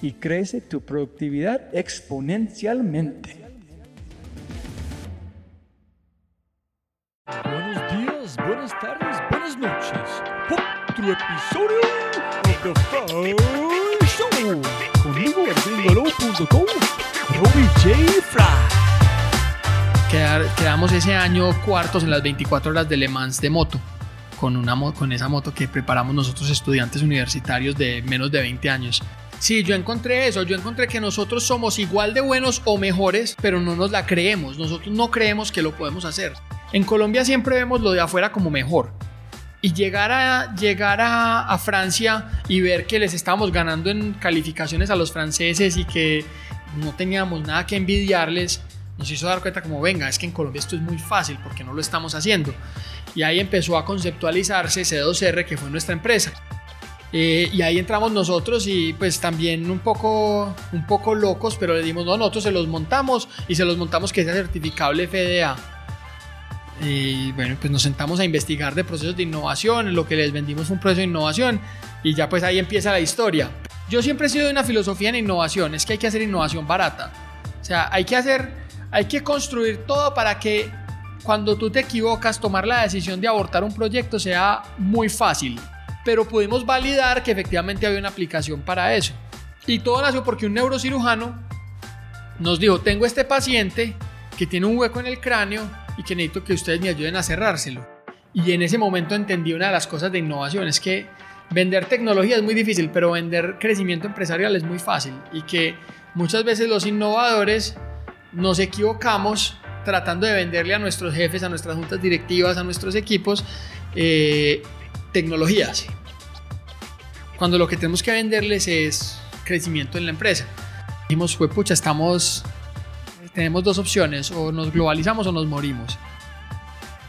y crece tu productividad exponencialmente. Buenos días, buenas tardes, buenas noches. Otro episodio de The Fry Show. Conmigo, gringolo.com, Robbie J. Fry. Quedar- quedamos ese año cuartos en las 24 horas de Le Mans de moto. Con, una, con esa moto que preparamos nosotros estudiantes universitarios de menos de 20 años. Sí, yo encontré eso, yo encontré que nosotros somos igual de buenos o mejores, pero no nos la creemos, nosotros no creemos que lo podemos hacer. En Colombia siempre vemos lo de afuera como mejor. Y llegar a, llegar a, Francia y ver que les estábamos ganando en calificaciones a los franceses y que no teníamos nada que envidiarles, nos hizo dar cuenta como, venga, es que en Colombia esto es muy fácil porque no lo estamos haciendo. Y ahí empezó a conceptualizarse C2R, que fue nuestra empresa. Eh, y ahí entramos nosotros y pues también un poco, un poco locos, pero le dimos, no, nosotros se los montamos y se los montamos que sea certificable FDA. Y bueno, pues nos sentamos a investigar de procesos de innovación, lo que les vendimos fue un proceso de innovación y ya pues ahí empieza la historia. Yo siempre he sido de una filosofía en innovación, es que hay que hacer innovación barata. O sea, hay que hacer, hay que construir todo para que cuando tú te equivocas, tomar la decisión de abortar un proyecto sea muy fácil. Pero pudimos validar que efectivamente había una aplicación para eso. Y todo nació porque un neurocirujano nos dijo, tengo este paciente que tiene un hueco en el cráneo y que necesito que ustedes me ayuden a cerrárselo. Y en ese momento entendí una de las cosas de innovación, es que vender tecnología es muy difícil, pero vender crecimiento empresarial es muy fácil. Y que muchas veces los innovadores nos equivocamos tratando de venderle a nuestros jefes, a nuestras juntas directivas, a nuestros equipos, eh, tecnologías. Cuando lo que tenemos que venderles es crecimiento en la empresa. Dijimos, fue pucha, estamos, tenemos dos opciones, o nos globalizamos o nos morimos.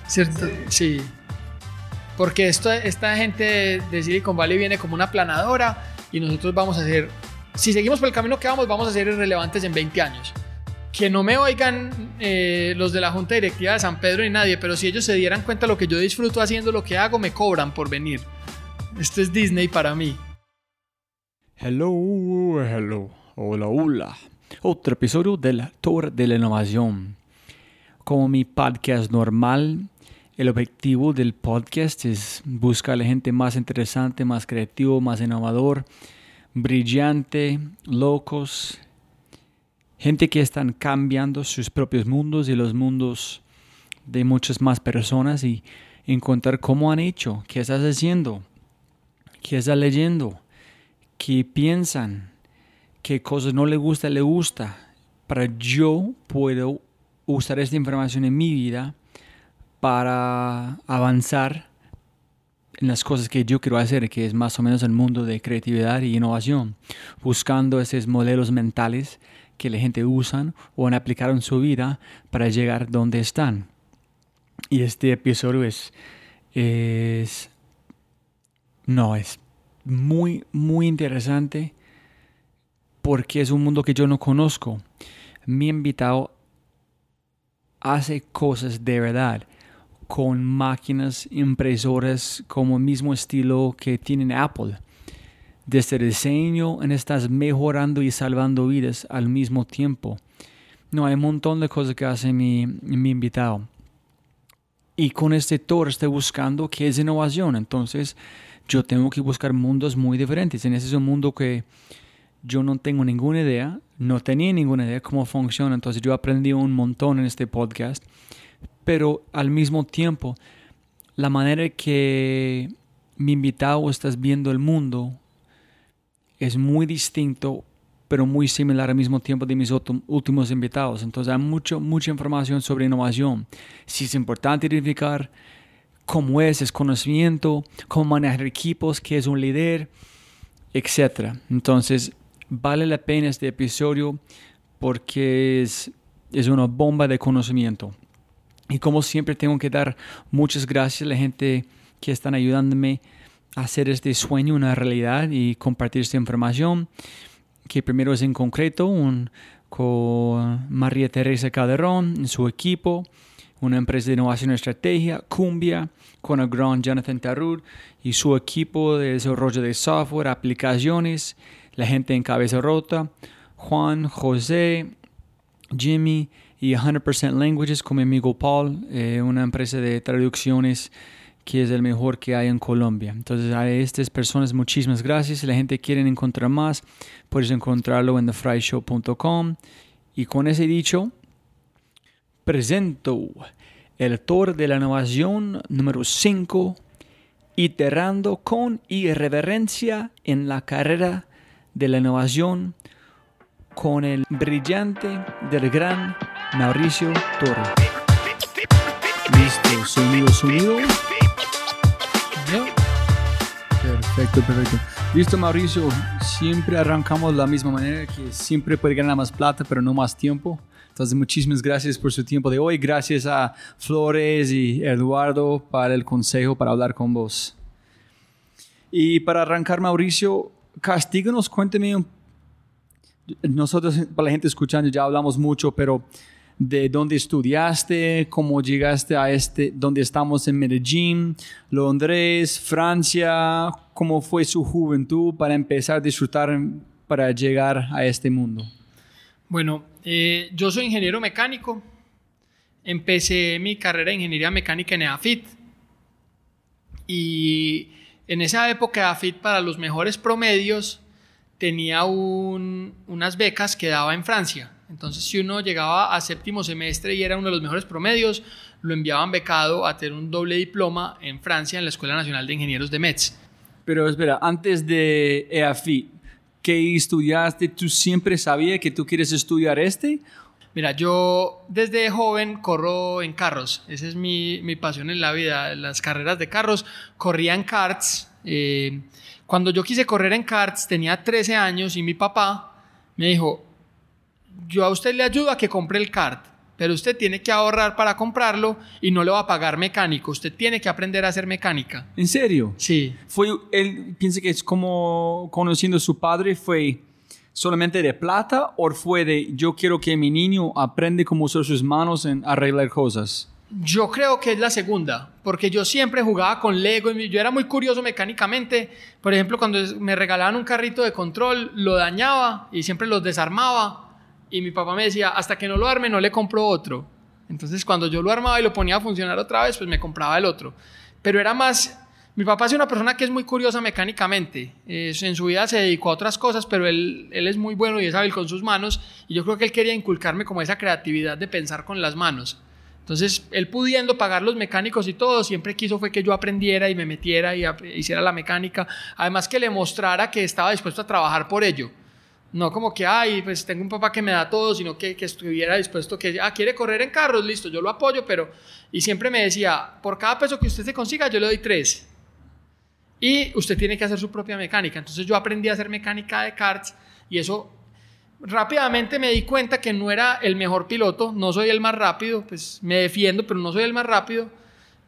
¿Cierto? Sí. Porque esto, esta gente de, Silicon Valley viene como una planadora y nosotros vamos a ser, si seguimos por el camino que vamos, vamos a ser irrelevantes en 20 años. Que no me oigan eh, los de la Junta Directiva de San Pedro ni nadie, pero si ellos se dieran cuenta de lo que yo disfruto haciendo lo que hago, me cobran por venir. Esto es Disney para mí. Hello, hello, hola, hola. Otro episodio de la Torre de la Innovación. Como mi podcast normal, el objetivo del podcast es buscar a la gente más interesante, más creativo, más innovador, brillante, locos, gente que están cambiando sus propios mundos y los mundos de muchas más personas y encontrar cómo han hecho, qué estás haciendo, qué estás leyendo, qué piensan, qué cosas no le gusta, le gusta, para yo puedo usar esta información en mi vida para avanzar en las cosas que yo quiero hacer, que es más o menos el mundo de creatividad y innovación, buscando esos modelos mentales que la gente usan o han aplicado en su vida para llegar donde están. Y este episodio es, es no, es muy, muy interesante porque es un mundo que yo no conozco. Mi invitado hace cosas de verdad con máquinas impresoras como el mismo estilo que tienen Apple. Desde diseño en estás mejorando y salvando vidas al mismo tiempo. No, hay un montón de cosas que hace mi, mi invitado. Y con este tour estoy buscando qué es innovación. Entonces, yo tengo que buscar mundos muy diferentes. En ese es un mundo que yo no tengo ninguna idea, no tenía ninguna idea cómo funciona. Entonces, yo aprendí un montón en este podcast pero al mismo tiempo la manera que mi invitado estás viendo el mundo es muy distinto pero muy similar al mismo tiempo de mis últimos invitados. Entonces hay mucho, mucha información sobre innovación. Si es importante identificar cómo es, es conocimiento, cómo manejar equipos, qué es un líder, etc. Entonces vale la pena este episodio porque es, es una bomba de conocimiento. Y como siempre tengo que dar muchas gracias a la gente que están ayudándome hacer este sueño una realidad y compartir esta información. Que primero es en concreto con María Teresa Calderón en su equipo, una empresa de innovación y estrategia, Cumbia, con el gran Jonathan Tarud y su equipo de desarrollo de software, aplicaciones, la gente en Cabeza Rota, Juan, José, Jimmy, y 100% Languages con mi amigo Paul, eh, una empresa de traducciones que es el mejor que hay en Colombia. Entonces a estas personas muchísimas gracias. Si la gente quiere encontrar más, puedes encontrarlo en thefryshow.com. Y con ese dicho, presento el tour de la innovación número 5, iterando con irreverencia en la carrera de la innovación con el brillante del gran Mauricio Toro. Listo, sonido, sonido. Perfecto, perfecto. Listo, Mauricio. Siempre arrancamos de la misma manera, que siempre puede ganar más plata, pero no más tiempo. Entonces, muchísimas gracias por su tiempo de hoy. Gracias a Flores y Eduardo para el consejo, para hablar con vos. Y para arrancar, Mauricio, castíganos, cuénteme nosotros, para la gente escuchando, ya hablamos mucho, pero de dónde estudiaste, cómo llegaste a este, donde estamos en Medellín, Londres, Francia, cómo fue su juventud para empezar a disfrutar, para llegar a este mundo. Bueno, eh, yo soy ingeniero mecánico. Empecé mi carrera de ingeniería mecánica en EAFIT. Y en esa época EAFIT para los mejores promedios tenía unas becas que daba en Francia. Entonces, si uno llegaba a séptimo semestre y era uno de los mejores promedios, lo enviaban becado a tener un doble diploma en Francia en la Escuela Nacional de Ingenieros de Metz. Pero espera, antes de EAFI, ¿qué estudiaste? ¿Tú siempre sabías que tú quieres estudiar este? Mira, yo desde joven corro en carros. Esa es mi, mi pasión en la vida, las carreras de carros. Corría en karts. Eh, cuando yo quise correr en karts tenía 13 años y mi papá me dijo, yo a usted le ayudo a que compre el kart, pero usted tiene que ahorrar para comprarlo y no le va a pagar mecánico, usted tiene que aprender a hacer mecánica. ¿En serio? Sí. Fue, él piensa que es como conociendo a su padre, fue solamente de plata o fue de yo quiero que mi niño aprende cómo usar sus manos en arreglar cosas? Yo creo que es la segunda, porque yo siempre jugaba con Lego, yo era muy curioso mecánicamente, por ejemplo, cuando me regalaban un carrito de control, lo dañaba y siempre los desarmaba, y mi papá me decía, hasta que no lo arme, no le compro otro. Entonces, cuando yo lo armaba y lo ponía a funcionar otra vez, pues me compraba el otro. Pero era más, mi papá es una persona que es muy curiosa mecánicamente, en su vida se dedicó a otras cosas, pero él, él es muy bueno y es hábil con sus manos, y yo creo que él quería inculcarme como esa creatividad de pensar con las manos. Entonces, él pudiendo pagar los mecánicos y todo, siempre quiso fue que yo aprendiera y me metiera y hiciera la mecánica. Además que le mostrara que estaba dispuesto a trabajar por ello. No como que, ay, pues tengo un papá que me da todo, sino que, que estuviera dispuesto que, ah, quiere correr en carros, listo, yo lo apoyo, pero... Y siempre me decía, por cada peso que usted se consiga, yo le doy tres. y usted tiene que hacer su propia mecánica. Entonces yo aprendí a hacer mecánica de karts y eso rápidamente me di cuenta que no era el mejor piloto, no soy el más rápido, pues me defiendo, pero no soy el más rápido,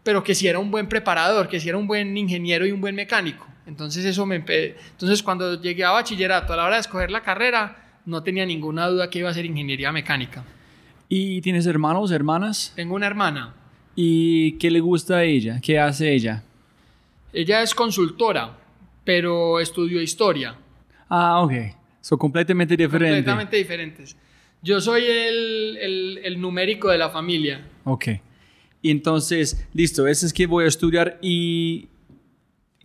pero que sí era un buen preparador, que sí era un buen ingeniero y un buen mecánico. Entonces eso me entonces cuando llegué a bachillerato a la hora de escoger la carrera no tenía ninguna duda que iba a ser ingeniería mecánica. ¿Y tienes hermanos, hermanas? Tengo una hermana. ¿Y qué le gusta a ella? ¿Qué hace ella? Ella es consultora, pero estudió historia. Ah, ok. Son completamente diferentes. Completamente diferentes. Yo soy el, el, el numérico de la familia. Ok. Y entonces, listo, ese es que voy a estudiar y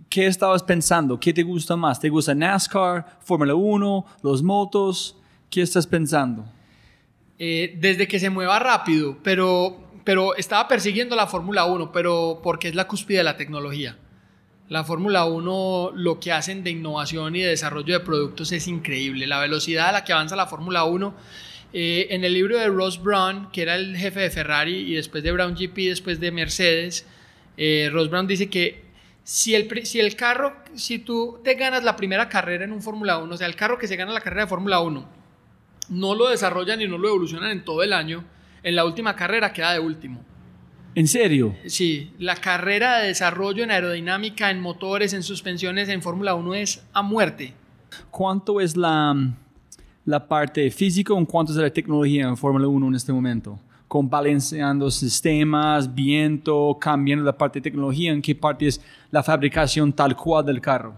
¿qué estabas pensando? ¿Qué te gusta más? ¿Te gusta NASCAR, Fórmula 1, los motos? ¿Qué estás pensando? Eh, desde que se mueva rápido, pero, pero estaba persiguiendo la Fórmula 1, pero porque es la cúspide de la tecnología. La Fórmula 1 lo que hacen de innovación y de desarrollo de productos es increíble. La velocidad a la que avanza la Fórmula 1. Eh, en el libro de Ross Brown, que era el jefe de Ferrari y después de Brown GP, después de Mercedes, eh, Ross Brown dice que si el, si el carro, si tú te ganas la primera carrera en un Fórmula 1, o sea, el carro que se gana la carrera de Fórmula 1, no lo desarrollan y no lo evolucionan en todo el año, en la última carrera queda de último. ¿En serio? Sí, la carrera de desarrollo en aerodinámica, en motores, en suspensiones en Fórmula 1 es a muerte. ¿Cuánto es la, la parte física o cuánto es la tecnología en Fórmula 1 en este momento? Con balanceando sistemas, viento, cambiando la parte de tecnología, ¿en qué parte es la fabricación tal cual del carro?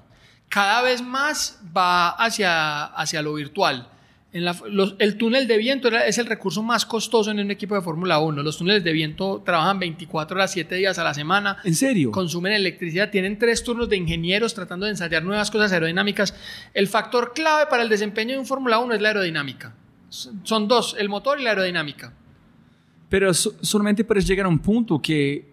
Cada vez más va hacia, hacia lo virtual el túnel de viento es el recurso más costoso en un equipo de Fórmula 1. Los túneles de viento trabajan 24 horas, 7 días a la semana. ¿En serio? Consumen electricidad. Tienen tres turnos de ingenieros tratando de ensayar nuevas cosas aerodinámicas. El factor clave para el desempeño de un Fórmula 1 es la aerodinámica. Son dos, el motor y la aerodinámica. Pero solamente puedes llegar a un punto que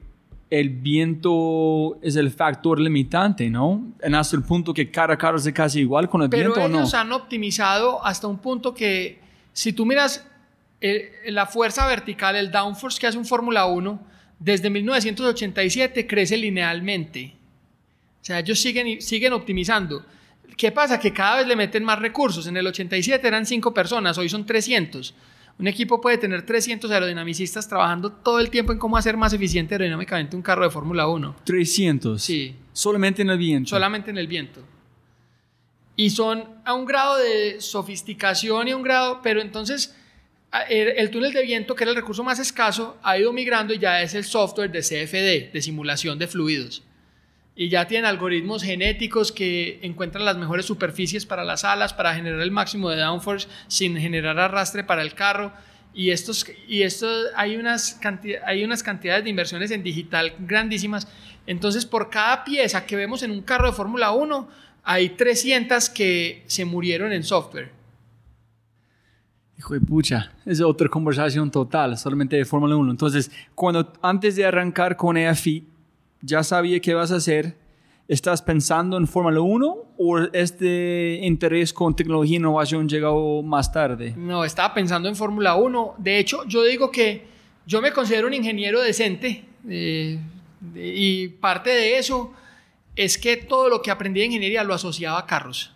el viento es el factor limitante, ¿no? En hasta el punto que cada carro es casi igual con el viento, ¿o no? ellos han optimizado hasta un punto que si tú miras eh, la fuerza vertical, el downforce que hace un Fórmula 1, desde 1987 crece linealmente. O sea, ellos siguen, siguen optimizando. ¿Qué pasa? Que cada vez le meten más recursos. En el 87 eran 5 personas, hoy son 300. Un equipo puede tener 300 aerodinamicistas trabajando todo el tiempo en cómo hacer más eficiente aerodinámicamente un carro de Fórmula 1. 300. Sí. Solamente en el viento. Solamente en el viento. Y son a un grado de sofisticación y un grado, pero entonces el túnel de viento, que era el recurso más escaso, ha ido migrando y ya es el software de CFD, de simulación de fluidos y ya tienen algoritmos genéticos que encuentran las mejores superficies para las alas, para generar el máximo de downforce sin generar arrastre para el carro. Y, estos, y esto, hay, unas hay unas cantidades de inversiones en digital grandísimas. Entonces, por cada pieza que vemos en un carro de Fórmula 1, hay 300 que se murieron en software. Hijo de pucha, es otra conversación total, solamente de Fórmula 1. Entonces, cuando antes de arrancar con EFI, ya sabía qué vas a hacer. ¿Estás pensando en Fórmula 1 o este interés con tecnología e innovación llegó más tarde? No, estaba pensando en Fórmula 1. De hecho, yo digo que yo me considero un ingeniero decente eh, y parte de eso es que todo lo que aprendí de ingeniería lo asociaba a carros.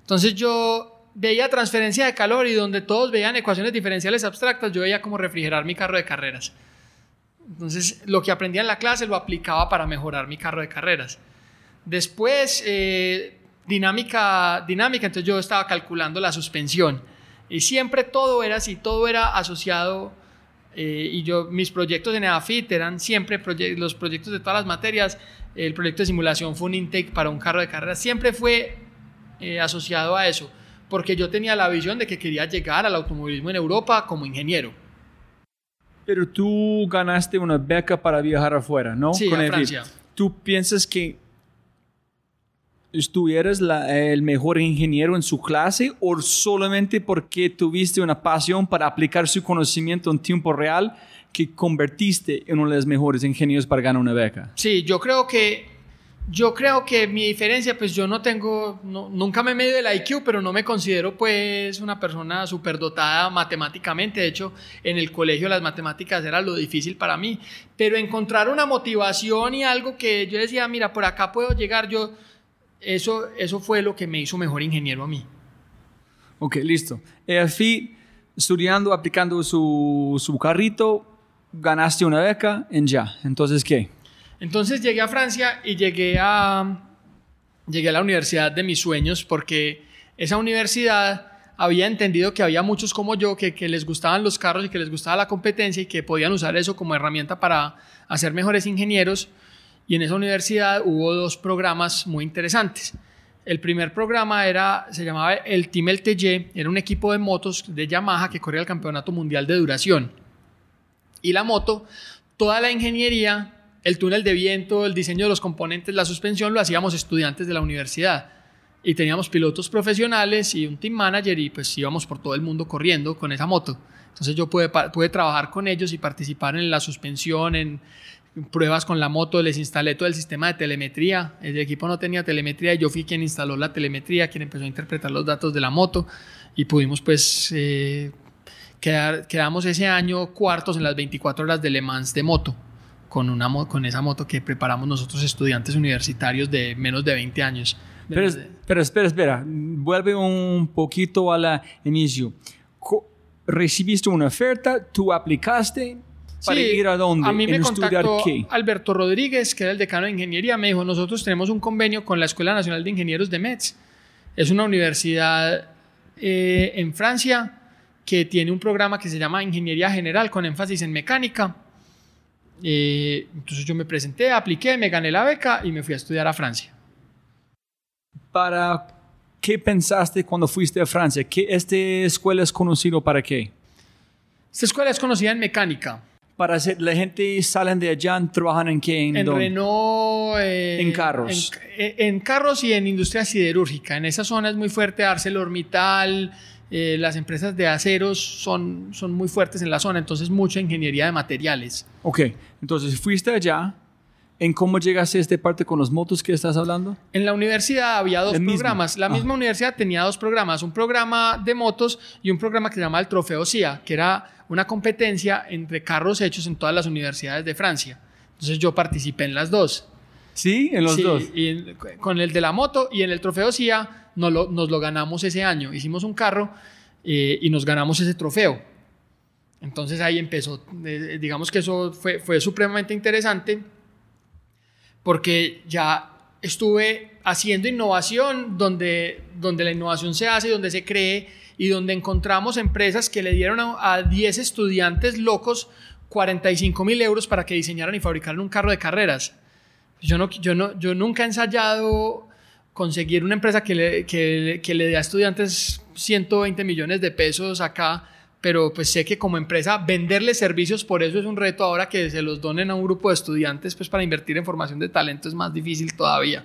Entonces yo veía transferencia de calor y donde todos veían ecuaciones diferenciales abstractas, yo veía cómo refrigerar mi carro de carreras. Entonces, lo que aprendía en la clase lo aplicaba para mejorar mi carro de carreras. Después, eh, dinámica, dinámica, entonces yo estaba calculando la suspensión. Y siempre todo era así, todo era asociado. Eh, y yo, mis proyectos en EAFIT eran siempre los proyectos de todas las materias. El proyecto de simulación fue un intake para un carro de carreras. Siempre fue eh, asociado a eso, porque yo tenía la visión de que quería llegar al automovilismo en Europa como ingeniero. Pero tú ganaste una beca para viajar afuera, ¿no? Sí, a Francia. ¿Tú piensas que estuvieras el mejor ingeniero en su clase o solamente porque tuviste una pasión para aplicar su conocimiento en tiempo real que convertiste en uno de los mejores ingenieros para ganar una beca? Sí, yo creo que Yo creo que mi diferencia, pues yo no tengo, nunca me he medido el IQ, pero no me considero pues una persona superdotada matemáticamente. De hecho, en el colegio las matemáticas era lo difícil para mí. Pero encontrar una motivación y algo que yo decía, mira, por acá puedo llegar, yo, eso, eso fue lo que me hizo mejor ingeniero a mí. Ok, listo. fui estudiando, aplicando su, su carrito, ganaste una beca en ya. Entonces, ¿qué? Entonces llegué a Francia y llegué a, llegué a la universidad de mis sueños porque esa universidad había entendido que había muchos como yo que, que, les gustaban los carros y que les gustaba la competencia y que podían usar eso como herramienta para hacer mejores ingenieros. Y en esa universidad hubo dos programas muy interesantes. El primer programa era, se llamaba el Team LTG, era un equipo de motos de Yamaha que corría el campeonato mundial de duración. Y la moto, toda la ingeniería el túnel de viento, el diseño de los componentes, la suspensión, lo hacíamos estudiantes de la universidad. Y teníamos pilotos profesionales y un team manager y pues íbamos por todo el mundo corriendo con esa moto. Entonces yo pude, trabajar con ellos y participar en la suspensión, en pruebas con la moto, les instalé todo el sistema de telemetría. El equipo no tenía telemetría y yo fui quien instaló la telemetría, quien empezó a interpretar los datos de la moto y pudimos pues eh, quedar, quedamos ese año cuartos en las 24 horas de Le Mans de moto con, una, con esa moto que preparamos nosotros estudiantes universitarios de menos de 20 años. Pero, pero espera, espera, vuelve un poquito al inicio. ¿Recibiste una oferta? ¿Tú aplicaste? ¿Para ir a dónde? A mí me contactó Alberto Rodríguez, que era el decano de ingeniería. Me dijo, nosotros tenemos un convenio con la Escuela Nacional de Ingenieros de Metz. Es una universidad eh, en Francia que tiene un programa que se llama Ingeniería General con énfasis en mecánica eh, entonces yo me presenté, apliqué, me gané la beca y me fui a estudiar a Francia. ¿Para qué pensaste cuando fuiste a Francia? ¿Qué, ¿Esta escuela es conocida para qué? Esta escuela es conocida en mecánica. Para hacer, la gente salen de allá, trabajan en qué? En, Renault. Eh, en carros. En, carros y en industria siderúrgica. En esa zona es muy fuerte ArcelorMittal, eh, las empresas de aceros son, son muy fuertes en la zona, entonces mucha ingeniería de materiales. Ok, entonces fuiste allá. ¿En cómo llegaste a esta parte con los motos que estás hablando? En la universidad había dos programas. La misma universidad tenía dos programas, un programa de motos y un programa que se llamaba el Trofeo CIA, que era una competencia entre carros hechos en todas las universidades de Francia. Entonces yo participé en las dos. Sí, en los dos. Y con el de la moto y en el Trofeo CIA nos lo, ganamos ese año. Hicimos un carro eh, y nos ganamos ese trofeo. Entonces ahí empezó, eh, digamos que eso fue, fue supremamente interesante porque ya estuve haciendo innovación donde, donde la innovación se hace, donde se cree y donde encontramos empresas que le dieron a, a 10 estudiantes locos 45 mil euros para que diseñaran y fabricaran un carro de carreras. Yo, no, yo, no, yo nunca he ensayado conseguir una empresa que le, que, que le dé a estudiantes 120 millones de pesos acá, pero pues sé que como empresa venderle servicios, por eso es un reto ahora que se los donen a un grupo de estudiantes, pues para invertir en formación de talento es más difícil todavía.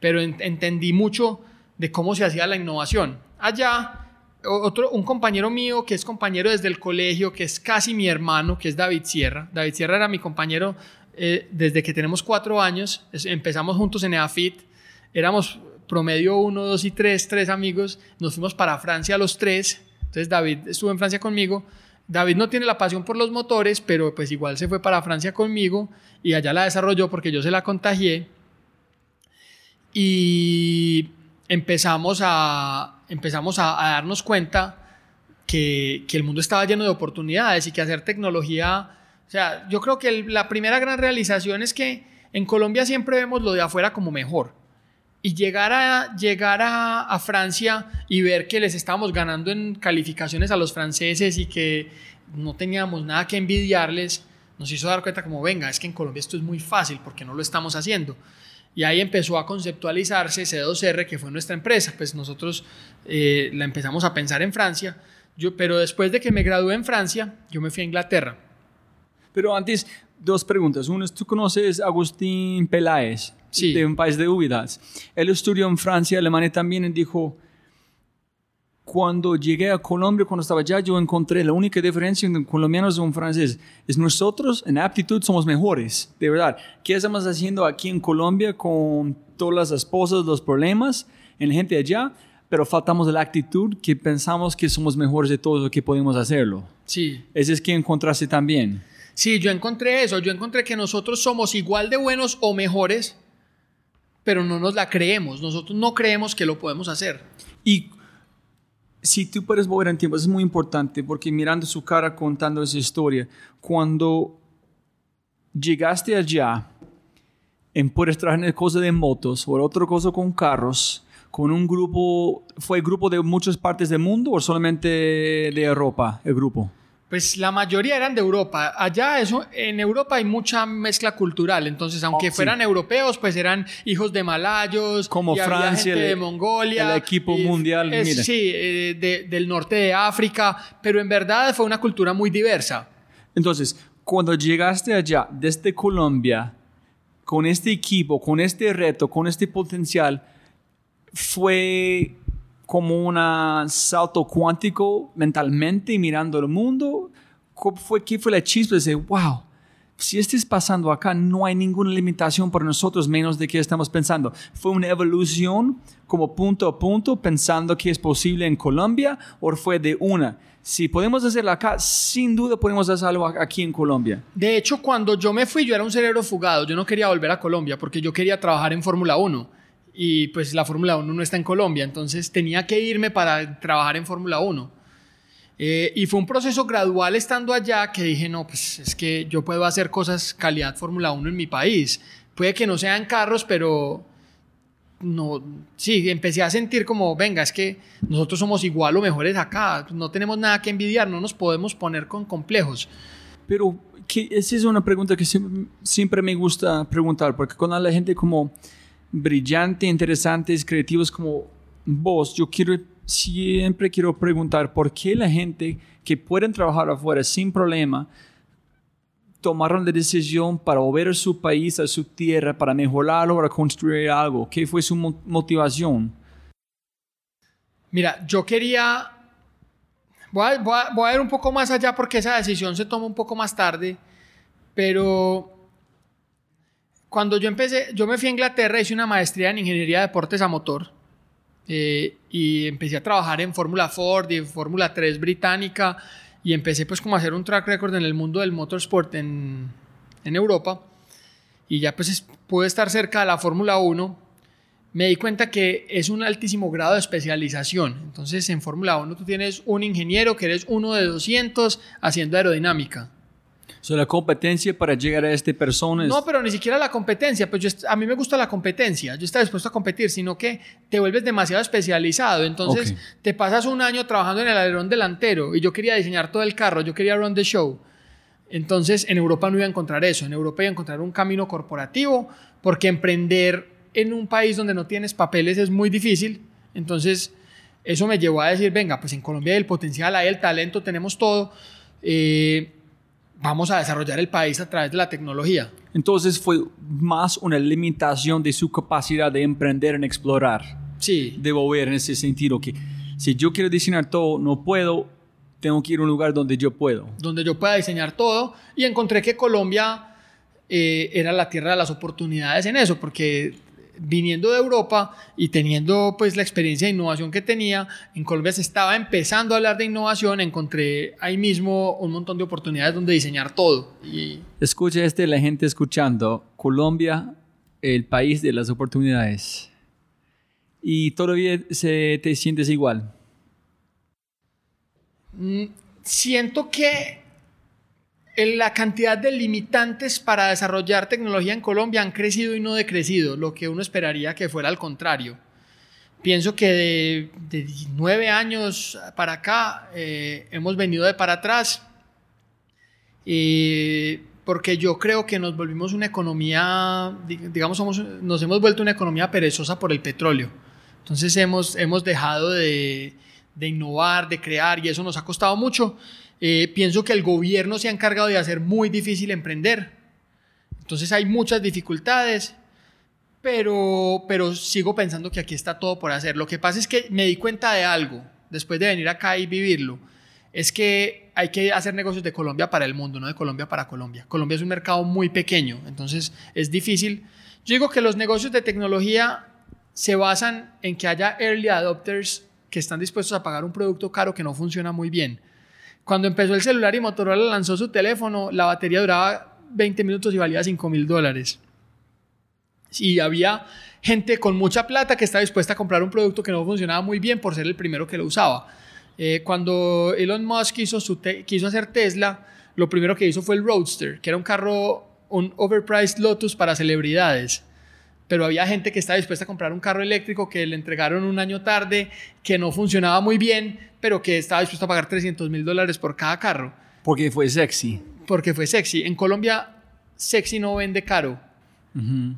Pero entendí mucho de cómo se hacía la innovación. Allá, otro, un compañero mío que es compañero desde el colegio, que es casi mi hermano, que es David Sierra. David Sierra era mi compañero eh, desde que tenemos cuatro años, empezamos juntos en EAFIT éramos promedio uno, dos y tres, tres amigos, nos fuimos para Francia los tres, entonces David estuvo en Francia conmigo, David no tiene la pasión por los motores, pero pues igual se fue para Francia conmigo y allá la desarrolló porque yo se la contagié. Y empezamos a, empezamos a, darnos cuenta que, que, el mundo estaba lleno de oportunidades y que hacer tecnología, o sea, yo creo que la primera gran realización es que en Colombia siempre vemos lo de afuera como mejor y llegar a, llegar a, Francia y ver que les estábamos ganando en calificaciones a los franceses y que no teníamos nada que envidiarles, nos hizo dar cuenta como, venga, es que en Colombia esto es muy fácil, porque no lo estamos haciendo? Y ahí empezó a conceptualizarse C2R, que fue nuestra empresa, pues nosotros eh, la empezamos a pensar en Francia, yo, pero después de que me gradué en Francia, yo me fui a Inglaterra. Pero antes, dos preguntas. Una es, ¿tú conoces a Agustín Peláez? de un país de Úbidas. Él estudió en Francia, Alemania también, y dijo, cuando llegué a Colombia, cuando estaba allá, yo encontré la única diferencia entre colombianos y un francés. Es nosotros en aptitud somos mejores, de verdad. ¿Qué estamos haciendo aquí en Colombia con todas las esposas, los problemas en la gente allá? Pero faltamos la actitud que pensamos que somos mejores de todo lo que podemos hacerlo. Sí. Ese es que encontraste también. Sí, yo encontré eso. Yo encontré que nosotros somos igual de buenos o mejores, pero no nos la creemos. Nosotros no creemos que lo podemos hacer. Y si tú puedes volver en tiempo, es muy importante porque mirando su cara contando esa historia, cuando llegaste allá, en puedes traer cosas de motos o otra cosa con carros, con un grupo, ¿fue grupo de muchas partes del mundo o solamente de Europa el grupo? Pues la mayoría eran de Europa. Allá eso, en Europa hay mucha mezcla cultural. Entonces, aunque Oh, sí. fueran europeos, pues eran hijos de malayos, Como y había Francia, gente el- de Mongolia, el equipo y mundial, es- mira. sí, eh, de- del norte de África. Pero en verdad fue una cultura muy diversa. Entonces, cuando llegaste allá desde Colombia, con este equipo, con este reto, con este potencial, fue como un salto cuántico mentalmente mirando el mundo. ¿Cómo fue, ¿Qué fue la chispa decir, wow, si esto es pasando acá, no hay ninguna limitación para nosotros menos de que estamos pensando? ¿Fue una evolución como punto a punto pensando que es posible en Colombia o fue de una? Si podemos hacerlo acá, sin duda podemos hacerlo aquí en Colombia. De hecho, cuando yo me fui, yo era un cerebro fugado. Yo no quería volver a Colombia porque yo quería trabajar en Fórmula 1. Y pues la Fórmula 1 no está en Colombia. Entonces tenía que irme para trabajar en Fórmula 1. Eh, y fue un proceso gradual estando allá que dije, no, pues es que yo puedo hacer cosas calidad Fórmula 1 en mi país. Puede que no sean carros, pero no, sí, empecé a sentir como, venga, es que nosotros somos igual o mejores acá, no tenemos nada que envidiar, no nos podemos poner con complejos. Pero que esa es una pregunta que siempre, siempre me gusta preguntar, porque con la gente como brillante, interesantes, creativos como vos, yo quiero siempre quiero preguntar por qué la gente que pueden trabajar afuera sin problema tomaron la decisión para volver a su país, a su tierra, para mejorarlo, para construir algo. ¿Qué fue su mo- motivación? Mira, yo quería. Voy a- voy a ir un poco más allá porque esa decisión se toma un poco más tarde. Pero cuando yo empecé, yo me fui a Inglaterra, hice una maestría en ingeniería de deportes a motor. eh, y empecé a trabajar en Fórmula Ford y en Fórmula 3 británica. Y empecé pues como a hacer un track record en el mundo del motorsport en, en Europa. Y ya pues es- pude estar cerca de la Fórmula 1 me di cuenta que es un altísimo grado de especialización. Entonces, en Fórmula 1 tú tienes un ingeniero que eres uno de 200 haciendo aerodinámica. So, la competencia para llegar a esta persona es... No, pero ni siquiera la competencia. Pues yo, a mí me gusta la competencia. Yo estoy dispuesto a competir, sino que te vuelves demasiado especializado. Entonces, Ok. te pasas un año trabajando en el alerón delantero y yo quería diseñar todo el carro, yo quería run the show. Entonces, en Europa no iba a encontrar eso. En Europa iba a encontrar un camino corporativo, porque emprender en un país donde no tienes papeles es muy difícil. Entonces, eso me llevó a decir, venga, pues en Colombia hay el potencial, hay el talento, tenemos todo. Eh, vamos a desarrollar el país a través de la tecnología. Entonces fue más una limitación de su capacidad de emprender en explorar. Sí, de volver en ese sentido que si yo quiero diseñar todo, no puedo, tengo que ir a un lugar donde yo puedo. donde yo pueda diseñar todo. Y encontré que Colombia eh, era la tierra de las oportunidades en eso, porque viniendo de Europa y teniendo pues la experiencia de innovación que tenía, en Colombia se estaba empezando a hablar de innovación, encontré ahí mismo un montón de oportunidades donde diseñar todo. Y Escucha este, la gente escuchando, Colombia, el país de las oportunidades. Y todavía se, te sientes igual. Mm, siento que la cantidad de limitantes para desarrollar tecnología en Colombia han crecido y no decrecido, lo que uno esperaría que fuera al contrario. Pienso que de, nueve años para acá eh, hemos venido de para atrás, eh, porque yo creo que nos volvimos una economía, dig- digamos, nos hemos vuelto una economía perezosa por el petróleo. Entonces hemos, hemos dejado de, de innovar, de crear, y eso nos ha costado mucho. Eh, pienso que el gobierno se ha encargado de hacer muy difícil emprender. Entonces hay muchas dificultades, pero, pero sigo pensando que aquí está todo por hacer. Lo que pasa es que me di cuenta de algo después de venir acá y vivirlo, es que hay que hacer negocios de Colombia para el mundo, no de Colombia para Colombia. Colombia es un mercado muy pequeño, entonces es difícil. Yo digo que los negocios de tecnología se basan en que haya early adopters que están dispuestos a pagar un producto caro que no funciona muy bien. Cuando empezó el celular y Motorola lanzó su teléfono, la batería duraba 20 minutos y valía 5 mil dólares. Y había gente con mucha plata que estaba dispuesta a comprar un producto que no funcionaba muy bien por ser el primero que lo usaba. Eh, cuando Elon Musk quiso, quiso hacer Tesla, lo primero que hizo fue el Roadster, que era un carro, un overpriced Lotus para celebridades. Pero había gente que estaba dispuesta a comprar un carro eléctrico que le entregaron un año tarde, que no funcionaba muy bien, pero que estaba dispuesto a pagar 300 mil dólares por cada carro. Porque fue sexy. Porque fue sexy. En Colombia, sexy no vende caro.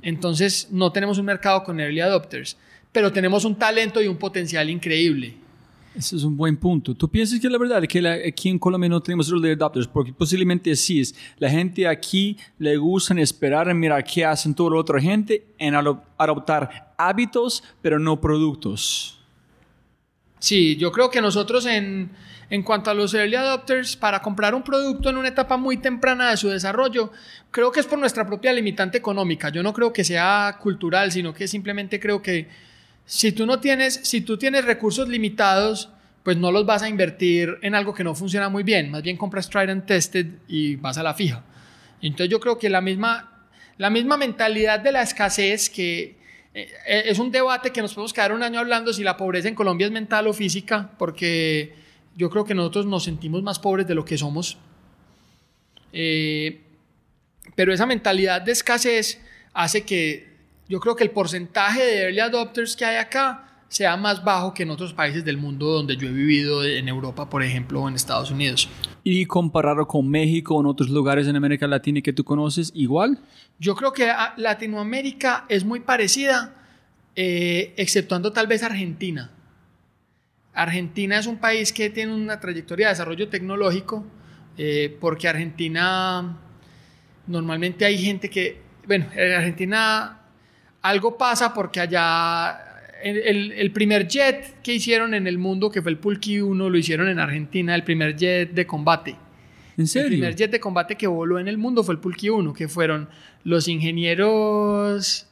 Entonces, no tenemos un mercado con early adopters, pero tenemos un talento y un potencial increíble. Ese es un buen punto. ¿Tú piensas que la verdad es que aquí en Colombia no tenemos early adopters? Porque posiblemente sí es. La gente aquí le gusta esperar, mirar qué hacen toda la otra gente, en adoptar hábitos, pero no productos. Sí, yo creo que nosotros en, en cuanto a los early adopters, para comprar un producto en una etapa muy temprana de su desarrollo, creo que es por nuestra propia limitante económica. Yo no creo que sea cultural, sino que simplemente creo que si tú no tienes, si tú tienes recursos limitados, pues no los vas a invertir en algo que no funciona muy bien. Más bien compras tried and tested y vas a la fija. Entonces yo creo que la misma, la misma mentalidad de la escasez que eh, es un debate que nos podemos quedar un año hablando si la pobreza en Colombia es mental o física, porque yo creo que nosotros nos sentimos más pobres de lo que somos. Eh, pero esa mentalidad de escasez hace que yo creo que el porcentaje de early adopters que hay acá sea más bajo que en otros países del mundo donde yo he vivido, en Europa, por ejemplo, o en Estados Unidos. ¿Y compararlo con México o en otros lugares en América Latina que tú conoces, igual? Yo creo que Latinoamérica es muy parecida, eh, exceptuando tal vez Argentina. Argentina es un país que tiene una trayectoria de desarrollo tecnológico, eh, porque Argentina, normalmente hay gente que, bueno, en Argentina algo pasa porque allá el, primer jet que hicieron en el mundo, que fue el Pulqui 1, lo hicieron en Argentina, el primer jet de combate. ¿En serio? El primer jet de combate que voló en el mundo fue el Pulqui 1, que fueron los ingenieros,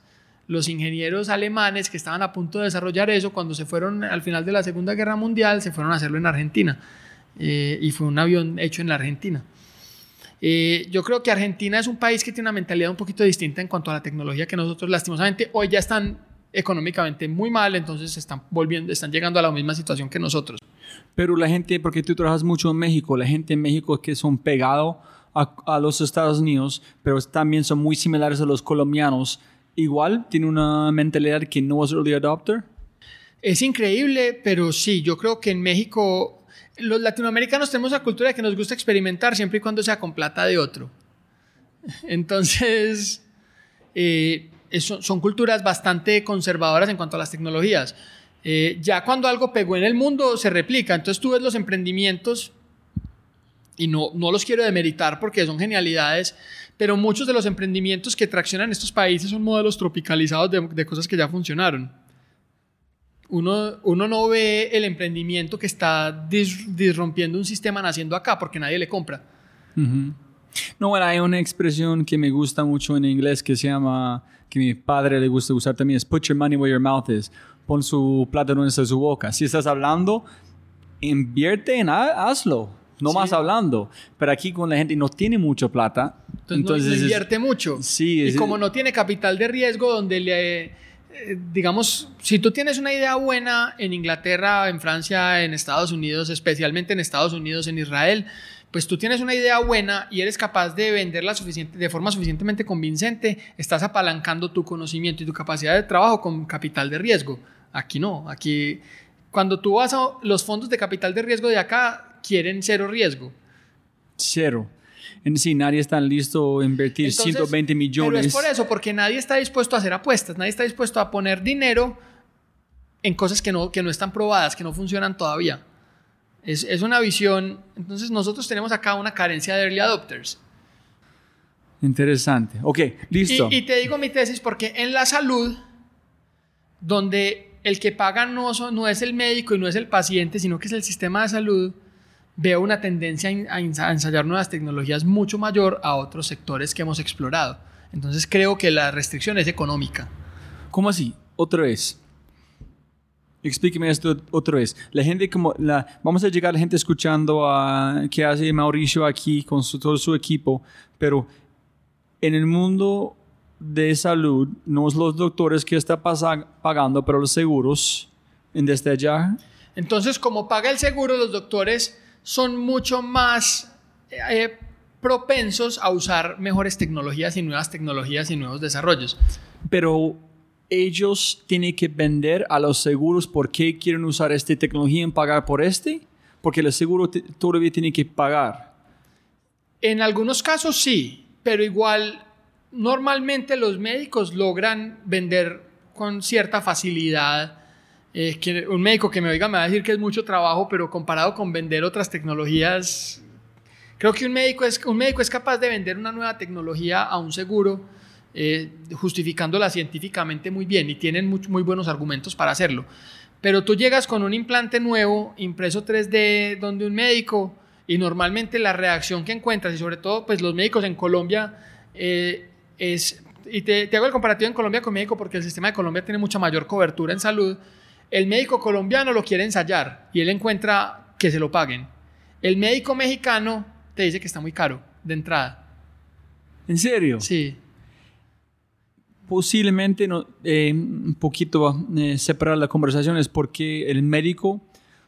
los ingenieros alemanes que estaban a punto de desarrollar eso cuando se fueron al final de la Segunda Guerra Mundial, se fueron a hacerlo en Argentina. Eh, y fue un avión hecho en la Argentina. Eh, yo creo que Argentina es un país que tiene una mentalidad un poquito distinta en cuanto a la tecnología que nosotros lastimosamente hoy ya están económicamente muy mal, entonces están volviendo, están llegando a la misma situación que nosotros. Pero la gente, porque tú trabajas mucho en México, la gente en México que son pegados a, los Estados Unidos, pero también son muy similares a los colombianos, igual tiene una mentalidad que no es early adopter. Es increíble, pero sí, yo creo que en México los latinoamericanos tenemos la cultura de que nos gusta experimentar siempre y cuando sea con plata de otro. Entonces, eh, son culturas bastante conservadoras en cuanto a las tecnologías. Eh, ya cuando algo pegó en el mundo, se replica. Entonces tú ves los emprendimientos, y no, no los quiero demeritar porque son genialidades, pero muchos de los emprendimientos que traccionan estos países son modelos tropicalizados de, cosas que ya funcionaron. Uno, uno, no ve el emprendimiento que está disrompiendo un sistema naciendo acá porque nadie le compra. No, bueno, hay una expresión que me gusta mucho en inglés que se llama que mi padre le gusta usar también es put your money where your mouth is. Pon su plata donde está su boca. Si estás hablando, invierte en hazlo. No más hablando. Pero aquí con la gente no tiene mucha plata. Entonces, no, invierte mucho. Sí. Y como no tiene capital de riesgo donde le... Eh, digamos, si tú tienes una idea buena en Inglaterra, en Francia, en Estados Unidos, especialmente en Estados Unidos, en Israel, pues tú tienes una idea buena y eres capaz de venderla suficiente, de forma suficientemente convincente, estás apalancando tu conocimiento y tu capacidad de trabajo con capital de riesgo. Aquí no, aquí cuando tú vas a los fondos de capital de riesgo de acá quieren cero riesgo. Cero. En sí, nadie está listo a invertir 120 millones. Pero es por eso, porque nadie está dispuesto a hacer apuestas, nadie está dispuesto a poner dinero en cosas que no, que no están probadas, que no funcionan todavía. Es, es, una visión, entonces nosotros tenemos acá una carencia de early adopters. Interesante. Ok, listo. Y, te digo mi tesis porque en la salud, donde el que paga no, no es el médico y no es el paciente, sino que es el sistema de salud, veo una tendencia a ensayar nuevas tecnologías mucho mayor a otros sectores que hemos explorado. Entonces creo que la restricción es económica. ¿Cómo así? Otra vez. Explíqueme esto otra vez. La gente como la vamos a llegar a la gente escuchando a qué hace Mauricio aquí con todo su equipo, pero en el mundo de salud no es los doctores que está pagando, pero los seguros en desde allá. Entonces, como paga el seguro, los doctores son mucho más eh, propensos a usar mejores tecnologías y nuevas tecnologías y nuevos desarrollos. Pero ellos tienen que vender a los seguros por qué quieren usar esta tecnología y pagar por este, porque el seguro todavía tiene que pagar. En algunos casos sí, pero igual normalmente los médicos logran vender con cierta facilidad. Eh, un médico que me oiga me va a decir que es mucho trabajo, pero comparado con vender otras tecnologías, creo que un médico es, un médico es capaz de vender una nueva tecnología a un seguro eh, justificándola científicamente muy bien y tienen muy, buenos argumentos para hacerlo. Pero tú llegas con un implante nuevo, impreso 3D, donde un médico, y normalmente la reacción que encuentras, y sobre todo pues los médicos en Colombia, eh, es, y te, te, hago el comparativo en Colombia con México porque el sistema de Colombia tiene mucha mayor cobertura en salud, el médico colombiano lo quiere ensayar y él encuentra que se lo paguen. El médico mexicano te dice que está muy caro de entrada. ¿En serio? Sí posiblemente no, eh, un poquito eh, separar la conversación es porque el médico,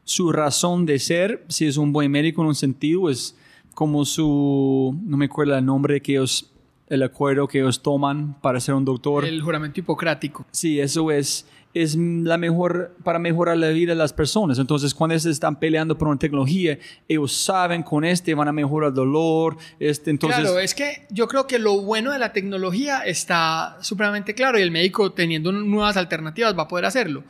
su razón de ser, si es un buen médico en un sentido, es como su, no me acuerdo el nombre que ellos, el acuerdo que ellos toman para ser un doctor. El juramento hipocrático. Sí, eso es es la mejor para mejorar la vida de las personas. Entonces, cuando ellos están peleando por una tecnología, ellos saben con este van a mejorar el dolor. Este, entonces... Claro, es que yo creo que lo bueno de la tecnología está supremamente claro y el médico teniendo nuevas alternativas va a poder hacerlo.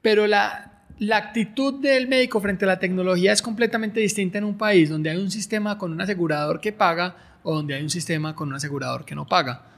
Pero la, la actitud del médico frente a la tecnología es completamente distinta en un país donde hay un sistema con un asegurador que paga o donde hay un sistema con un asegurador que no paga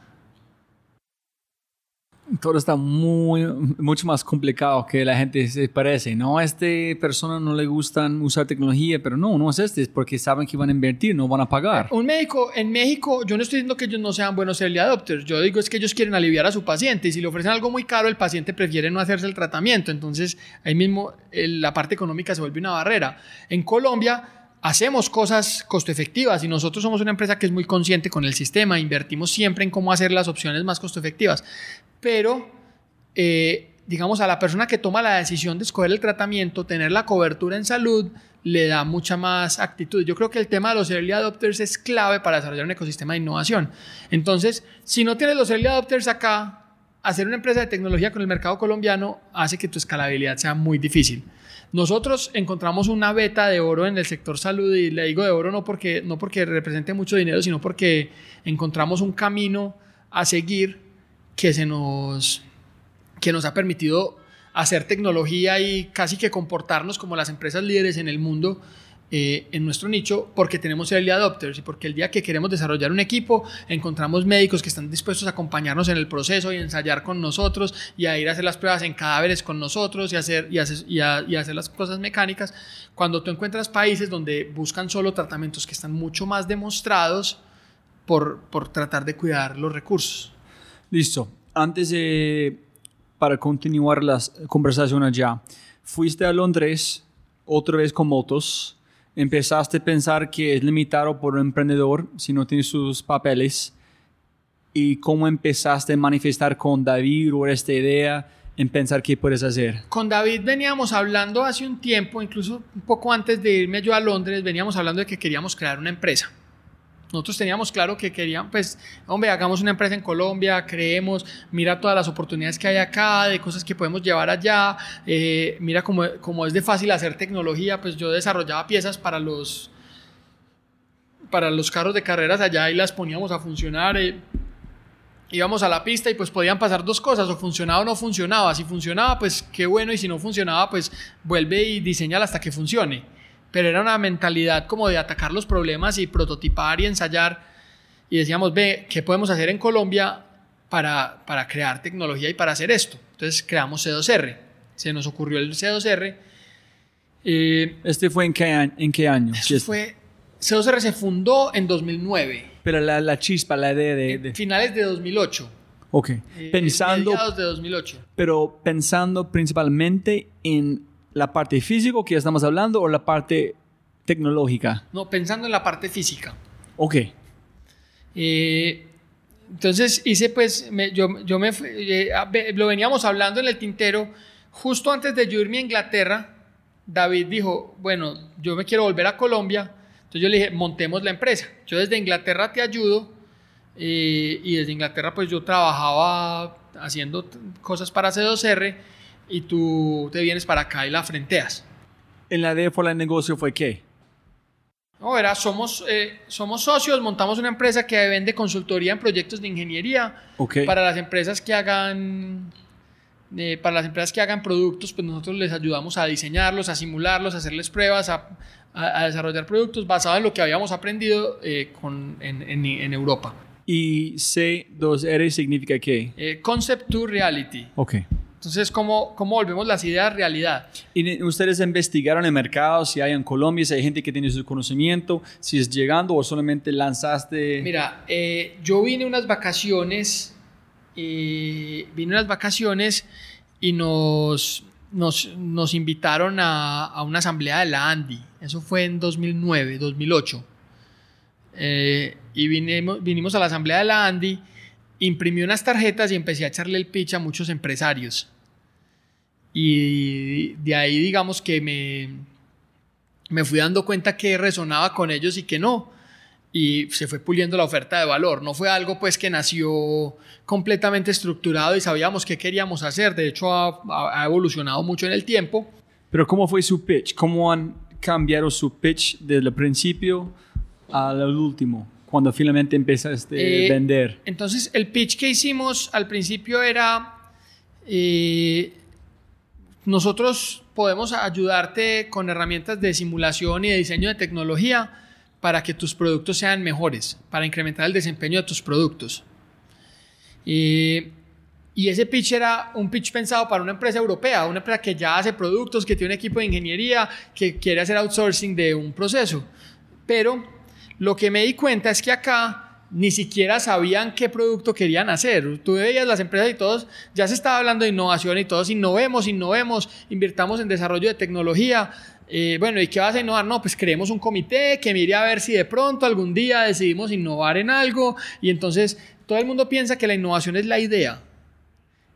todo está muy, mucho más complicado que la gente se parece. No, a esta persona no le gustan usar tecnología, pero no, no es este, es porque saben que van a invertir, no van a pagar. Un médico, en México, yo no estoy diciendo que ellos no sean buenos early adopters, yo digo es que ellos quieren aliviar a su paciente y si le ofrecen algo muy caro, el paciente prefiere no hacerse el tratamiento. Entonces, ahí mismo la parte económica se vuelve una barrera. En Colombia, hacemos cosas costo efectivas y nosotros somos una empresa que es muy consciente con el sistema, invertimos siempre en cómo hacer las opciones más costo efectivas pero eh, digamos a la persona que toma la decisión de escoger el tratamiento, tener la cobertura en salud, le da mucha más actitud. Yo creo que el tema de los early adopters es clave para desarrollar un ecosistema de innovación. Entonces, si no tienes los early adopters acá, hacer una empresa de tecnología con el mercado colombiano hace que tu escalabilidad sea muy difícil. Nosotros encontramos una beta de oro en el sector salud y le digo de oro no porque, no porque represente mucho dinero, sino porque encontramos un camino a seguir que, se nos, que nos ha permitido hacer tecnología y casi que comportarnos como las empresas líderes en el mundo eh, en nuestro nicho porque tenemos early adopters y porque el día que queremos desarrollar un equipo encontramos médicos que están dispuestos a acompañarnos en el proceso y ensayar con nosotros y a ir a hacer las pruebas en cadáveres con nosotros y hacer, y hacer, y hacer las cosas mecánicas. Cuando tú encuentras países donde buscan solo tratamientos que están mucho más demostrados por, por tratar de cuidar los recursos. Listo. Antes de, para continuar la conversación allá, fuiste a Londres otra vez con motos, empezaste a pensar que es limitado por un emprendedor si no tiene sus papeles y cómo empezaste a manifestar con David o esta idea en pensar qué puedes hacer? Con David veníamos hablando hace un tiempo, incluso un poco antes de irme yo a Londres, veníamos hablando de que queríamos crear una empresa. Nosotros teníamos claro que querían, pues, hombre, hagamos una empresa en Colombia, creemos, mira todas las oportunidades que hay acá, de cosas que podemos llevar allá, eh, mira cómo, cómo, es de fácil hacer tecnología, pues yo desarrollaba piezas para los, para los carros de carreras allá y las poníamos a funcionar. Eh, íbamos a la pista y pues podían pasar dos cosas, o funcionaba o no funcionaba. Si funcionaba, pues qué bueno, y si no funcionaba, pues vuelve y diseñala hasta que funcione pero era una mentalidad como de atacar los problemas y prototipar y ensayar. Y decíamos, ve, ¿qué podemos hacer en Colombia para, para crear tecnología y para hacer esto? Entonces creamos C2R. se nos ocurrió el C2R. Eh, ¿Este fue en qué, año- en qué año? fue, C2R se fundó en 2009, Pero la, la chispa, la idea de... en de- finales de 2008. ok. eh, Pensando, mediados de 2008. pero pensando principalmente en la parte física que estamos hablando o la parte tecnológica. No, pensando en la parte física. Ok. Eh, entonces hice pues, me- yo, yo me eh, lo veníamos hablando en el tintero, justo antes de yo irme a Inglaterra, David dijo, bueno, yo me quiero volver a Colombia, entonces yo le dije, montemos la empresa, yo desde Inglaterra te ayudo, eh, y desde Inglaterra pues yo trabajaba haciendo cosas para C2R, y tú te vienes para acá y la frenteas. En la idea por el negocio fue qué? No, era, somos, eh, somos socios, montamos una empresa que vende consultoría en proyectos de ingeniería Ok. para las empresas que hagan eh, para las empresas que hagan productos, pues nosotros les ayudamos a diseñarlos, a simularlos, a hacerles pruebas, a, a- a desarrollar productos basados en lo que habíamos aprendido eh, con- en, en- en Europa. Y C2R significa qué? Eh, concept to reality. Ok. Entonces, ¿cómo, ¿cómo volvemos las ideas realidad? ¿Y ustedes investigaron el mercado, si hay en Colombia, si hay gente que tiene su conocimiento, si es llegando o solamente lanzaste? Mira, eh, yo vine unas vacaciones, eh, vine unas vacaciones y nos, nos, nos invitaron a, a una asamblea de la ANDI. Eso fue en 2009, 2008. Eh, y vinimos, vinimos a la asamblea de la ANDI, imprimí unas tarjetas y empecé a echarle el pitch a muchos empresarios. Y de ahí digamos que me, me fui dando cuenta que resonaba con ellos y que no y se fue puliendo la oferta de valor. No fue algo pues que nació completamente estructurado y sabíamos qué queríamos hacer. De hecho, ha, ha- evolucionado mucho en el tiempo. Pero ¿cómo fue su pitch? ¿Cómo han cambiado su pitch desde el principio al último? Cuando finalmente empezaste Eh, a vender. Entonces, el pitch que hicimos al principio era, eh, nosotros podemos ayudarte con herramientas de simulación y de diseño de tecnología para que tus productos sean mejores, para incrementar el desempeño de tus productos. Y, y ese pitch era un pitch pensado para una empresa europea, una empresa que ya hace productos, que tiene un equipo de ingeniería, que quiere hacer outsourcing de un proceso. Pero lo que me di cuenta es que acá ni siquiera sabían qué producto querían hacer. Tú veías las empresas y todos, ya se estaba hablando de innovación y todos innovemos, innovemos, invirtamos en desarrollo de tecnología. Eh, bueno, ¿y qué vas a innovar? No, pues creemos un comité que mire a ver si de pronto algún día decidimos innovar en algo y entonces todo el mundo piensa que la innovación es la idea.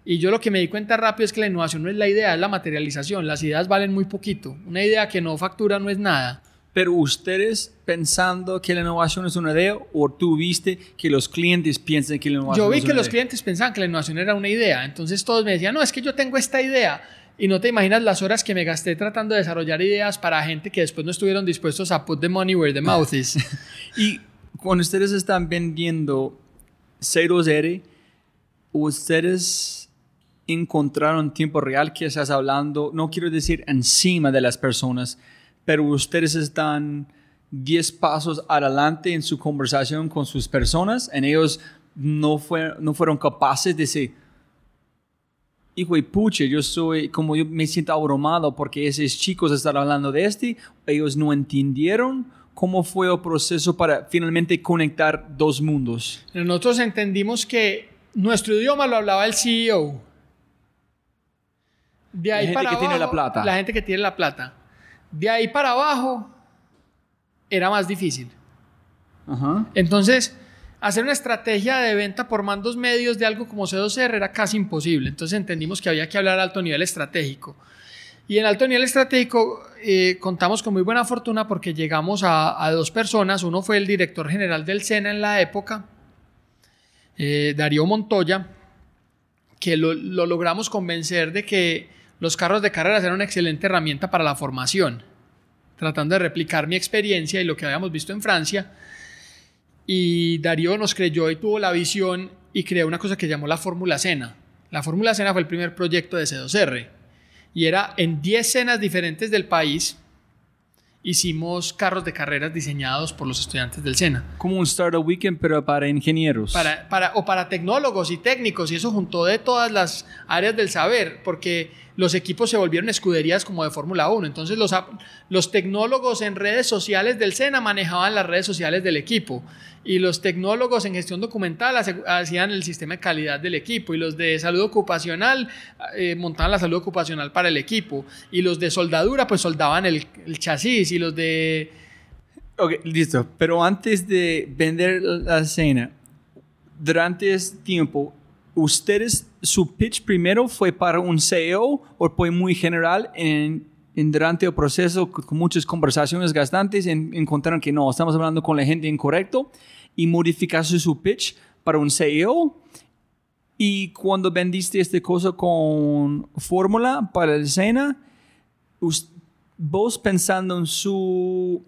Y yo lo que me di cuenta rápido es que la innovación no es la idea, es la materialización. Las ideas valen muy poquito. Una idea que no factura no es nada. Pero ustedes pensando que la innovación es una idea o tú viste que los clientes piensan que la innovación Yo vi es que una los idea? clientes pensaban que la innovación era una idea, entonces todos me decían, no, es que yo tengo esta idea. Y no te imaginas las horas que me gasté tratando de desarrollar ideas para gente que después no estuvieron dispuestos a put the money where the mouth is. Y cuando ustedes están vendiendo C2R, ustedes encontraron en tiempo real que estás hablando, no quiero decir encima de las personas, pero ustedes están 10 pasos adelante en su conversación con sus personas, en ellos no, fue, no fueron capaces de decir, hijo de puche, yo soy, como yo me siento abrumado porque esos chicos están hablando de este, ellos no entendieron cómo fue el proceso para finalmente conectar dos mundos. Nosotros entendimos que nuestro idioma lo hablaba el CEO. De ahí gente para que tiene abajo, la plata. La gente que tiene la plata. De ahí para abajo era más difícil. Ajá. Entonces, hacer una estrategia de venta por mandos medios de algo como C2R era casi imposible. Entonces entendimos que había que hablar a alto nivel estratégico. Y en alto nivel estratégico eh, contamos con muy buena fortuna porque llegamos a, a dos personas. Uno fue el director general del SENA en la época, eh, Darío Montoya, que lo, lo logramos convencer de que los carros de carreras eran una excelente herramienta para la formación, tratando de replicar mi experiencia y lo que habíamos visto en Francia. Y Darío nos creyó y tuvo la visión y creó una cosa que llamó la Fórmula Sena. La Fórmula Sena fue el primer proyecto de C2R y era en 10 cenas diferentes del país. Hicimos carros de carreras diseñados por los estudiantes del SENA. Como un Startup Weekend, pero para ingenieros. Para, para, o para tecnólogos y técnicos, y eso juntó de todas las áreas del saber, porque los equipos se volvieron escuderías como de Fórmula 1. Entonces los, los tecnólogos en redes sociales del SENA manejaban las redes sociales del equipo y los tecnólogos en gestión documental hacían el sistema de calidad del equipo y los de salud ocupacional eh, montaban la salud ocupacional para el equipo y los de soldadura pues soldaban el, chasis y los de... Ok, listo. Pero antes de vender la cena, durante ese tiempo, ¿ustedes, su pitch primero fue para un CEO o fue muy general en, durante el proceso con muchas conversaciones gastantes encontraron que no, estamos hablando con la gente incorrecto y modificaste su pitch para un CEO? Y cuando vendiste esta cosa con fórmula para el Sena, vos pensando en su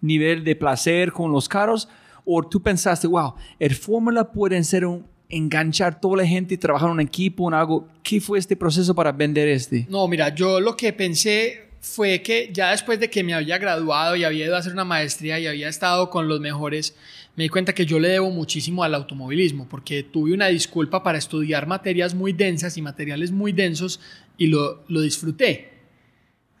nivel de placer con los carros, o tú pensaste, wow, el fórmula puede ser un enganchar toda la gente y trabajar en un equipo, en algo. ¿Qué fue este proceso para vender este? No, mira, yo lo que pensé fue que ya después de que me había graduado y había ido a hacer una maestría y había estado con los mejores, me di cuenta que yo le debo muchísimo al automovilismo, porque tuve una disculpa para estudiar materias muy densas y materiales muy densos y lo, lo disfruté.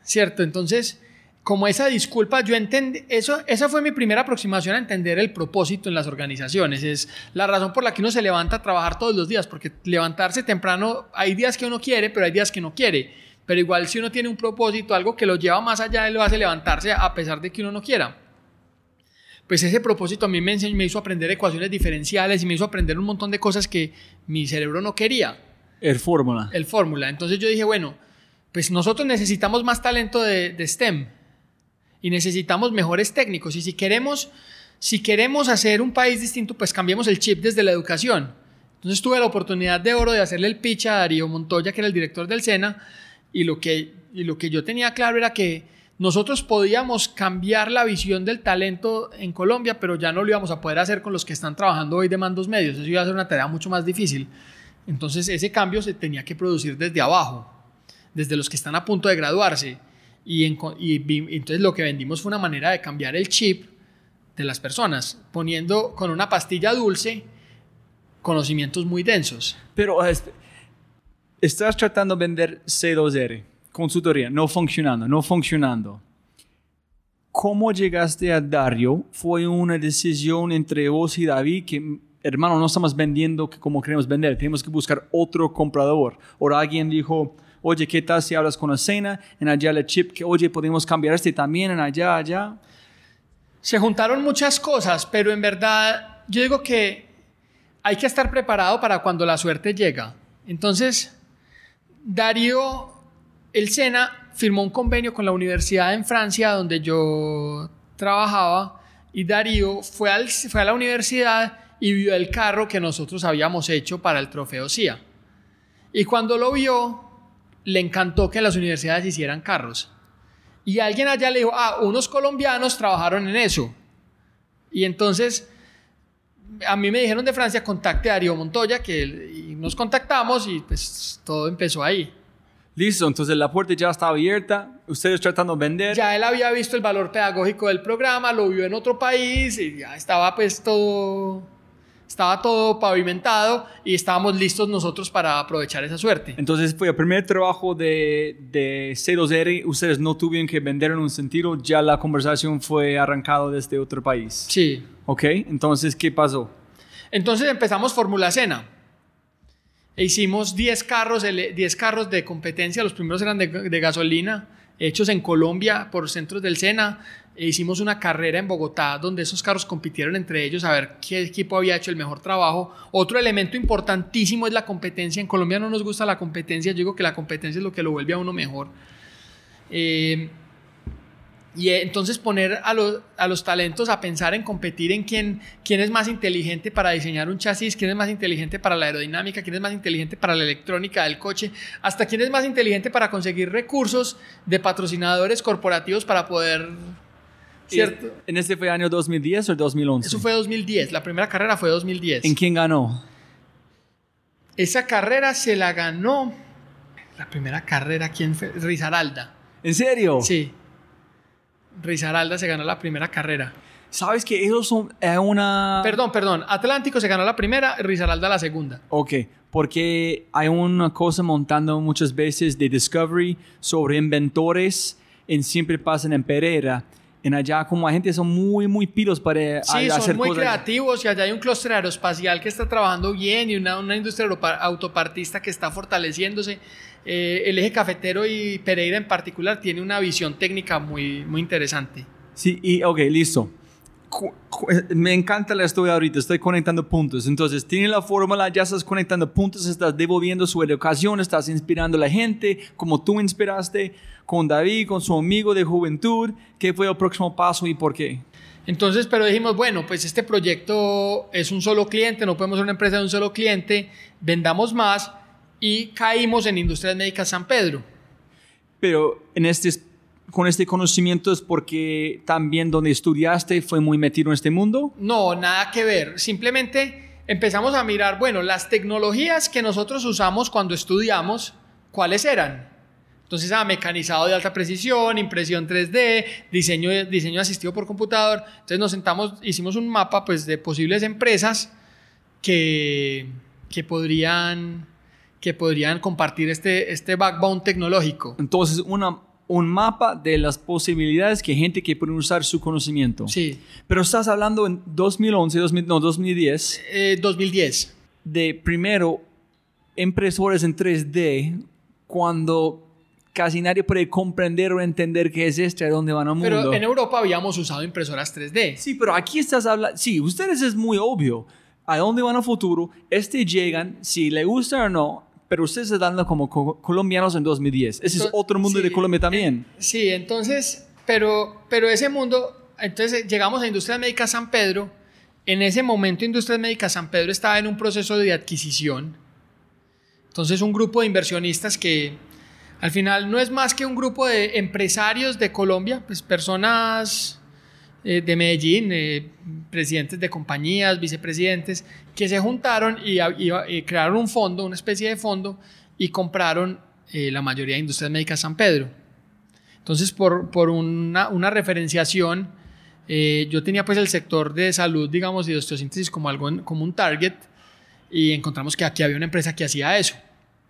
¿Cierto? Entonces, como esa disculpa, yo entendí, eso, esa fue mi primera aproximación a entender el propósito en las organizaciones. Es la razón por la que uno se levanta a trabajar todos los días, porque levantarse temprano, hay días que uno quiere, pero hay días que no quiere. Pero igual si uno tiene un propósito, algo que lo lleva más allá, él lo hace levantarse a pesar de que uno no quiera. Pues ese propósito a mí me, enseñó, me hizo aprender ecuaciones diferenciales y me hizo aprender un montón de cosas que mi cerebro no quería. El fórmula. El fórmula. Entonces yo dije, bueno, pues nosotros necesitamos más talento de, de STEM y necesitamos mejores técnicos. Y si queremos, si queremos hacer un país distinto, pues cambiemos el chip desde la educación. Entonces tuve la oportunidad de oro de hacerle el pitch a Darío Montoya, que era el director del SENA, y lo que, y lo que yo tenía claro era que nosotros podíamos cambiar la visión del talento en Colombia, pero ya no lo íbamos a poder hacer con los que están trabajando hoy de mandos medios. Eso iba a ser una tarea mucho más difícil. Entonces ese cambio se tenía que producir desde abajo, desde los que están a punto de graduarse. Y, entonces lo que vendimos fue una manera de cambiar el chip de las personas, poniendo con una pastilla dulce conocimientos muy densos. Pero este, estás tratando de vender C2R, consultoría, no funcionando, no funcionando. ¿Cómo llegaste a Dario? ¿Fue una decisión entre vos y David que, hermano, no estamos vendiendo como queremos vender, tenemos que buscar otro comprador? ¿O alguien dijo, oye, ¿qué tal si hablas con la cena en allá el chip? Que, oye, podemos cambiar este también en allá, allá. Se juntaron muchas cosas, pero en verdad yo digo que hay que estar preparado para cuando la suerte llega. Entonces, Darío, el Sena, firmó un convenio con la universidad en Francia donde yo trabajaba y Darío fue, al, fue a la universidad y vio el carro que nosotros habíamos hecho para el trofeo CIA. Y cuando lo vio, le encantó que las universidades hicieran carros. Y alguien allá le dijo, ah, unos colombianos trabajaron en eso. Y entonces a mí me dijeron de Francia, contacte a Darío Montoya, que nos contactamos y pues todo empezó ahí. Listo, entonces la puerta ya está abierta, ustedes tratando de vender. Ya él había visto el valor pedagógico del programa, lo vio en otro país y ya estaba pues todo estaba todo pavimentado y estábamos listos nosotros para aprovechar esa suerte. Entonces fue el primer trabajo de, de C2R, ustedes no tuvieron que vender en un sentido, ya la conversación fue arrancada desde otro país. Sí. Ok, entonces, ¿qué pasó? Entonces empezamos Fórmula Cena. E hicimos 10 carros, 10 carros de competencia, los primeros eran de, de gasolina, hechos en Colombia por centros del Sena. E hicimos una carrera en Bogotá donde esos carros compitieron entre ellos a ver qué equipo había hecho el mejor trabajo. Otro elemento importantísimo es la competencia. En Colombia no nos gusta la competencia, yo digo que la competencia es lo que lo vuelve a uno mejor. Eh, y entonces poner a, a, los talentos a pensar en competir en quién, quién es más inteligente para diseñar un chasis, quién es más inteligente para la aerodinámica, quién es más inteligente para la electrónica del coche, hasta quién es más inteligente para conseguir recursos de patrocinadores corporativos para poder ¿Cierto? ¿En ese fue año 2010 o 2011? Eso fue 2010, la primera carrera fue 2010. ¿En quién ganó? Esa carrera se la ganó, la primera carrera, ¿quién fue? Rizaralda. ¿En serio? Sí. Rizaralda se ganó la primera carrera. ¿Sabes que ellos son es una... Perdón, perdón. Atlántico se ganó la primera, Risaralda la segunda. Ok, porque hay una cosa montando muchas veces de Discovery sobre inventores en siempre pasan en Pereira. En allá como la gente son muy, muy pilos para Sí, a- hacer son muy cosas. creativos y allá hay un clúster aeroespacial que está trabajando bien y una, una industria autopartista que está fortaleciéndose. Eh, el eje cafetero y Pereira en particular tiene una visión técnica muy, muy interesante. Sí, y ok, listo. Cu- Me encanta la historia ahorita, estoy conectando puntos. Entonces, tiene la fórmula, ya estás conectando puntos, estás devolviendo su educación, estás inspirando a la gente, como tú inspiraste con David, con su amigo de juventud. ¿Qué fue el próximo paso y por qué? Entonces, pero dijimos, bueno, pues este proyecto es un solo cliente, no podemos ser una empresa de un solo cliente, vendamos más y caímos en Industrias Médicas San Pedro. Pero en este, con este conocimiento es porque también donde estudiaste fue muy metido en este mundo. No, nada que ver. Simplemente empezamos a mirar, bueno, las tecnologías que nosotros usamos cuando estudiamos, ¿cuáles eran? Entonces, ah, mecanizado de alta precisión, impresión 3D, diseño, diseño asistido por computador. Entonces nos sentamos, hicimos un mapa pues, de posibles empresas que, que, podrían, que podrían compartir este, este backbone tecnológico. Entonces, una, un mapa de las posibilidades que gente que puede usar su conocimiento. Sí, Pero estás hablando en 2011, 2000, no, 2010, eh, 2010. de primero impresores en 3D, cuando casi nadie puede comprender o entender qué es esto, a dónde van al mundo. Pero en Europa habíamos usado impresoras 3D. Sí, pero aquí estás hablando, sí, ustedes es muy obvio, a dónde van al futuro, este llegan, si le gusta o no, pero ustedes están como co- colombianos en 2010. Ese es Entonces, otro mundo sí, de Colombia también. Sí, entonces, pero, pero ese mundo, entonces llegamos a Industrias Médicas San Pedro. En ese momento Industrias Médicas San Pedro estaba en un proceso de adquisición. Entonces un grupo de inversionistas que al final no es más que un grupo de empresarios de Colombia, pues personas eh, de Medellín, eh, presidentes de compañías, vicepresidentes, que se juntaron y, y crearon un fondo, una especie de fondo, y compraron eh, la mayoría de Industrias Médicas San Pedro. Entonces, por, por una, referenciación, eh, yo tenía pues el sector de salud, digamos, y de osteosíntesis como, algo como un target, y encontramos que aquí había una empresa que hacía eso.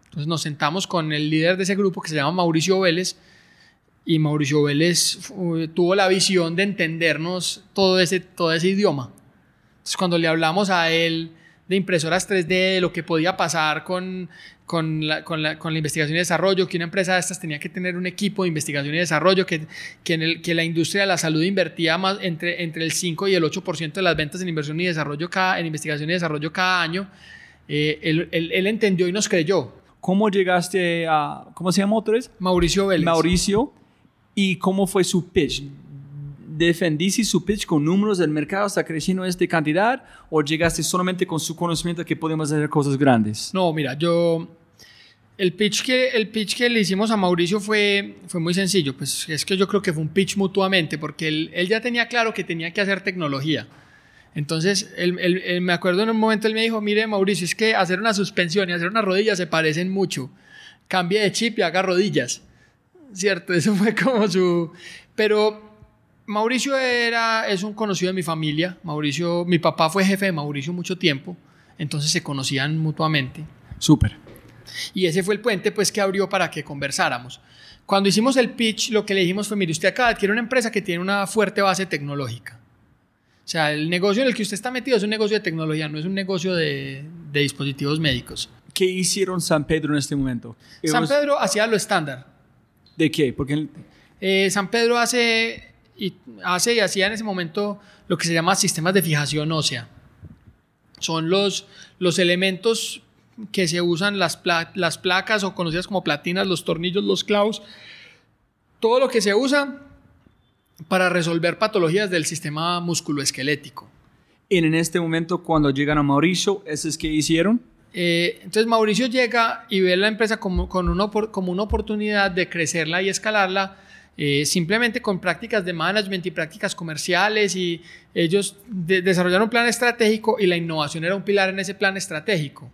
Entonces nos sentamos con el líder de ese grupo que se llama Mauricio Vélez, y Mauricio Vélez tuvo la visión de entendernos todo ese, todo ese idioma. Entonces cuando le hablamos a él de impresoras 3D, de lo que podía pasar con, con, la, con, la, con la investigación y desarrollo, que una empresa de estas tenía que tener un equipo de investigación y desarrollo, que, que, en el, que la industria de la salud invertía más entre, entre el 5 y el 8% de las ventas en inversión y desarrollo cada, en investigación y desarrollo cada año, eh, él, él, él entendió y nos creyó. ¿Cómo llegaste a, ¿cómo se llama otra vez? Mauricio Vélez. Mauricio. ¿Y cómo fue su pitch? ¿Defendiste su pitch con números del mercado está creciendo esta cantidad o llegaste solamente con su conocimiento que podemos hacer cosas grandes? No, mira, yo. El pitch, que, el pitch que le hicimos a Mauricio fue, fue muy sencillo. Pues es que yo creo que fue un pitch mutuamente, porque él, él ya tenía claro que tenía que hacer tecnología. Entonces, me acuerdo en un momento, él me dijo: Mire, Mauricio, es que hacer una suspensión y hacer una rodilla se parecen mucho. Cambie de chip y haga rodillas. ¿Cierto? Eso fue como su. Pero Mauricio era, es un conocido de mi familia. Mauricio, mi papá fue jefe de Mauricio mucho tiempo, entonces se conocían mutuamente. Súper. Y ese fue el puente pues que abrió para que conversáramos. Cuando hicimos el pitch, lo que le dijimos fue, mire, usted acaba de adquirir una empresa que tiene una fuerte base tecnológica. O sea, el negocio en el que usted está metido es un negocio de tecnología, no es un negocio de, de dispositivos médicos. ¿Qué hicieron San Pedro en este momento? San Pedro hacía lo estándar. ¿De qué? Porque Eh, San Pedro hace y, hace y hacía en ese momento lo que se llama sistemas de fijación ósea. Son los, los elementos que se usan, las, pla- las placas o conocidas como platinas, los tornillos, los clavos, todo lo que se usa para resolver patologías del sistema musculoesquelético. en este momento cuando llegan a Mauricio, ¿eso es que hicieron? Eh, entonces Mauricio llega y ve la empresa como, con una, como una oportunidad de crecerla y escalarla eh, simplemente con prácticas de management y prácticas comerciales y ellos de- desarrollaron un plan estratégico y la innovación era un pilar en ese plan estratégico.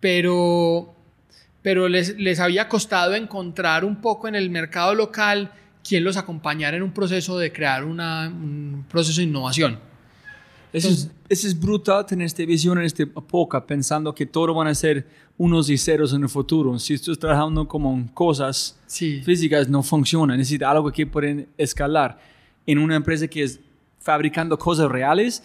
Pero, pero les, les había costado encontrar un poco en el mercado local quien los acompañara en un proceso de crear un proceso de innovación. Eso es, eso es brutal tener esta visión en esta época, pensando que todo van a ser unos y ceros en el futuro. Si estás trabajando como en cosas Sí. físicas, no funciona. Necesita algo que pueden escalar. En una empresa que es fabricando cosas reales,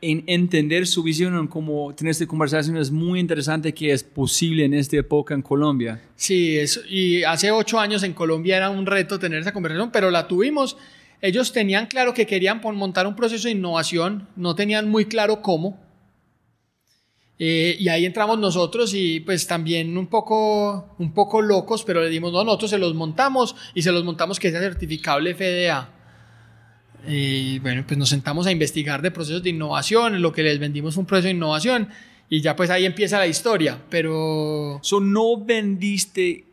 en entender su visión, en cómo tener esta conversación es muy interesante que es posible en esta época en Colombia. Sí, eso, y hace ocho años en Colombia era un reto tener esa conversación, pero la tuvimos. Ellos tenían claro que querían montar un proceso de innovación, no tenían muy claro cómo. Eh, y ahí entramos nosotros y pues también un poco, un poco locos, pero le dimos, no, nosotros se los montamos y se los montamos que sea certificable FDA. Y bueno, pues nos sentamos a investigar de procesos de innovación, lo que les vendimos fue un proceso de innovación y ya pues ahí empieza la historia, pero... So, no vendiste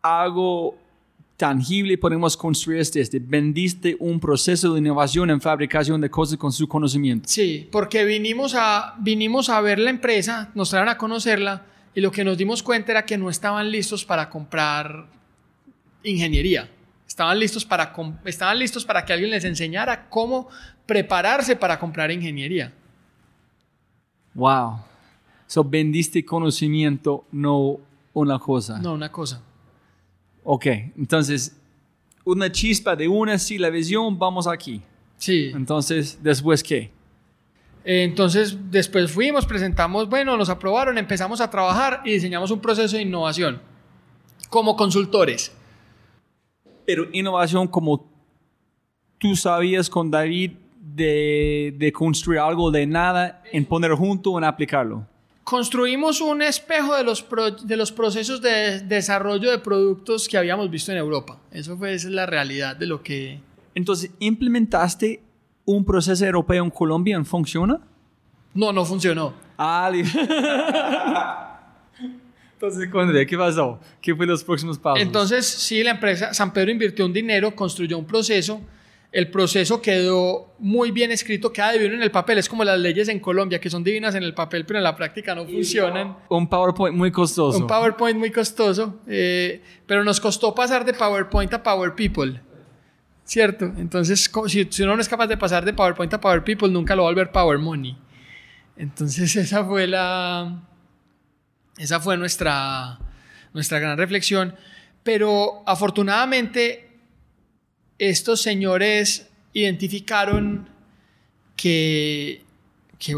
algo tangible, podemos construir este, este. Vendiste un proceso de innovación en fabricación de cosas con su conocimiento. Sí, porque vinimos a, vinimos a ver la empresa, nos trajeron a conocerla y lo que nos dimos cuenta era que no estaban listos para comprar ingeniería. Estaban listos para, estaban listos para que alguien les enseñara cómo prepararse para comprar ingeniería. Wow. So, vendiste conocimiento, no una cosa. No, una cosa. Ok, entonces, una chispa de una, sí, la visión, vamos aquí. Sí. Entonces, ¿después qué? Eh, Entonces, después fuimos, presentamos, bueno, nos aprobaron, empezamos a trabajar y diseñamos un proceso de innovación como consultores. Pero innovación como tú sabías con David de, de construir algo de nada, en poner junto, en aplicarlo. Construimos un espejo de los, pro- de los procesos de desarrollo de productos que habíamos visto en Europa. Eso fue esa es la realidad de lo que... Entonces, ¿implementaste un proceso europeo en Colombia? ¿Funciona? No, no funcionó. Ah, Entonces, cuéntame, ¿qué pasó? ¿Qué fue los próximos pasos? Entonces, sí, la empresa San Pedro invirtió un dinero, construyó un proceso. El proceso quedó muy bien escrito, queda divino en el papel. Es como las leyes en Colombia, que son divinas en el papel, pero en la práctica no funcionan. un PowerPoint muy costoso. Un PowerPoint muy costoso, eh, pero nos costó pasar de PowerPoint a Power People. ¿Cierto? Entonces, si, si uno no es capaz de pasar de PowerPoint a Power People, nunca lo va a volver Power Money. Entonces, esa fue la. Esa fue nuestra, nuestra gran reflexión. Pero afortunadamente, estos señores identificaron que, que,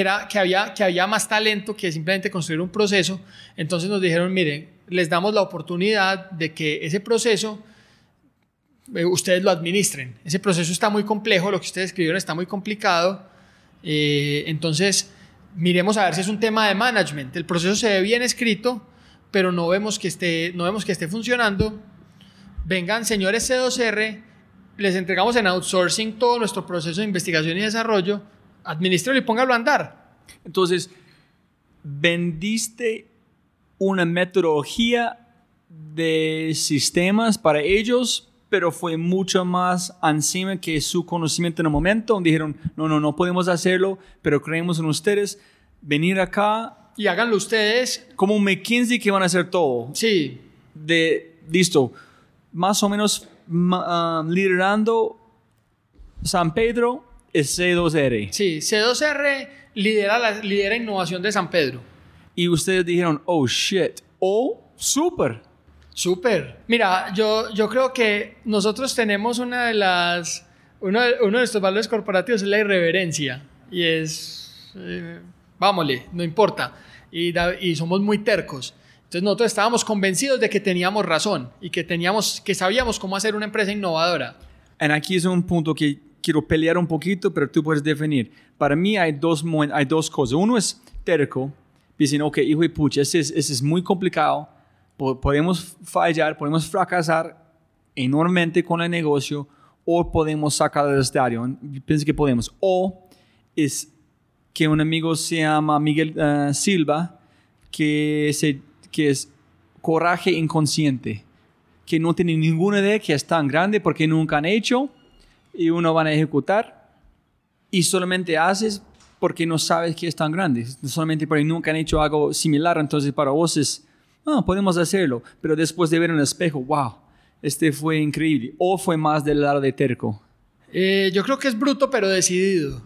era- que había, que había más talento que simplemente construir un proceso. Entonces nos dijeron, miren, les damos la oportunidad de que ese proceso eh, ustedes lo administren. Ese proceso está muy complejo, lo que ustedes escribieron está muy complicado. Eh, entonces, miremos a ver si es un tema de management. El proceso se ve bien escrito, pero no vemos que esté, no vemos que esté funcionando. Vengan, señores C2R, les entregamos en outsourcing todo nuestro proceso de investigación y desarrollo, administrelo y póngalo a andar. Entonces, vendiste una metodología de sistemas para ellos, pero fue mucho más encima que su conocimiento en el momento. Dijeron, no, no, no podemos hacerlo, pero creemos en ustedes. Venir acá, Y háganlo ustedes. como un McKinsey que van a hacer todo. Sí, De, listo, más o menos ah, liderando San Pedro es C2R. sí. C2R lidera, la, lidera innovación de San Pedro. Y ustedes dijeron, oh shit, oh super. Súper. Mira, yo, yo creo que nosotros tenemos una de las. Uno de, uno de nuestros valores corporativos es la irreverencia. Y es. eh, no importa. Y, y somos muy tercos. Entonces nosotros estábamos convencidos de que teníamos razón y que, teníamos, que sabíamos cómo hacer una empresa innovadora. Y aquí es un punto que quiero pelear un poquito, pero tú puedes definir. Para mí hay dos, hay dos cosas. Uno es terco, dicen, ok, hijo de pucha, ese es, ese es muy complicado, po- podemos fallar, podemos fracasar enormemente con el negocio, o podemos sacar del estadio. Pienso que podemos. O es que un amigo se llama Miguel eh, Silva, que, se, que es coraje inconsciente, que no tiene ninguna idea que es tan grande porque nunca han hecho y uno van a ejecutar y solamente haces porque no sabes que es tan grande, solamente porque nunca han hecho algo similar, entonces para vos es, ah, podemos hacerlo, pero después de ver en el espejo, wow, este fue increíble. ¿O fue más del lado de terco? Eh, yo creo que es bruto, pero decidido.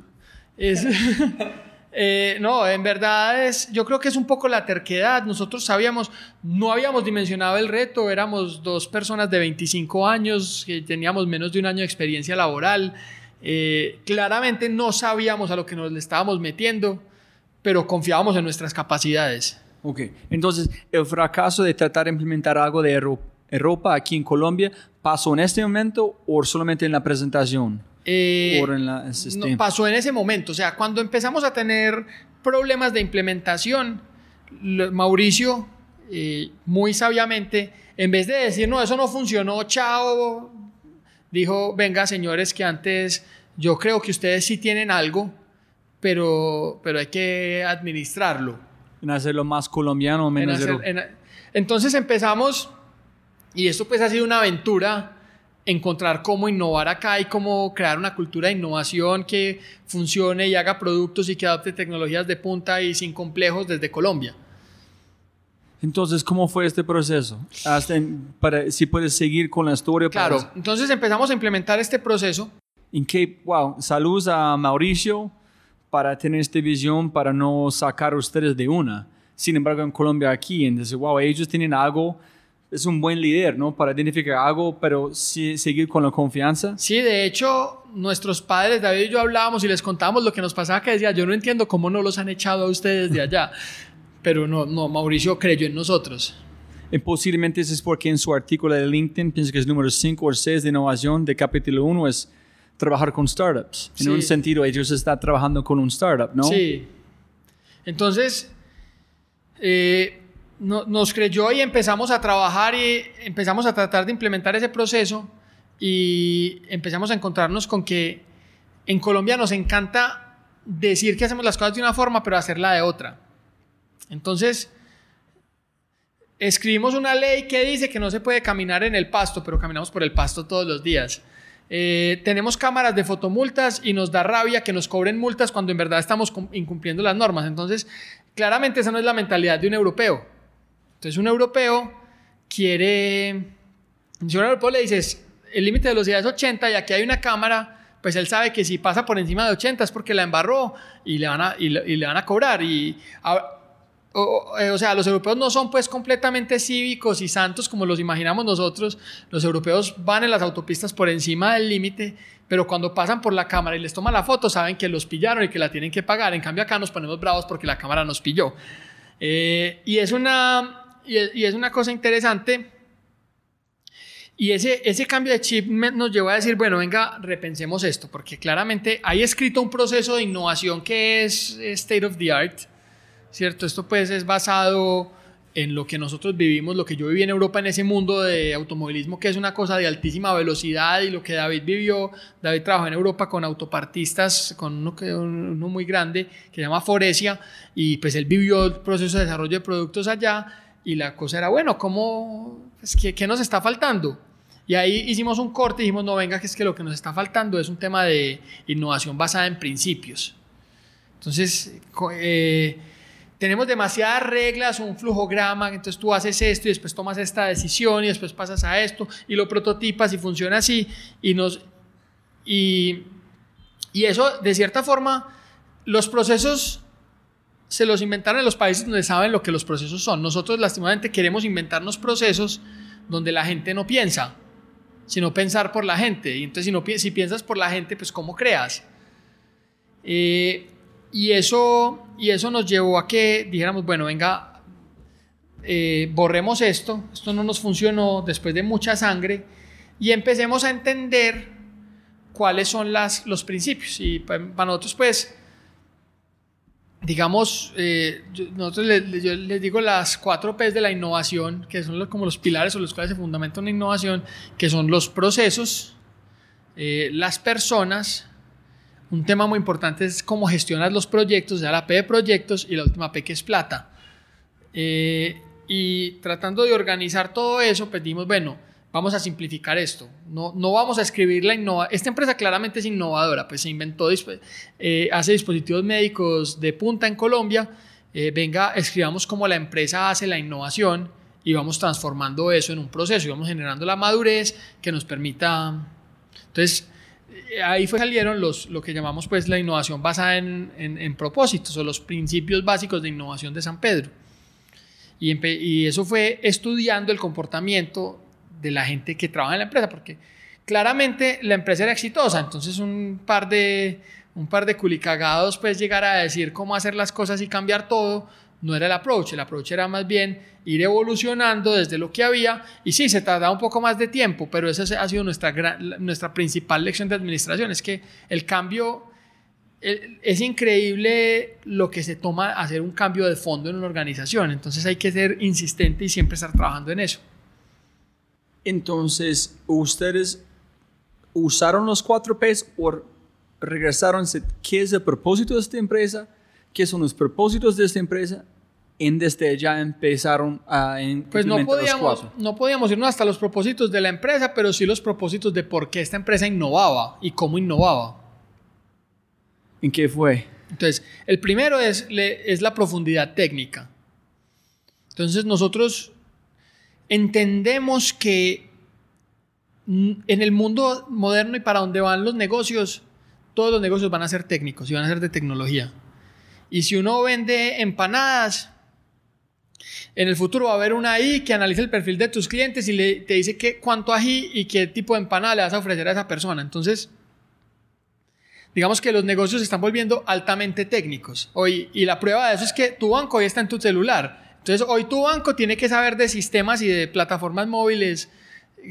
Es, eh, no, en verdad es, yo creo que es un poco la terquedad. Nosotros sabíamos, no habíamos dimensionado el reto, éramos dos personas de 25 años que teníamos menos de un año de experiencia laboral. Eh, claramente no sabíamos a lo que nos le estábamos metiendo, pero confiábamos en nuestras capacidades. Ok, entonces el fracaso de tratar de implementar algo de Europa aquí en Colombia pasó en este momento o solamente en la presentación? Eh, no, pasó en ese momento, o sea, cuando empezamos a tener problemas de implementación, Mauricio, eh, muy sabiamente, en vez de decir, no, eso no funcionó, chao, dijo, venga señores, que antes yo creo que ustedes sí tienen algo, pero, pero hay que administrarlo. En hacerlo más colombiano, menos... entonces empezamos, y esto pues ha sido una aventura, encontrar cómo innovar acá y cómo crear una cultura de innovación que funcione y haga productos y que adopte tecnologías de punta y sin complejos desde Colombia. Entonces, ¿cómo fue este proceso? Hasta para, si puedes seguir con la historia. Claro, entonces empezamos a implementar este proceso. En que, wow, saludos a Mauricio para tener esta visión, para no sacar a ustedes de una. Sin embargo, en Colombia aquí, entonces, wow, ellos tienen algo es un buen líder, ¿no? Para identificar algo, pero sí, seguir con la confianza. Sí, de hecho, nuestros padres, David y yo hablábamos y les contábamos lo que nos pasaba, que decía, yo no entiendo cómo no los han echado a ustedes de allá. pero no, no, Mauricio creyó en nosotros. Y posiblemente eso es porque en su artículo de LinkedIn, pienso que es número 5 o 6 de innovación de capítulo 1, es trabajar con startups. En un sentido, ellos están trabajando con un startup, ¿no? Sí. Entonces, eh, nos creyó y empezamos a trabajar y empezamos a tratar de implementar ese proceso y empezamos a encontrarnos con que en Colombia nos encanta decir que hacemos las cosas de una forma pero hacerla de otra. Entonces, escribimos una ley que dice que no se puede caminar en el pasto, pero caminamos por el pasto todos los días. Eh, tenemos cámaras de fotomultas y nos da rabia que nos cobren multas cuando en verdad estamos incumpliendo las normas. Entonces, claramente esa no es la mentalidad de un europeo. Entonces un europeo quiere, si un europeo le dices, el límite de velocidad es 80 y aquí hay una cámara, pues él sabe que si pasa por encima de 80 es porque la embarró y le van a, y le, van a cobrar. Y, eh, o, sea, los europeos no son pues completamente cívicos y santos como los imaginamos nosotros. Los europeos van en las autopistas por encima del límite, pero cuando pasan por la cámara y les toman la foto saben que los pillaron y que la tienen que pagar. En cambio acá nos ponemos bravos porque la cámara nos pilló. Eh, y es una y es, una cosa interesante. Y ese, ese cambio de chip nos llevó a decir, bueno, venga, repensemos esto, porque claramente hay escrito un proceso de innovación que es state of the art, ¿cierto? Esto pues es basado en lo que nosotros vivimos, lo que yo viví en Europa en ese mundo de automovilismo, que es una cosa de altísima velocidad y lo que David vivió, David trabajó en Europa con autopartistas, con uno, uno muy grande que se llama Foresia, y pues él vivió el proceso de desarrollo de productos allá y la cosa era, bueno, ¿cómo, es que, ¿qué nos está faltando? Y ahí hicimos un corte y dijimos, no, venga, que es que lo que nos está faltando es un tema de innovación basada en principios. Entonces, eh, tenemos demasiadas reglas, un flujograma, entonces tú haces esto y después tomas esta decisión y después pasas a esto y lo prototipas y funciona así. Y, nos, y, y eso, de cierta forma, los procesos se los inventaron en los países donde saben lo que los procesos son. Nosotros lastimosamente queremos inventarnos procesos donde la gente no piensa, sino pensar por la gente. Y entonces si, no, si piensas por la gente, pues ¿cómo creas? Eh, y, eso, y eso nos llevó a que dijéramos, bueno, venga, eh, borremos esto, esto no nos funcionó después de mucha sangre, y empecemos a entender cuáles son las, los principios. Y para nosotros, pues, digamos, eh, nosotros les, yo les digo las cuatro P's de la innovación, que son como los pilares o los cuales se fundamentan una innovación, que son los procesos, eh, las personas, un tema muy importante es cómo gestionar los proyectos, ya la P de proyectos y la última P que es plata. Eh, y tratando de organizar todo eso, pedimos, bueno, vamos a simplificar esto. No, no vamos a escribir la innovación. Esta empresa claramente es innovadora, pues se inventó, eh, hace dispositivos médicos de punta en Colombia. Eh, venga, escribamos cómo la empresa hace la innovación y vamos transformando eso en un proceso y vamos generando la madurez que nos permita... Entonces, eh, ahí fue, salieron los, lo que llamamos pues la innovación basada en, en, propósitos o los principios básicos de innovación de San Pedro. Y, y, eso fue estudiando el comportamiento de la gente que trabaja en la empresa, porque claramente la empresa era exitosa, entonces un par de, un par de culicagados pues llegar a decir cómo hacer las cosas y cambiar todo, no era el approach, el approach era más bien ir evolucionando desde lo que había y sí, se tardaba un poco más de tiempo, pero esa ha sido nuestra, nuestra principal lección de administración, es que el cambio, es increíble lo que se toma hacer un cambio de fondo en una organización, entonces hay que ser insistente y siempre estar trabajando en eso. Entonces, ustedes usaron los cuatro P's o regresaron, ¿qué es el propósito de esta empresa? ¿Qué son los propósitos de esta empresa? en desde ya empezaron a pues no podíamos, no podíamos irnos hasta los propósitos de la empresa, pero sí los propósitos de por qué esta empresa innovaba y cómo innovaba. ¿En qué fue? Entonces, el primero es, es la profundidad técnica. Entonces, nosotros entendemos que en el mundo moderno y para donde van los negocios, todos los negocios van a ser técnicos y van a ser de tecnología. Y si uno vende empanadas, en el futuro va a haber una AI que analiza el perfil de tus clientes y te dice qué, cuánto ají y qué tipo de empanada le vas a ofrecer a esa persona. Entonces, digamos que los negocios se están volviendo altamente técnicos. Hoy, y la prueba de eso es que tu banco hoy está en tu celular. Entonces, hoy tu banco tiene que saber de sistemas y de plataformas móviles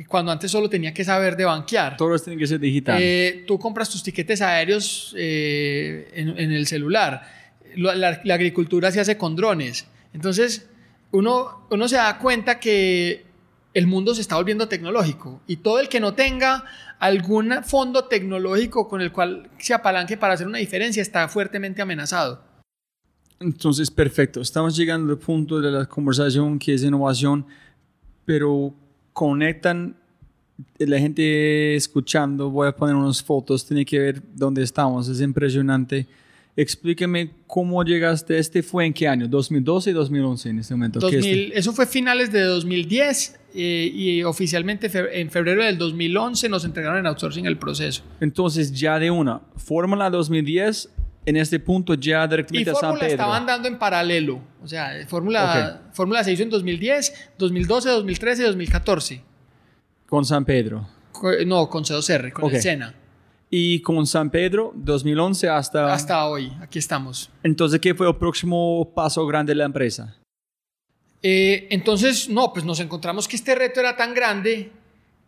cuando antes solo tenía que saber de banquear. Todos tienen que ser digital. Eh, tú compras tus tiquetes aéreos eh, en, el celular. La, la agricultura se hace con drones. Entonces, uno, uno se da cuenta que el mundo se está volviendo tecnológico y todo el que no tenga algún fondo tecnológico con el cual se apalanque para hacer una diferencia está fuertemente amenazado. Entonces, perfecto. Estamos llegando al punto de la conversación que es innovación, pero conectan la gente escuchando. Voy a poner unas fotos, tiene que ver dónde estamos. Es impresionante Explíqueme cómo llegaste. ¿Este fue en qué año? ¿2012 y 2011 en este momento? 2000, eso fue finales de 2010 eh, y oficialmente en febrero del 2011 nos entregaron en outsourcing el proceso. Entonces, ya de una, Fórmula 2010 en este punto ya directamente a San Pedro. estaban dando en paralelo. O sea, Fórmula Fórmula se hizo en 2010, 2012, 2013 y 2014. ¿Con San Pedro? No, con C2R, con el Sena. Y con San Pedro, 2011 hasta... Hasta hoy, aquí estamos. Entonces, ¿qué fue el próximo paso grande de la empresa? Eh, entonces, no, pues nos encontramos que este reto era tan grande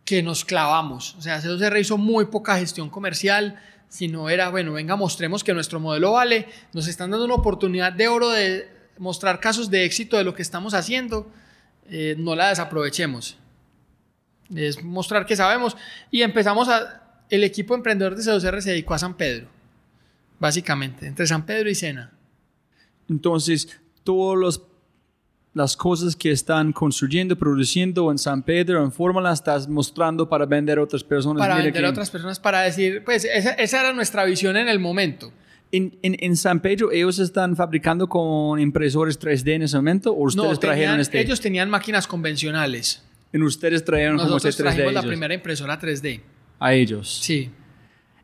que nos clavamos. O sea, se hizo muy poca gestión comercial, sino era, bueno, venga, mostremos que nuestro modelo vale, nos están dando una oportunidad de oro de mostrar casos de éxito de lo que estamos haciendo, eh, no la desaprovechemos. Es mostrar que sabemos y empezamos a el equipo emprendedor de C2R se dedicó a San Pedro, básicamente, entre San Pedro y Sena. Entonces, todas las cosas que están construyendo, produciendo en San Pedro, en Fórmula, estás mostrando para vender a otras personas. Para vender a otras personas, para decir, pues esa, era nuestra visión en el momento. En, en, San Pedro, ¿ellos están fabricando con impresores 3D en ese momento? ¿O ustedes no, trajeron este? Ellos tenían máquinas convencionales. ¿En ustedes trajeron como este 3D? Nosotros trajimos la primera impresora 3D a ellos. Sí.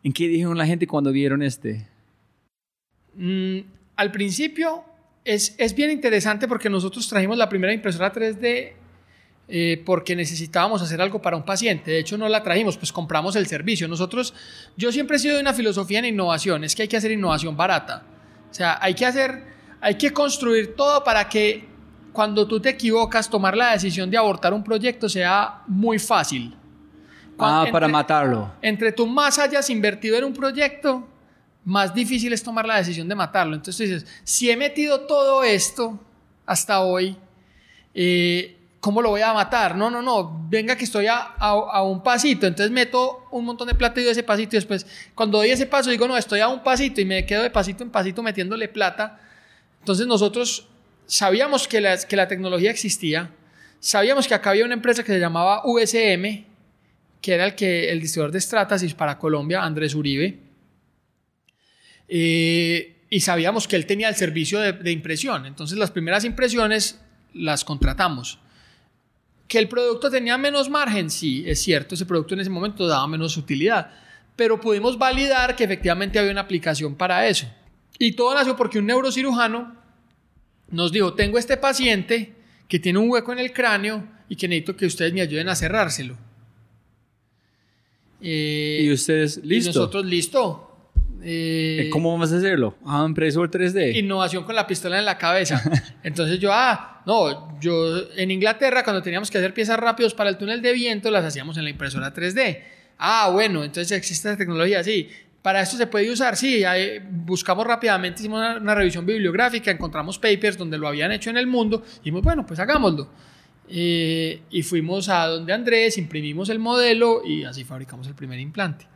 ¿En qué dijeron la gente cuando vieron este? Mm, al principio es, es, bien interesante porque nosotros trajimos la primera impresora 3D eh, porque necesitábamos hacer algo para un paciente. De hecho, no la trajimos, pues compramos el servicio. Nosotros, yo siempre he sido de una filosofía en innovación, es que hay que hacer innovación barata. O sea, hay que hacer, hay que construir todo para que cuando tú te equivocas, tomar la decisión de abortar un proyecto sea muy fácil. Ah, para matarlo. Entre tú más hayas invertido en un proyecto, más difícil es tomar la decisión de matarlo. Entonces dices, si he metido todo esto hasta hoy, eh, ¿cómo lo voy a matar? No, no, no, venga que estoy a, un pasito, entonces meto un montón de plata y doy ese pasito y después cuando doy ese paso digo, no, estoy a un pasito y me quedo de pasito en pasito metiéndole plata. Entonces nosotros sabíamos que la, que la tecnología existía, sabíamos que acá había una empresa que se llamaba USM, que era el, que, el distribuidor de Stratasys para Colombia, Andrés Uribe. Eh, y sabíamos que él tenía el servicio de, impresión. Entonces las primeras impresiones las contratamos. que el producto tenía menos margen, sí, es cierto, ese producto en ese momento daba menos utilidad, pero pudimos validar que efectivamente había una aplicación para eso. Y todo nació porque un neurocirujano nos dijo, tengo este paciente que tiene un hueco en el cráneo y que necesito que ustedes me ayuden a cerrárselo. Eh, y ustedes, listo. Y nosotros, listo. Eh, ¿Cómo vamos a hacerlo? Ah, impresor 3D. Innovación con la pistola en la cabeza. Entonces yo, ah, no, yo en Inglaterra cuando teníamos que hacer piezas rápidos para el túnel de viento las hacíamos en la impresora 3D. Ah, bueno, entonces existe esta tecnología, sí. Para esto se puede usar, sí. buscamos rápidamente, hicimos una, revisión bibliográfica, encontramos papers donde lo habían hecho en el mundo y dijimos, bueno, pues hagámoslo. Eh, y fuimos a donde Andrés, imprimimos el modelo y así fabricamos el primer implante.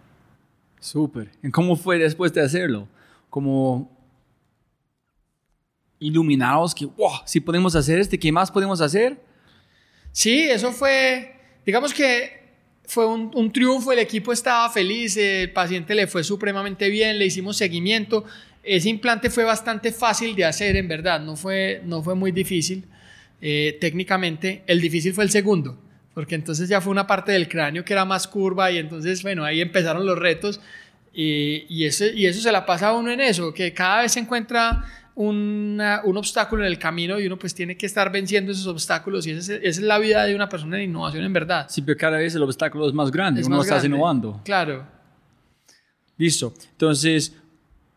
Súper. ¿Cómo fue después de hacerlo? Como iluminados que, wow, si podemos hacer este, ¿qué más podemos hacer? Sí, eso fue, digamos que fue un, un, triunfo, el equipo estaba feliz, el paciente le fue supremamente bien, le hicimos seguimiento. Ese implante fue bastante fácil de hacer, en verdad, no fue, no fue muy difícil eh, técnicamente. El difícil fue el segundo, porque entonces ya fue una parte del cráneo que era más curva y entonces, bueno, ahí empezaron los retos. Y, y, eso, y eso se la pasa a uno en eso, que cada vez se encuentra un obstáculo en el camino y uno pues tiene que estar venciendo esos obstáculos y esa es, la vida de una persona en innovación en verdad. Sí, pero cada vez el obstáculo es más grande, uno está innovando. Claro. Listo. Entonces,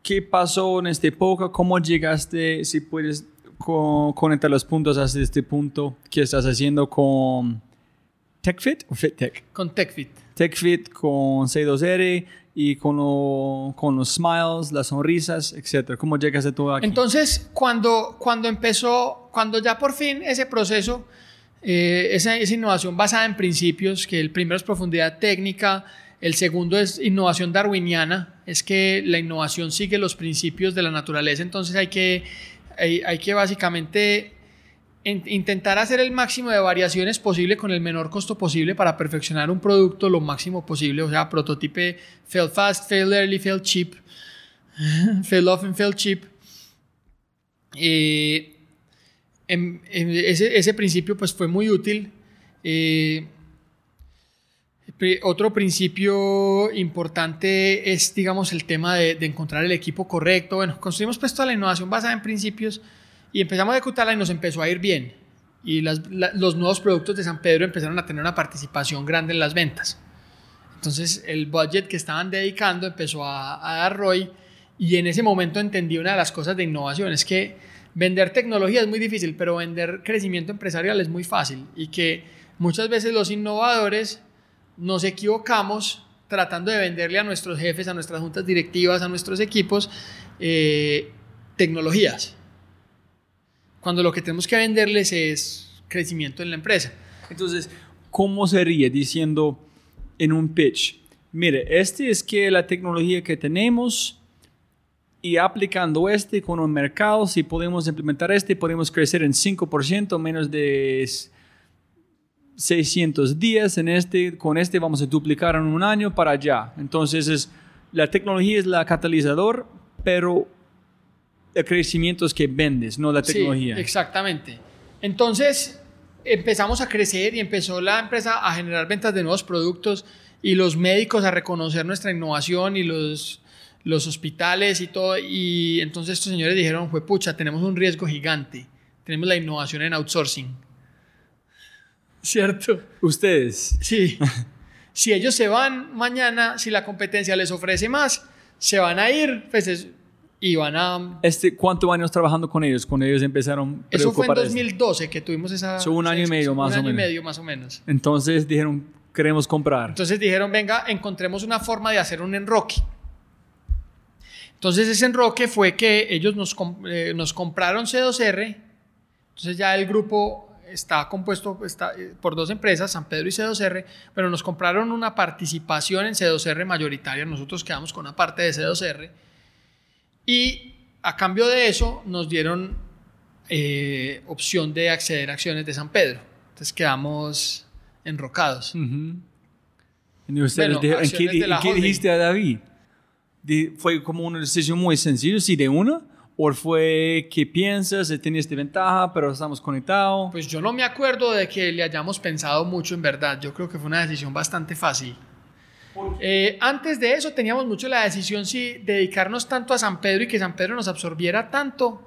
¿qué pasó en esta época? ¿Cómo llegaste, si puedes conectar los puntos hasta este punto? ¿Qué estás haciendo con TechFit o FitTech? Con TechFit. TechFit con C2R y con, con, los smiles, las sonrisas, etcétera. ¿Cómo llegas a todo aquí? Entonces, cuando, cuando empezó, cuando ya por fin ese proceso, eh, esa, esa, innovación basada en principios, que el primero es profundidad técnica, el segundo es innovación darwiniana, es que la innovación sigue los principios de la naturaleza, entonces hay que, hay, hay que básicamente intentar hacer el máximo de variaciones posible con el menor costo posible para perfeccionar un producto lo máximo posible, o sea, prototipe fail fast, fail early, fail cheap, fail often, fail cheap. Eh, ese, ese, principio pues fue muy útil. Eh, otro principio importante es, digamos, el tema de, de, encontrar el equipo correcto. Bueno, construimos pues toda la innovación basada en principios y empezamos a ejecutarla y nos empezó a ir bien. Y los nuevos productos de San Pedro empezaron a tener una participación grande en las ventas. Entonces el budget que estaban dedicando empezó a, a dar ROI y en ese momento entendí una de las cosas de innovación, es que vender tecnología es muy difícil, pero vender crecimiento empresarial es muy fácil y que muchas veces los innovadores nos equivocamos tratando de venderle a nuestros jefes, a nuestras juntas directivas, a nuestros equipos, eh, tecnologías cuando lo que tenemos que venderles es crecimiento en la empresa. Entonces, ¿cómo sería diciendo en un pitch? Mire, este es que la tecnología que tenemos y aplicando este con un mercado, si podemos implementar este, podemos crecer en 5%, menos de 600 días. En este, con este vamos a duplicar en un año para allá. Entonces, es, la tecnología es la catalizador, pero el crecimiento es que vendes, no la tecnología. Sí, exactamente. Entonces empezamos a crecer y empezó la empresa a generar ventas de nuevos productos y los médicos a reconocer nuestra innovación y los, los hospitales y todo. Y entonces estos señores dijeron, fue pucha, tenemos un riesgo gigante. Tenemos la innovación en outsourcing. ¿Cierto? Ustedes. Sí. si ellos se van mañana, si la competencia les ofrece más, se van a ir. Pues es, y van a... Este, ¿Cuántos años trabajando con ellos? Con ellos empezaron... Eso fue en 2012 que tuvimos esa... Fue un año y medio más o menos. Un año y medio más o menos. Entonces dijeron, queremos comprar. Entonces dijeron, venga, encontremos una forma de hacer un enroque. Entonces ese enroque fue que ellos nos, eh, nos compraron C2R. Entonces ya el grupo está compuesto está, eh, por dos empresas, San Pedro y C2R, pero nos compraron una participación en C2R mayoritaria. Nosotros quedamos con una parte de C2R y a cambio de eso nos dieron eh, opción de acceder a acciones de San Pedro. Entonces quedamos enrocados. ¿Y ustedes qué, dijiste a David? ¿Fue como una decisión muy sencilla, si de una? ¿O fue que piensas, tenías de ventaja, pero estamos conectados? Pues yo no me acuerdo de que le hayamos pensado mucho en verdad. Yo creo que fue una decisión bastante fácil. Eh, antes de eso teníamos mucho la decisión si dedicarnos tanto a San Pedro y que San Pedro nos absorbiera tanto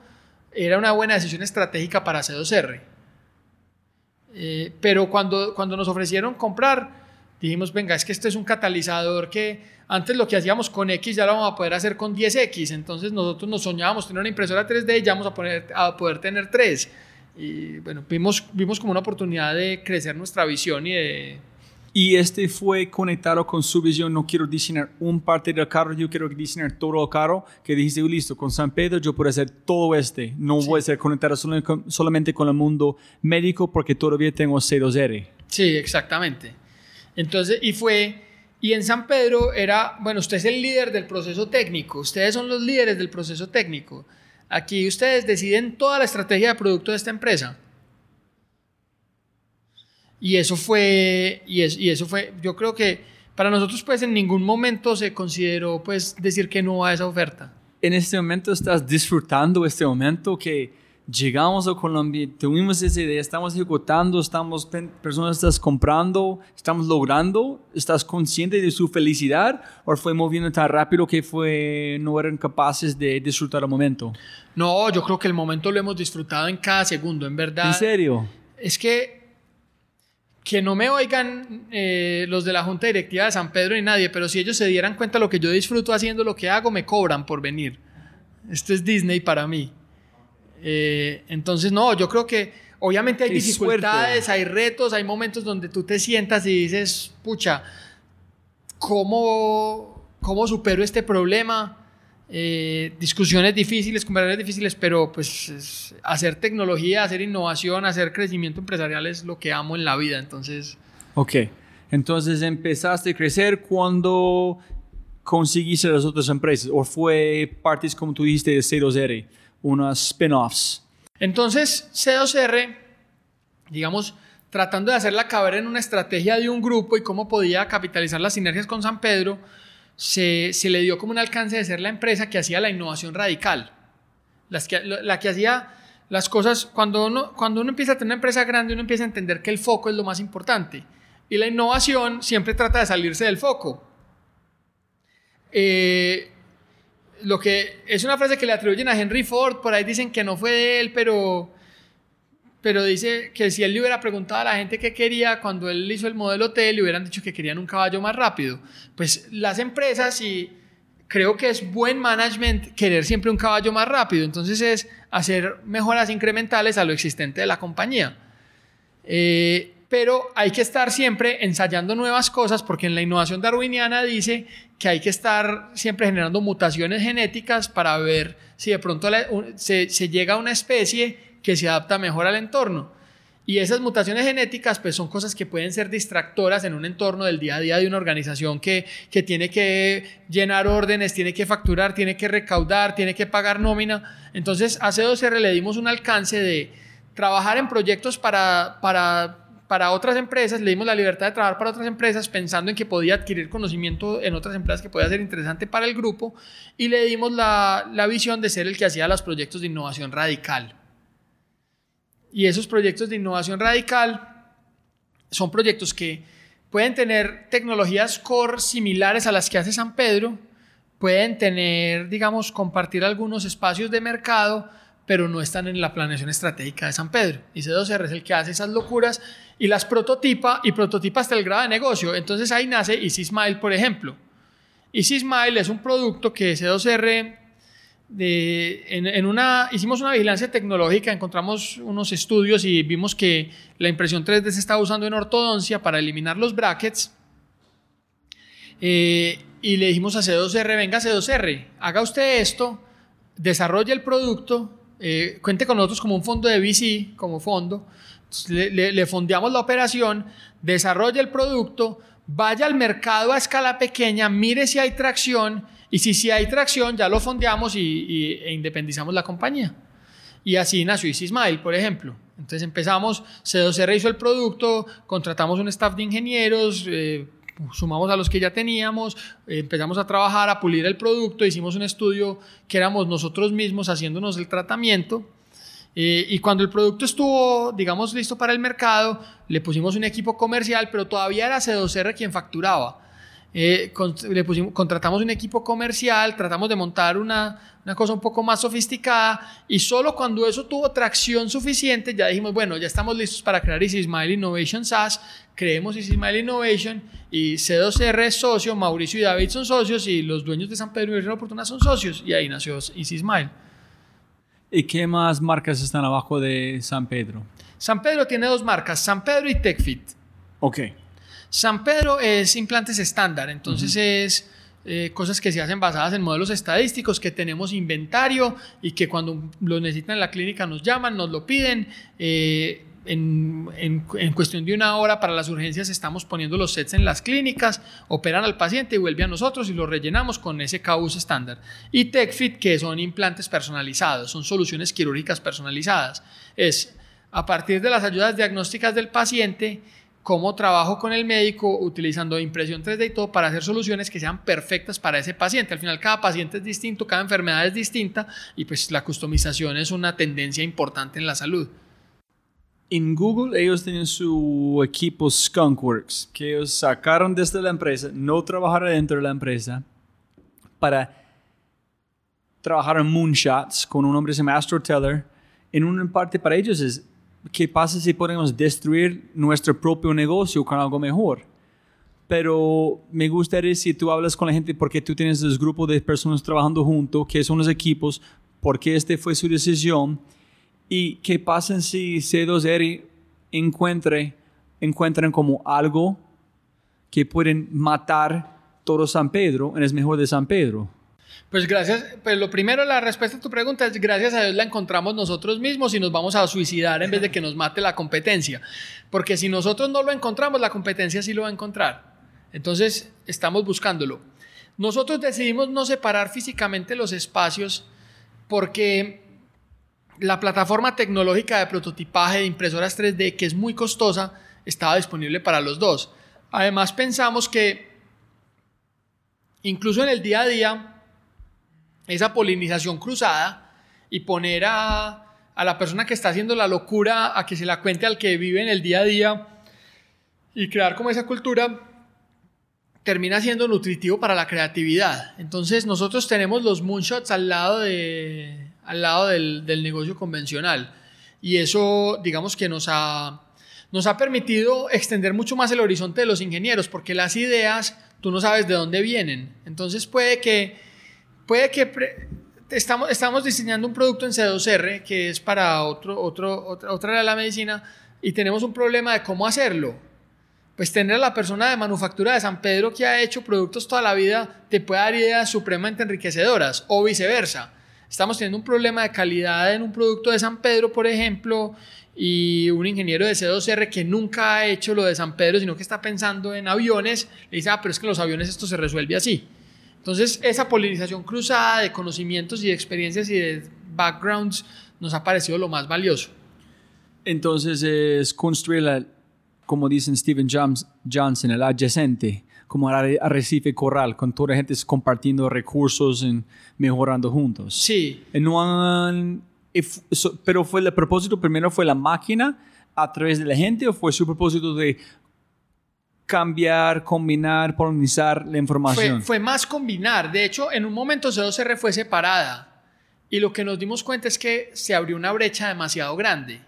era una buena decisión estratégica para C2R. Eh, pero cuando, cuando nos ofrecieron comprar, dijimos, venga, es que este es un catalizador que antes lo que hacíamos con X ya lo vamos a poder hacer con 10X. Entonces nosotros nos soñábamos tener una impresora 3D y ya vamos a, poner, a poder tener 3. Y bueno, vimos, vimos como una oportunidad de crecer nuestra visión y de... Y este fue conectado con su visión, no quiero diseñar un parte del carro, yo quiero diseñar todo el carro, que dijiste, listo, con San Pedro yo puedo hacer todo este, no voy a ser conectado solamente con el mundo médico porque todavía tengo 0R. Sí, exactamente. Entonces, y fue y en San Pedro era, bueno, usted es el líder del proceso técnico, ustedes son los líderes del proceso técnico. Aquí ustedes deciden toda la estrategia de producto de esta empresa. Y eso fue, y, y eso fue, yo creo que para nosotros pues en ningún momento se consideró pues decir que no a esa oferta. En este momento estás disfrutando este momento que llegamos a Colombia, tuvimos esa idea, estamos ejecutando, estamos, personas estás comprando, estamos logrando, estás consciente de su felicidad o fue moviendo tan rápido que fue, no eran capaces de disfrutar el momento? No, yo creo que el momento lo hemos disfrutado en cada segundo, en verdad. ¿En serio? Es que que no me oigan eh, los de la Junta Directiva de San Pedro ni nadie, pero si ellos se dieran cuenta de lo que yo disfruto haciendo lo que hago, me cobran por venir. Esto es Disney para mí. Eh, entonces, no, yo creo que obviamente hay dificultades, hay retos, hay momentos donde tú te sientas y dices, pucha, ¿cómo, cómo supero este problema? Eh, discusiones difíciles, conversaciones difíciles, pero pues hacer tecnología, hacer innovación, hacer crecimiento empresarial es lo que amo en la vida, entonces... Ok, entonces empezaste a crecer cuando conseguiste las otras empresas o fue partes como tú dijiste de 0 unas spin-offs. Entonces, C2R, digamos, tratando de hacer la cabera en una estrategia de un grupo y cómo podía capitalizar las sinergias con San Pedro, se, le dio como un alcance de ser la empresa que hacía la innovación radical. Las la que hacía las cosas, cuando uno, cuando uno empieza a tener una empresa grande, uno empieza a entender que el foco es lo más importante. Y la innovación siempre trata de salirse del foco. Eh, lo que es una frase que le atribuyen a Henry Ford, por ahí dicen que no fue él, pero, pero dice que si él le hubiera preguntado a la gente qué quería cuando él hizo el modelo T, le hubieran dicho que querían un caballo más rápido. Pues las empresas y creo que es buen management querer siempre un caballo más rápido, entonces es hacer mejoras incrementales a lo existente de la compañía. Eh, pero hay que estar siempre ensayando nuevas cosas porque en la innovación darwiniana dice que hay que estar siempre generando mutaciones genéticas para ver si de pronto se, llega a una especie que se adapta mejor al entorno. Y esas mutaciones genéticas pues son cosas que pueden ser distractoras en un entorno del día a día de una organización que, que tiene que llenar órdenes, tiene que facturar, tiene que recaudar, tiene que pagar nómina. Entonces a C2R le dimos un alcance de trabajar en proyectos para, para para otras empresas, le dimos la libertad de trabajar para otras empresas pensando en que podía adquirir conocimiento en otras empresas que podía ser interesante para el grupo y le dimos la, la visión de ser el que hacía los proyectos de innovación radical. Y esos proyectos de innovación radical son proyectos que pueden tener tecnologías core similares a las que hace San Pedro, pueden tener, digamos, compartir algunos espacios de mercado, pero no están en la planeación estratégica de San Pedro. Y C2R es el que hace esas locuras y las prototipa y prototipa hasta el grado de negocio. Entonces ahí nace Easy Smile, por ejemplo. Easy Smile es un producto que C2R, hicimos una vigilancia tecnológica, encontramos unos estudios y vimos que la impresión 3D se estaba usando en ortodoncia para eliminar los brackets. Eh, y le dijimos a C2R, venga C2R, haga usted esto, desarrolle el producto eh, cuente con nosotros como un fondo de VC, como fondo, le, fondeamos la operación, desarrolle el producto, vaya al mercado a escala pequeña, mire si hay tracción y si sí hay tracción ya lo fondeamos y, e independizamos la compañía. Y así nació Smile, por ejemplo. Entonces empezamos, C2R hizo el producto, contratamos un staff de ingenieros, eh, sumamos a los que ya teníamos, empezamos a trabajar, a pulir el producto, hicimos un estudio que éramos nosotros mismos haciéndonos el tratamiento. Eh, y cuando el producto estuvo, digamos, listo para el mercado, le pusimos un equipo comercial, pero todavía era C2R quien facturaba. Eh, le pusimos, contratamos un equipo comercial, tratamos de montar una, una, cosa un poco más sofisticada y solo cuando eso tuvo tracción suficiente ya dijimos, bueno, ya estamos listos para crear Smile Innovation SaaS, creemos Smile Innovation y C2R es socio, Mauricio y David son socios y los dueños de San Pedro y Virgen Oportuna son socios y ahí nació Smile. ¿Y qué más marcas están abajo de San Pedro? San Pedro tiene dos marcas, San Pedro y TechFit. Ok. San Pedro es implantes estándar, entonces es eh, cosas que se hacen basadas en modelos estadísticos, que tenemos inventario y que cuando lo necesitan en la clínica nos llaman, nos lo piden. Eh, en, en, cuestión de una hora para las urgencias estamos poniendo los sets en las clínicas, operan al paciente y vuelve a nosotros y lo rellenamos con ese CAUS estándar. Y TechFit, que son implantes personalizados, son soluciones quirúrgicas personalizadas. Es a partir de las ayudas diagnósticas del paciente, cómo trabajo con el médico utilizando impresión 3D y todo para hacer soluciones que sean perfectas para ese paciente. Al final cada paciente es distinto, cada enfermedad es distinta y pues la customización es una tendencia importante en la salud. En Google ellos tienen su equipo Skunkworks, que ellos sacaron desde la empresa, no trabajaron dentro de la empresa, para trabajar en moonshots con un hombre que se llama Astro Teller. En una parte para ellos es ¿qué pasa si podemos destruir nuestro propio negocio con algo mejor? Pero me gustaría si tú hablas con la gente porque tú tienes los grupos de personas trabajando juntos, que son los equipos, porque este fue su decisión y qué pasa si C2R encuentre, encuentran como algo que pueden matar todo San Pedro en es mejor de San Pedro. Pues gracias, pues lo primero, la respuesta a tu pregunta es gracias a Dios la encontramos nosotros mismos y nos vamos a suicidar en vez de que nos mate la competencia. Porque si nosotros no lo encontramos, la competencia sí lo va a encontrar. Entonces, estamos buscándolo. Nosotros decidimos no separar físicamente los espacios porque la plataforma tecnológica de prototipaje de impresoras 3D, que es muy costosa, estaba disponible para los dos. Además, pensamos que incluso en el día a día, esa polinización cruzada y poner a, a, la persona que está haciendo la locura a que se la cuente al que vive en el día a día y crear como esa cultura termina siendo nutritivo para la creatividad. Entonces nosotros tenemos los moonshots al lado, de, al lado del, del negocio convencional y eso digamos que nos ha, nos ha permitido extender mucho más el horizonte de los ingenieros porque las ideas tú no sabes de dónde vienen. Entonces puede que puede que estamos, diseñando un producto en C2R que es para otro, otra, otra área de la medicina y tenemos un problema de cómo hacerlo. Pues tener a la persona de manufactura de San Pedro que ha hecho productos toda la vida te puede dar ideas supremamente enriquecedoras o viceversa. Estamos teniendo un problema de calidad en un producto de San Pedro, por ejemplo, y un ingeniero de C2R que nunca ha hecho lo de San Pedro, sino que está pensando en aviones, le dice, ah, pero es que los aviones esto se resuelve así. Entonces, esa polinización cruzada de conocimientos y de experiencias y de backgrounds nos ha parecido lo más valioso. Entonces, es construir, como dicen Steven Johnson, el adyacente, como el arrecife corral, con toda la gente compartiendo recursos y mejorando juntos. Sí. No pero fue el propósito, primero fue la máquina a través de la gente o fue su propósito de cambiar, combinar, polinizar la información? Fue, más combinar. De hecho, en un momento C2R fue separada y lo que nos dimos cuenta es que se abrió una brecha demasiado grande.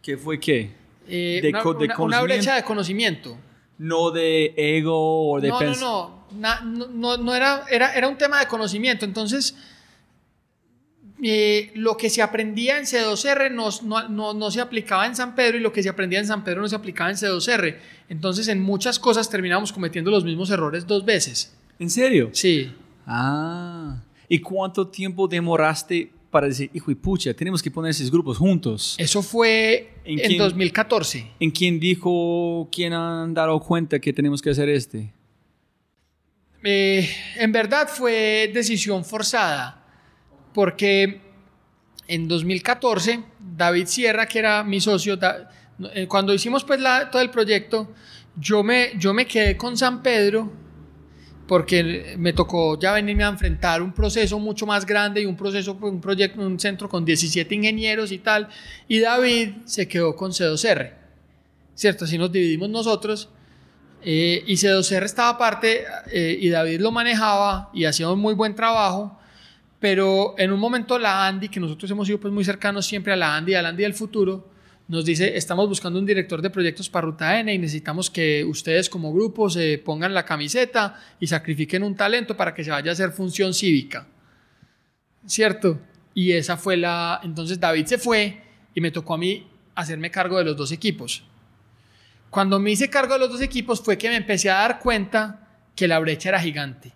¿Qué fue qué? Eh, de, una, una, brecha de conocimiento. No de ego o de no, no, no, no, no, era, era, era un tema de conocimiento. Entonces, eh, lo que se aprendía en C2R no, no, no, se aplicaba en San Pedro y lo que se aprendía en San Pedro no se aplicaba en C2R. Entonces en muchas cosas terminamos cometiendo los mismos errores dos veces. ¿En serio? Sí. Ah. ¿Y cuánto tiempo demoraste para decir, hijo y pucha, tenemos que poner esos grupos juntos? Eso fue en, 2014. ¿En quién dijo, quién han dado cuenta que tenemos que hacer este? Eh, en verdad fue decisión forzada porque en 2014 David Sierra, que era mi socio, eh, cuando hicimos pues todo el proyecto, yo me, yo me quedé con San Pedro porque me tocó ya venirme a enfrentar un proceso mucho más grande y un proceso, un proyecto, un centro con 17 ingenieros y tal, y David se quedó con C2R, ¿cierto? Así nos dividimos nosotros, eh, y C2R estaba aparte, eh, y David lo manejaba y hacía un muy buen trabajo, pero en un momento la Andy, que nosotros hemos sido pues muy cercanos siempre a la Andy, a la Andy del futuro, nos dice, estamos buscando un director de proyectos para Ruta N y necesitamos que ustedes como grupo se pongan la camiseta y sacrifiquen un talento para que se vaya a hacer función cívica. ¿Cierto? Y esa fue la... Entonces David se fue y me tocó a mí hacerme cargo de los dos equipos. Cuando me hice cargo de los dos equipos fue que me empecé a dar cuenta que la brecha era gigante.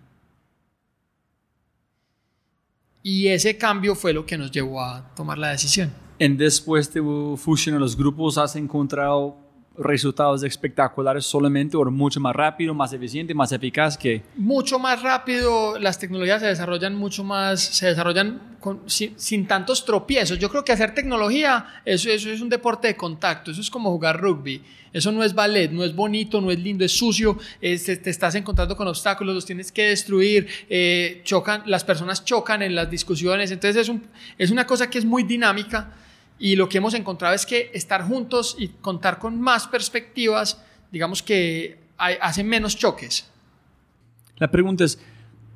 Y ese cambio fue lo que nos llevó a tomar la decisión. En después de fusionar los grupos has encontrado resultados espectaculares solamente o mucho más rápido, más eficiente, más eficaz que... Mucho más rápido, las tecnologías se desarrollan mucho más, se desarrollan sin, tantos tropiezos. Yo creo que hacer tecnología, eso, eso es un deporte de contacto, eso es como jugar rugby. Eso no es ballet, no es bonito, no es lindo, es sucio, te, estás encontrando con obstáculos, los tienes que destruir, eh, chocan, las personas chocan en las discusiones, entonces es, es una cosa que es muy dinámica y lo que hemos encontrado es que estar juntos y contar con más perspectivas, digamos que hay, hacen menos choques. La pregunta es,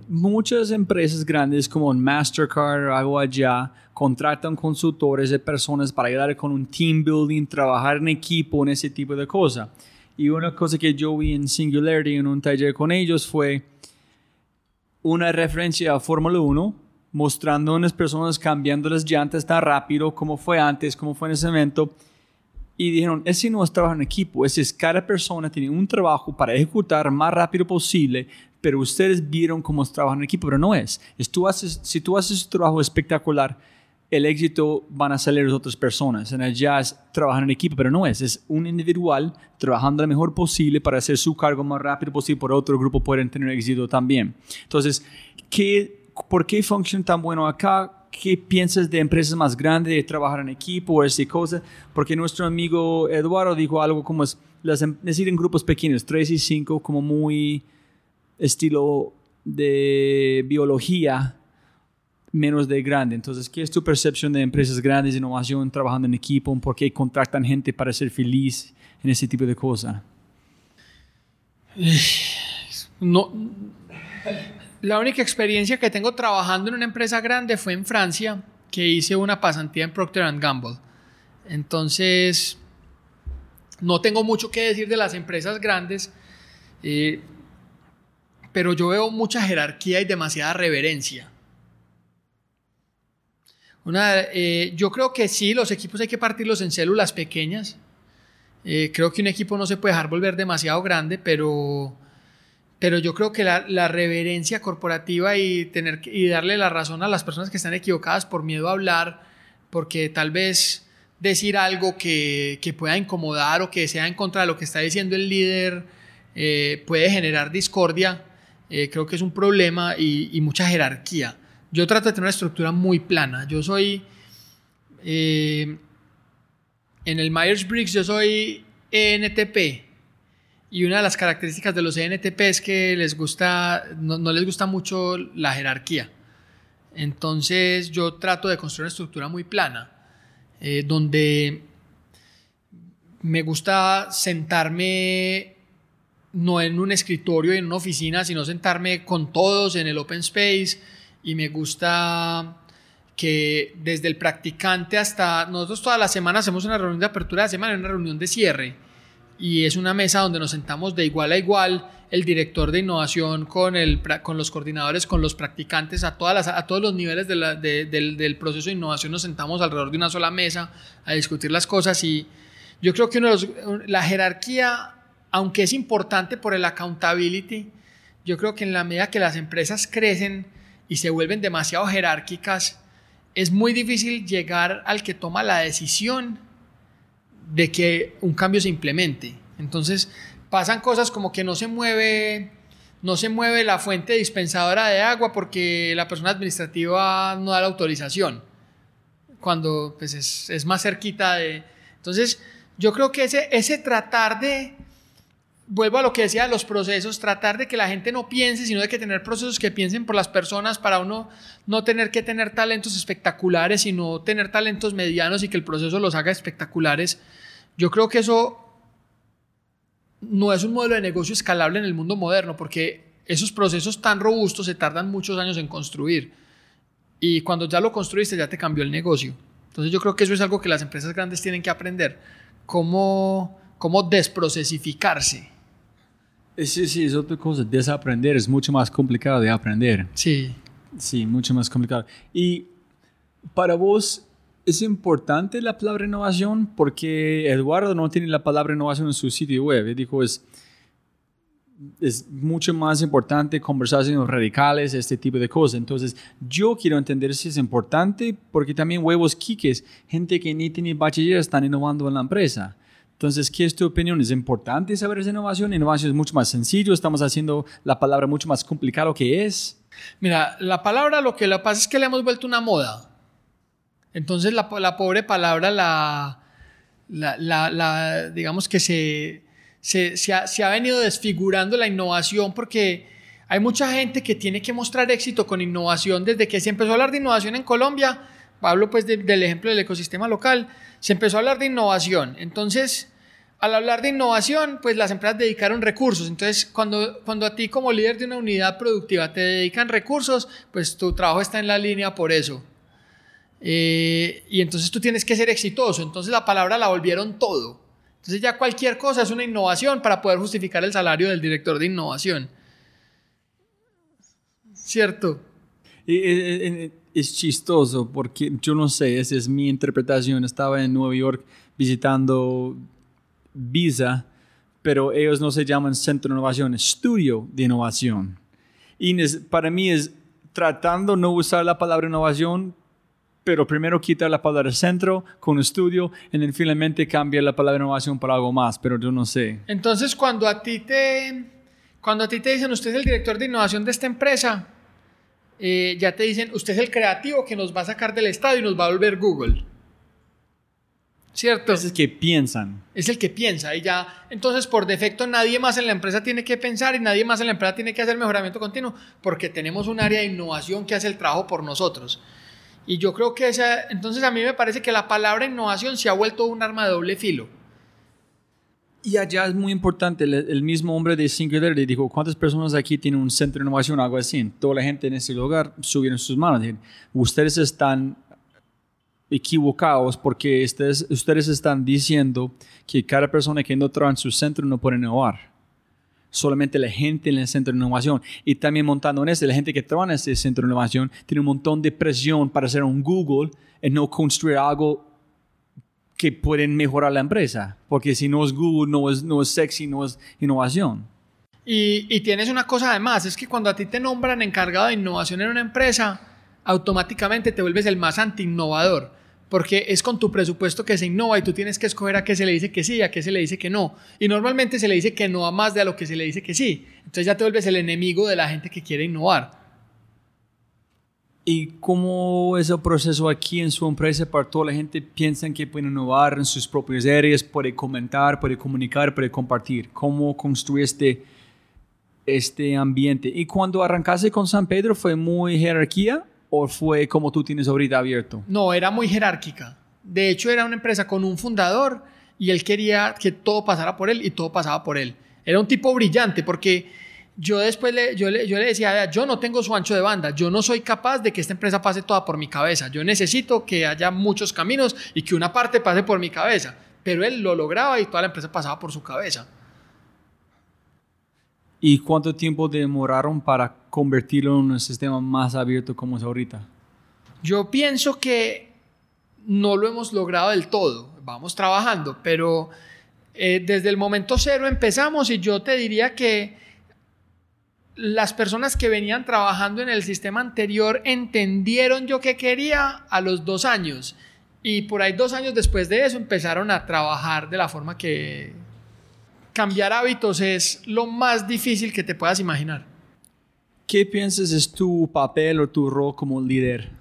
muchas empresas grandes como Mastercard algo allá contratan consultores de personas para ayudar con un team building, trabajar en equipo, en ese tipo de cosas. Y una cosa que yo vi en Singularity en un taller con ellos fue una referencia a Fórmula 1 mostrando a unas personas cambiando las llantas tan rápido como fue antes, como fue en ese momento. Y dijeron, ese no es trabajo en equipo, ese es cada persona tiene un trabajo para ejecutar más rápido posible, pero ustedes vieron cómo es trabajo en equipo, pero no es. tú haces, si tú haces un trabajo espectacular, el éxito van a salir las otras personas. En el jazz trabajan en equipo, pero no es. Es un individual trabajando lo mejor posible para hacer su cargo más rápido posible, por otro grupo pueden tener éxito también. Entonces, ¿qué ¿por qué funciona tan bueno acá? ¿Qué piensas de empresas más grandes, de trabajar en equipo o esa cosa? Porque nuestro amigo Eduardo dijo algo como es, las, em, necesitan grupos pequeños, tres y cinco, como muy estilo de biología, menos de grande. Entonces, ¿qué es tu percepción de empresas grandes, de innovación, trabajando en equipo? ¿Por qué contratan gente para ser feliz en ese tipo de cosas? No, la única experiencia que tengo trabajando en una empresa grande fue en Francia, que hice una pasantía en Procter Gamble. Entonces, no tengo mucho que decir de las empresas grandes, eh, pero yo veo mucha jerarquía y demasiada reverencia. Una, eh, yo creo que sí, los equipos hay que partirlos en células pequeñas. Eh, creo que un equipo no se puede dejar volver demasiado grande, pero pero yo creo que la, reverencia corporativa y, tener, y darle la razón a las personas que están equivocadas por miedo a hablar, porque tal vez decir algo que, pueda incomodar o que sea en contra de lo que está diciendo el líder eh, puede generar discordia, eh, creo que es un problema y, mucha jerarquía. Yo trato de tener una estructura muy plana. Yo soy, eh, en el Myers-Briggs, yo soy ENTP, y una de las características de los ENTP es que les gusta, no, les gusta mucho la jerarquía. Entonces yo trato de construir una estructura muy plana, eh, donde me gusta sentarme no en un escritorio, en una oficina, sino sentarme con todos en el open space y me gusta que desde el practicante hasta nosotros todas las semanas hacemos una reunión de apertura de semana y una reunión de cierre y es una mesa donde nos sentamos de igual a igual el director de innovación con, el, con los coordinadores, con los practicantes, a, todas las, a todos los niveles del, proceso de innovación nos sentamos alrededor de una sola mesa a discutir las cosas y yo creo que la jerarquía, aunque es importante por el accountability, yo creo que en la medida que las empresas crecen y se vuelven demasiado jerárquicas, es muy difícil llegar al que toma la decisión de que un cambio se implemente. Entonces pasan cosas como que no se mueve, no se mueve la fuente dispensadora de agua porque la persona administrativa no da la autorización, cuando pues, es, más cerquita de... Entonces yo creo que ese, ese tratar de vuelvo a lo que decía de los procesos, tratar de que la gente no piense, sino de que tener procesos que piensen por las personas para uno no tener que tener talentos espectaculares, sino tener talentos medianos y que el proceso los haga espectaculares. Yo creo que eso no es un modelo de negocio escalable en el mundo moderno, porque esos procesos tan robustos se tardan muchos años en construir. Y cuando ya lo construiste, ya te cambió el negocio. Entonces yo creo que eso es algo que las empresas grandes tienen que aprender. Cómo, cómo desprocesificarse. Sí, sí, es otra cosa. Desaprender es mucho más complicado de aprender. Sí. Sí, mucho más complicado. Y para vos, ¿es importante la palabra innovación? Porque Eduardo no tiene la palabra innovación en su sitio web. Él dijo, es, es mucho más importante conversaciones radicales, este tipo de cosas. Entonces, yo quiero entender si es importante, porque también huevos quiques, gente que ni tiene bachiller están innovando en la empresa. Entonces, ¿qué es tu opinión? ¿Es importante saber esa innovación? Innovación es mucho más sencillo, estamos haciendo la palabra mucho más complicado que es. Mira, la palabra lo que le pasa es que le hemos vuelto una moda. Entonces, la, la pobre palabra, la, la, la, digamos que se, se, se, ha, se ha venido desfigurando la innovación porque hay mucha gente que tiene que mostrar éxito con innovación desde que se empezó a hablar de innovación en Colombia. Hablo pues del ejemplo del ecosistema local se empezó a hablar de innovación. Entonces, al hablar de innovación, pues las empresas dedicaron recursos. Entonces, cuando, cuando a ti como líder de una unidad productiva te dedican recursos, pues tu trabajo está en la línea por eso. Eh, y entonces tú tienes que ser exitoso. Entonces la palabra la volvieron todo. Entonces ya cualquier cosa es una innovación para poder justificar el salario del director de innovación. ¿Cierto? Y, es chistoso porque yo no sé, esa es mi interpretación. Estaba en Nueva York visitando Visa, pero ellos no se llaman Centro de Innovación, Estudio de Innovación. Y para mí es tratando no usar la palabra innovación, pero primero quitar la palabra centro con estudio y finalmente cambia la palabra innovación para algo más, pero yo no sé. Entonces, cuando a ti te, cuando a ti te dicen, usted es el director de innovación de esta empresa, eh, ya te dicen, usted es el creativo que nos va a sacar del estado y nos va a volver Google. ¿Cierto? Es el que piensan. Es el que piensa y ya, entonces por defecto nadie más en la empresa tiene que pensar y nadie más en la empresa tiene que hacer mejoramiento continuo porque tenemos un área de innovación que hace el trabajo por nosotros. Y yo creo que esa, entonces a mí me parece que la palabra innovación se ha vuelto un arma de doble filo. Y allá es muy importante, el, mismo hombre de Singularity dijo, ¿cuántas personas aquí tienen un centro de innovación o algo así? Toda la gente en ese lugar subieron sus manos. Dijeron, ustedes están equivocados porque ustedes, ustedes están diciendo que cada persona que no trabaja en su centro no puede innovar. Solamente la gente en el centro de innovación. Y también montando en eso, la gente que trabaja en ese centro de innovación tiene un montón de presión para hacer un Google y no construir algo que pueden mejorar la empresa, porque si no es Google, no es, no es sexy, no es innovación. Y, y tienes una cosa además, es que cuando a ti te nombran encargado de innovación en una empresa, automáticamente te vuelves el más anti-innovador, porque es con tu presupuesto que se innova y tú tienes que escoger a qué se le dice que sí y a qué se le dice que no. Y normalmente se le dice que no a más de a lo que se le dice que sí. Entonces ya te vuelves el enemigo de la gente que quiere innovar. ¿Y cómo es el proceso aquí en su empresa para toda la gente? ¿Piensan que pueden innovar en sus propias áreas? ¿Puede comentar, puede comunicar, puede compartir? ¿Cómo construir este, este ambiente? ¿Y cuando arrancaste con San Pedro fue muy jerarquía o fue como tú tienes ahorita abierto? No, era muy jerárquica. De hecho, era una empresa con un fundador y él quería que todo pasara por él y todo pasaba por él. Era un tipo brillante porque yo después le, yo le, yo le decía, yo no tengo su ancho de banda, yo no soy capaz de que esta empresa pase toda por mi cabeza, yo necesito que haya muchos caminos y que una parte pase por mi cabeza, pero él lo lograba y toda la empresa pasaba por su cabeza. ¿Y cuánto tiempo demoraron para convertirlo en un sistema más abierto como es ahorita? Yo pienso que no lo hemos logrado del todo, vamos trabajando, pero eh, desde el momento cero empezamos y yo te diría que las personas que venían trabajando en el sistema anterior entendieron yo qué quería a los dos años. Y por ahí dos años después de eso empezaron a trabajar de la forma que cambiar hábitos es lo más difícil que te puedas imaginar. ¿Qué piensas es tu papel o tu rol como líder?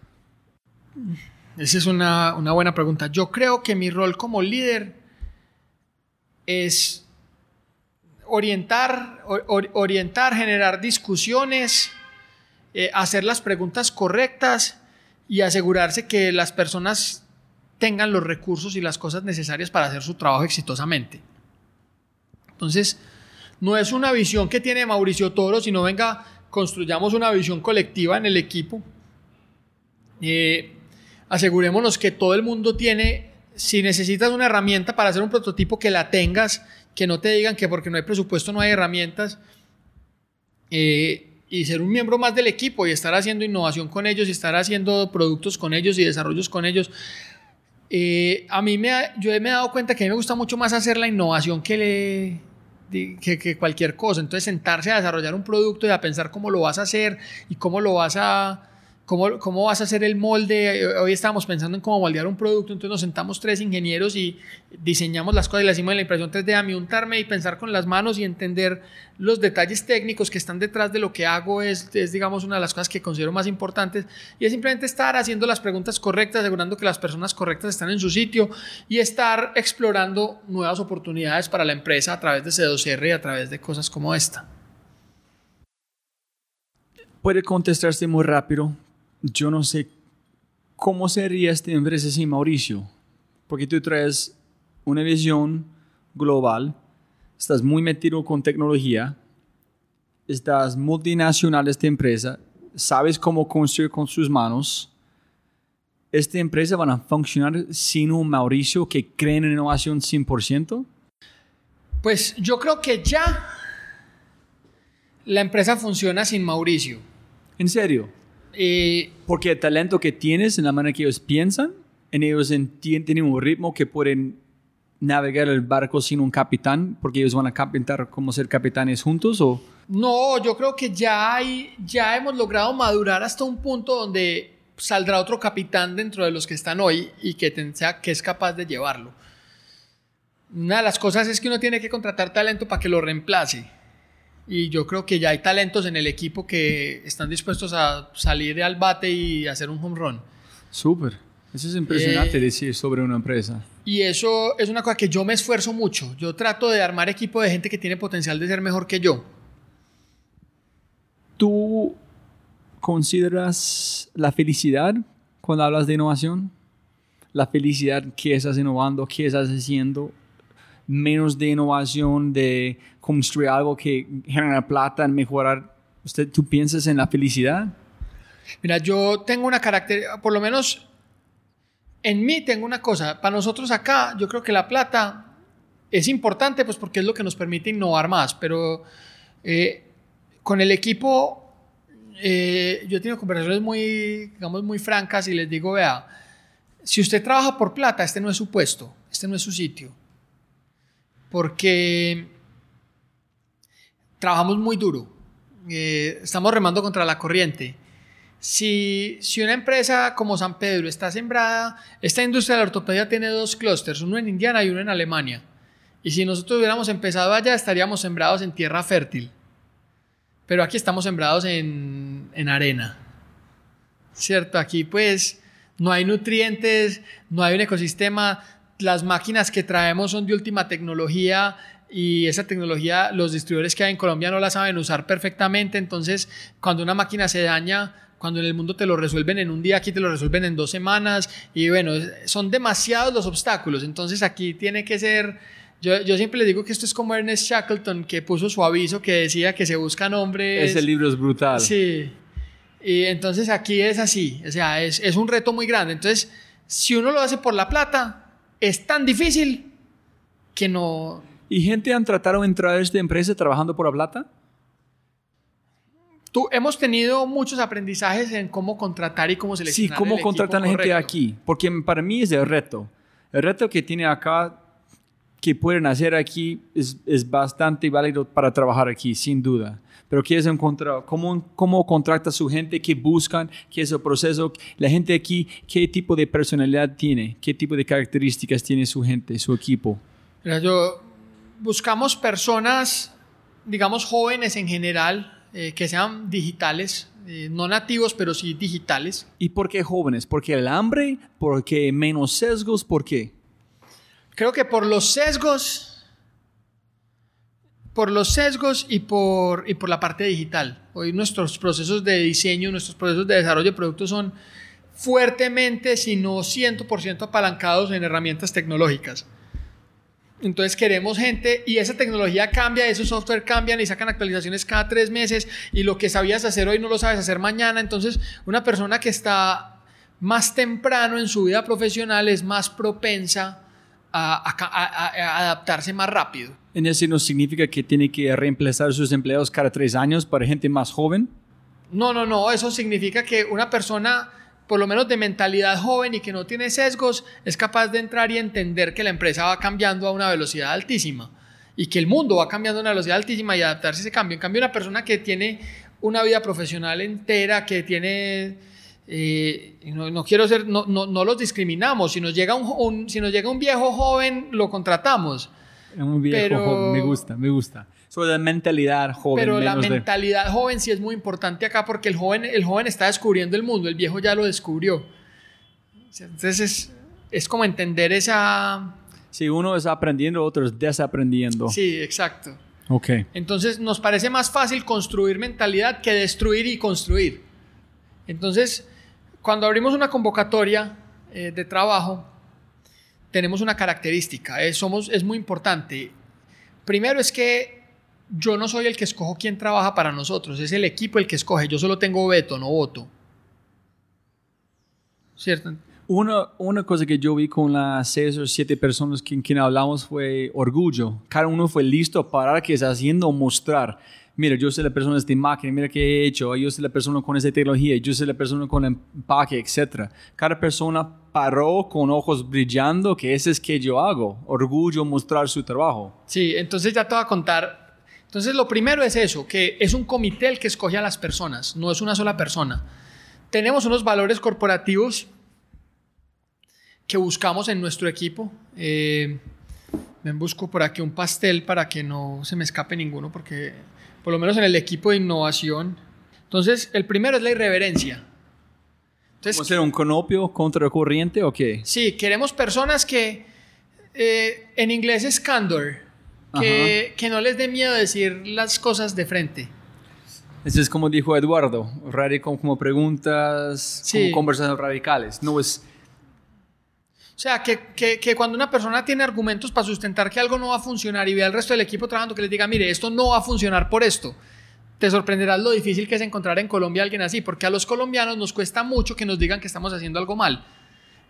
Esa es una, una buena pregunta. Yo creo que mi rol como líder es orientar, orientar, generar discusiones, eh, hacer las preguntas correctas y asegurarse que las personas tengan los recursos y las cosas necesarias para hacer su trabajo exitosamente. Entonces, no es una visión que tiene Mauricio Toro, sino venga, construyamos una visión colectiva en el equipo. Eh, asegurémonos que todo el mundo tiene, si necesitas una herramienta para hacer un prototipo, que la tengas, que no te digan que porque no hay presupuesto no hay herramientas. Eh, y ser un miembro más del equipo y estar haciendo innovación con ellos y estar haciendo productos con ellos y desarrollos con ellos. Eh, a mí me, yo me he dado cuenta que a mí me gusta mucho más hacer la innovación que, le, que, que, cualquier cosa. Entonces sentarse a desarrollar un producto y a pensar cómo lo vas a hacer y cómo lo vas a, ¿Cómo, ¿Cómo, vas a hacer el molde? Hoy estábamos pensando en cómo moldear un producto, entonces nos sentamos tres ingenieros y diseñamos las cosas y le hicimos la impresión 3D a mí untarme y pensar con las manos y entender los detalles técnicos que están detrás de lo que hago es, es, digamos, una de las cosas que considero más importantes y es simplemente estar haciendo las preguntas correctas, asegurando que las personas correctas están en su sitio y estar explorando nuevas oportunidades para la empresa a través de C2R y a través de cosas como esta. Puede contestarse muy rápido, yo no sé cómo sería esta empresa sin Mauricio, porque tú traes una visión global, estás muy metido con tecnología, estás multinacional esta empresa, sabes cómo construir con sus manos. ¿Esta empresa van a funcionar sin un Mauricio que cree en innovación 100%? Pues yo creo que ya la empresa funciona sin Mauricio. ¿En serio? Eh, Porque el talento que tienes en la manera que ellos piensan, en ellos tienen un ritmo que pueden navegar el barco sin un capitán, porque ellos van a capitar como ser capitanes juntos o... No, yo creo que ya, ya hemos logrado madurar hasta un punto donde saldrá otro capitán dentro de los que están hoy y que, sea, que es capaz de llevarlo. Una de las cosas es que uno tiene que contratar talento para que lo reemplace. Y yo creo que ya hay talentos en el equipo que están dispuestos a salir al bate y hacer un home run. Súper. Eso es impresionante Eh, decir sobre una empresa. Y eso es una cosa que yo me esfuerzo mucho. Yo trato de armar equipo de gente que tiene potencial de ser mejor que yo. ¿Tú consideras la felicidad cuando hablas de innovación? La felicidad que estás innovando, que estás haciendo, menos de innovación, de construir algo que genera plata, en mejorar. ¿Usted, ¿Tú piensas en la felicidad? Mira, yo tengo una característica, por lo menos en mí tengo una cosa. Para nosotros acá, yo creo que la plata es importante, pues porque es lo que nos permite innovar más, pero eh, con el equipo, eh, yo he tenido conversaciones muy, digamos, muy francas y les digo, vea, si usted trabaja por plata, este no es su puesto, este no es su sitio, porque trabajamos muy duro, eh, estamos remando contra la corriente. Si, si, una empresa como San Pedro está sembrada, esta industria de la ortopedia tiene dos clústeres, uno en Indiana y uno en Alemania. Y si nosotros hubiéramos empezado allá, estaríamos sembrados en tierra fértil. Pero aquí estamos sembrados en, en arena. ¿Cierto? Aquí pues no hay nutrientes, no hay un ecosistema. Las máquinas que traemos son de última tecnología y esa tecnología los distribuidores que hay en Colombia no la saben usar perfectamente. Entonces, cuando una máquina se daña, cuando en el mundo te lo resuelven en un día, aquí te lo resuelven en dos semanas. Y bueno, son demasiados los obstáculos. Entonces aquí tiene que ser... Yo, yo siempre les digo que esto es como Ernest Shackleton, que puso su aviso que decía que se buscan hombres... Ese libro es brutal. Sí. Y entonces aquí es así. O sea, es, es un reto muy grande. Entonces, si uno lo hace por la plata, es tan difícil que no... ¿Y gente han tratado de entrar a esta empresa trabajando por la plata? Tú, hemos tenido muchos aprendizajes en cómo contratar y cómo seleccionar. Sí, cómo el contratar a la gente aquí. Porque para mí es el reto. El reto que tiene acá, que pueden hacer aquí, es, es bastante válido para trabajar aquí, sin duda. Pero quieres encontrar cómo, cómo contrata a su gente, qué buscan, qué es el proceso. La gente aquí, qué tipo de personalidad tiene, qué tipo de características tiene su gente, su equipo. Mira, yo buscamos personas, digamos jóvenes en general, eh, que sean digitales, eh, no nativos, pero sí digitales. ¿Y por qué jóvenes? ¿Porque el hambre? ¿Porque menos sesgos? ¿Por qué? Creo que por los sesgos, por los sesgos y por, y por la parte digital. Hoy nuestros procesos de diseño, nuestros procesos de desarrollo de productos son fuertemente, si no 100% apalancados en herramientas tecnológicas. Entonces queremos gente y esa tecnología cambia, esos software cambian y sacan actualizaciones cada tres meses y lo que sabías hacer hoy no lo sabes hacer mañana. Entonces una persona que está más temprano en su vida profesional es más propensa a, adaptarse más rápido. ¿En eso no significa que tiene que reemplazar sus empleados cada tres años para gente más joven? No, no, no. Eso significa que una persona, por lo menos de mentalidad joven y que no tiene sesgos, es capaz de entrar y entender que la empresa va cambiando a una velocidad altísima y que el mundo va cambiando a una velocidad altísima y adaptarse a ese cambio. En cambio, una persona que tiene una vida profesional entera, que tiene eh, no, quiero ser, no, no, los discriminamos. Si nos, llega un, si nos llega un viejo joven, lo contratamos. Un viejo joven, me gusta, me gusta. Sobre la mentalidad joven. Pero la mentalidad joven sí es muy importante acá porque el joven, el joven está descubriendo el mundo, el viejo ya lo descubrió. Entonces es, es como entender esa... Si uno está aprendiendo, otro es desaprendiendo. Sí, exacto. Ok. Entonces nos parece más fácil construir mentalidad que destruir y construir. Entonces, cuando abrimos una convocatoria eh, de trabajo, tenemos una característica, es, somos, es muy importante. Primero es que yo no soy el que escojo quién trabaja para nosotros, es el equipo el que escoge, yo solo tengo veto, no voto. ¿Cierto? Una, una cosa que yo vi con las seis o siete personas con quien hablamos fue orgullo. Cada uno fue listo para que está haciendo mostrar mira, yo soy la persona de esta máquina, mira qué he hecho, yo soy la persona con esta tecnología, yo soy la persona con empaque, etc. Cada persona paró con ojos brillando, que ese es que yo hago, orgullo mostrar su trabajo. Sí, entonces ya te voy a contar. Entonces lo primero es eso, que es un comité el que escoge a las personas, no es una sola persona. Tenemos unos valores corporativos que buscamos en nuestro equipo. Eh, me busco por aquí un pastel para que no se me escape ninguno porque por lo menos en el equipo de innovación. Entonces, el primero es la irreverencia. Entonces, ser un conopio contracorriente o qué? Sí, queremos personas que, eh, en inglés es candor, que, que, no les dé miedo decir las cosas de frente. Eso es como dijo Eduardo, radical, como preguntas, como conversaciones radicales. No es o sea, que, que, que, cuando una persona tiene argumentos para sustentar que algo no va a funcionar y ve al resto del equipo trabajando que les diga, mire, esto no va a funcionar por esto, te sorprenderás lo difícil que es encontrar en Colombia a alguien así, porque a los colombianos nos cuesta mucho que nos digan que estamos haciendo algo mal.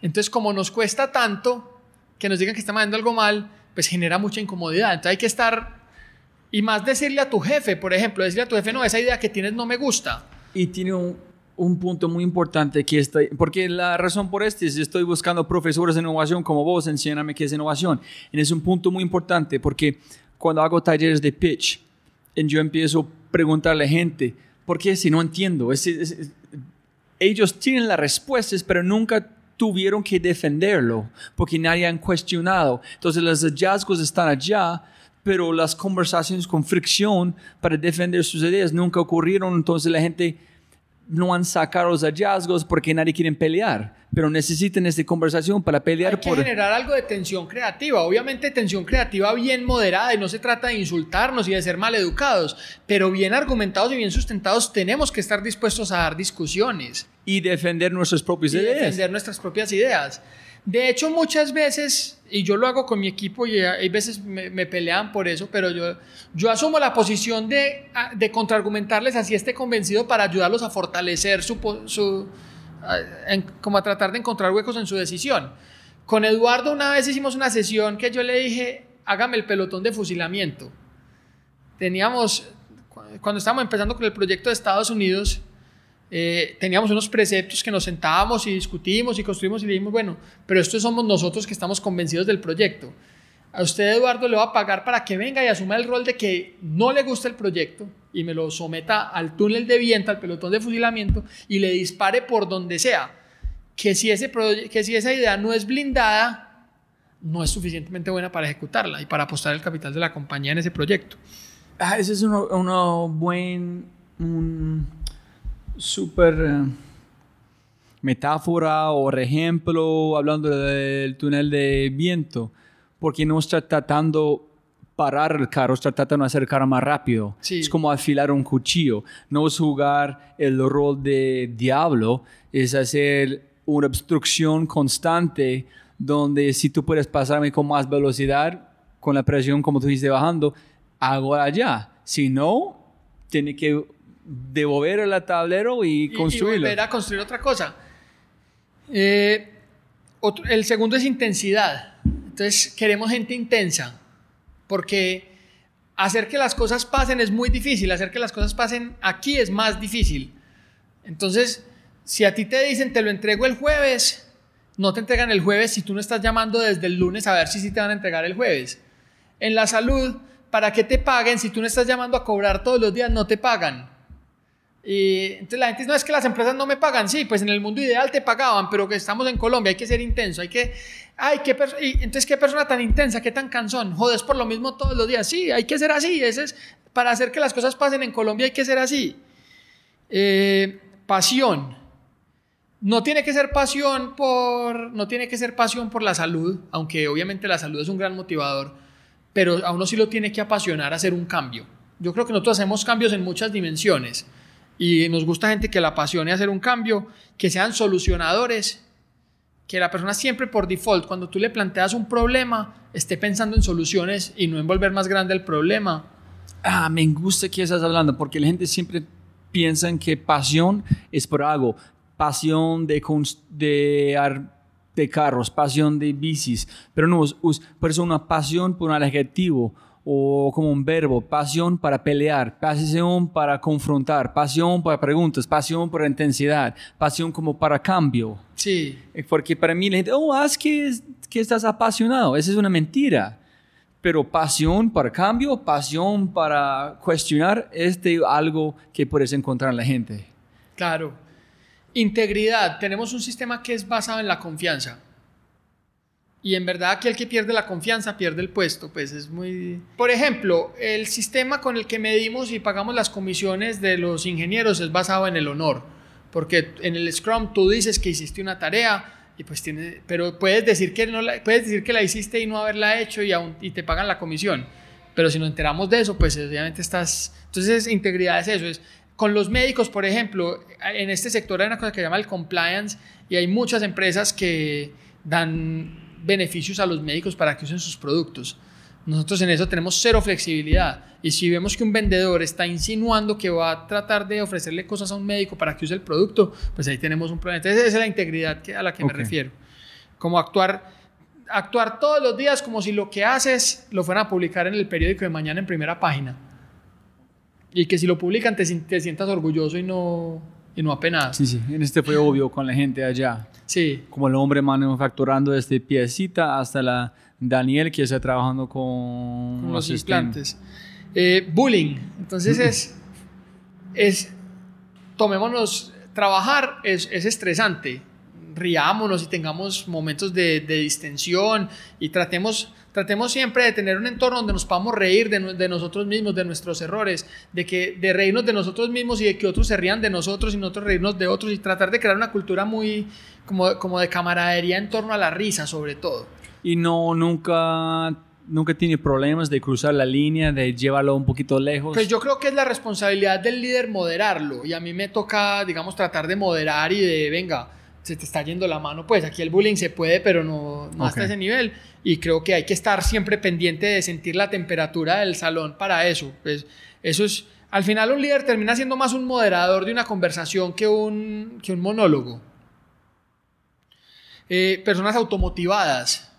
Entonces, como nos cuesta tanto que nos digan que estamos haciendo algo mal, pues genera mucha incomodidad. Entonces hay que estar, y más decirle a tu jefe, por ejemplo, decirle a tu jefe, no, esa idea que tienes no me gusta. Y tiene un, un punto muy importante que estoy, porque la razón por este es estoy buscando profesores de innovación como vos, enséñame qué es innovación. Y es un punto muy importante porque cuando hago talleres de pitch, yo empiezo a preguntarle a gente, ¿por qué si no entiendo? ellos tienen las respuestas, pero nunca tuvieron que defenderlo porque nadie han cuestionado. Entonces los hallazgos están allá, pero las conversaciones con fricción para defender sus ideas nunca ocurrieron. Entonces la gente no han sacado los hallazgos porque nadie quiere pelear, pero necesitan esta conversación para pelear Hay que por... generar algo de tensión creativa, obviamente tensión creativa bien moderada y no se trata de insultarnos y de ser mal educados, pero bien argumentados y bien sustentados tenemos que estar dispuestos a dar discusiones. Y defender nuestras propias y ideas. defender nuestras propias ideas. De hecho, muchas veces, y yo lo hago con mi equipo y hay veces me, me pelean por eso, pero yo, yo asumo la posición de, de contraargumentarles así esté convencido para ayudarlos a fortalecer su, su como a tratar de encontrar huecos en su decisión. Con Eduardo una vez hicimos una sesión que yo le dije, hágame el pelotón de fusilamiento. Teníamos, cuando estábamos empezando con el proyecto de Estados Unidos, eh, teníamos unos preceptos que nos sentábamos y discutimos y construimos y dijimos, bueno, pero estos somos nosotros que estamos convencidos del proyecto. A usted, Eduardo, le va a pagar para que venga y asuma el rol de que no le gusta el proyecto y me lo someta al túnel de viento, al pelotón de fusilamiento y le dispare por donde sea. Que si, ese que si esa idea no es blindada, no es suficientemente buena para ejecutarla y para apostar el capital de la compañía en ese proyecto. Ah, ese es un buen súper eh, metáfora o ejemplo hablando del túnel de viento, porque no está tratando parar el carro, tratar de no acercar más rápido. Sí. Es como afilar un cuchillo. No es jugar el rol de diablo, es hacer una obstrucción constante donde si tú puedes pasarme con más velocidad, con la presión como tú dices bajando, hago allá. Si no, tiene que devolver el tablero y, y- construirlo. Y volver a construir otra cosa. Eh, otro- el segundo es intensidad. Entonces queremos gente intensa, porque hacer que las cosas pasen es muy difícil, hacer que las cosas pasen aquí es más difícil. Entonces, si a ti te dicen te lo entrego el jueves, no te entregan el jueves si tú no estás llamando desde el lunes a ver si sí te van a entregar el jueves. En la salud, para que te paguen, si tú no estás llamando a cobrar todos los días, no te pagan. Entonces la gente dice, no es que las empresas no me pagan, sí, pues en el mundo ideal te pagaban, pero que estamos en Colombia, hay que ser intenso, hay que, ay, qué y entonces qué persona tan intensa, qué tan cansón, jodes por lo mismo todos los días, sí, hay que ser así, ese es, para hacer que las cosas pasen en Colombia hay que ser así. Eh, pasión, no tiene que ser pasión por, no tiene que ser pasión por la salud, aunque obviamente la salud es un gran motivador, pero a uno sí lo tiene que apasionar hacer un cambio. Yo creo que nosotros hacemos cambios en muchas dimensiones y nos gusta gente que la apasione hacer un cambio, que sean solucionadores, que la persona siempre por default, cuando tú le planteas un problema, esté pensando en soluciones y no en volver más grande el problema. Ah, me gusta que estás hablando porque la gente siempre piensa en que pasión es por algo. Pasión de, de, de carros, pasión de bicis, pero no, es, es por eso una pasión por un adjetivo o como un verbo, pasión para pelear, pasión para confrontar, pasión para preguntas, pasión por intensidad, pasión como para cambio. Sí, Eh, Porque para mí la gente, oh, haz que, que estás apasionado. Esa es una mentira. Pero pasión para cambio, pasión para cuestionar, es de algo que puedes encontrar en la gente. claro. Integridad. Tenemos un sistema que es basado en la confianza. Y en verdad aquí el que pierde la confianza pierde el puesto, pues es muy... Por ejemplo, el sistema con el que medimos y pagamos las comisiones de los ingenieros es basado en el honor, porque en el Scrum tú dices que hiciste una tarea y pues tiene, pero puedes decir que no la, puedes decir que la hiciste y no haberla hecho y, aún, y te pagan la comisión. Pero si nos enteramos de eso, pues obviamente estás... Entonces integridad es eso, es con los médicos, por ejemplo, en este sector hay una cosa que se llama el compliance y hay muchas empresas que dan beneficios a los médicos para que usen sus productos. Nosotros en eso tenemos cero flexibilidad y si vemos que un vendedor está insinuando que va a tratar de ofrecerle cosas a un médico para que use el producto, pues ahí tenemos un problema. Entonces esa es la integridad que- a la que me refiero. Como actuar, actuar todos los días como si lo que haces lo fueran a publicar en el periódico de mañana en primera página. Y que si lo publican te, te sientas orgulloso y no, y no apenado. Sí, sí. En este fue obvio con la gente allá. Sí. Como el hombre manufacturando desde piecita hasta la Daniel que está trabajando con, con los sistema. implantes. Eh, bullying. Entonces es, es, tomémonos, trabajar es, es estresante. Riámonos y tengamos momentos de, de distensión y tratemos, tratemos siempre de tener un entorno donde nos podamos reír de, de nosotros mismos, de nuestros errores, de, que, de reírnos de nosotros mismos y de que otros se rían de nosotros y nosotros reírnos de otros y tratar de crear una cultura muy como, como de camaradería en torno a la risa sobre todo. Y no, nunca, nunca tiene problemas de cruzar la línea, de llevarlo un poquito lejos. Pues yo creo que es la responsabilidad del líder moderarlo y a mí me toca, digamos, tratar de moderar y de, venga, se te está yendo la mano, pues aquí el bullying se puede, pero no, no hasta ese nivel y creo que hay que estar siempre pendiente de sentir la temperatura del salón para eso. Pues eso es, al final un líder termina siendo más un moderador de una conversación que un, que un monólogo. Eh, personas automotivadas.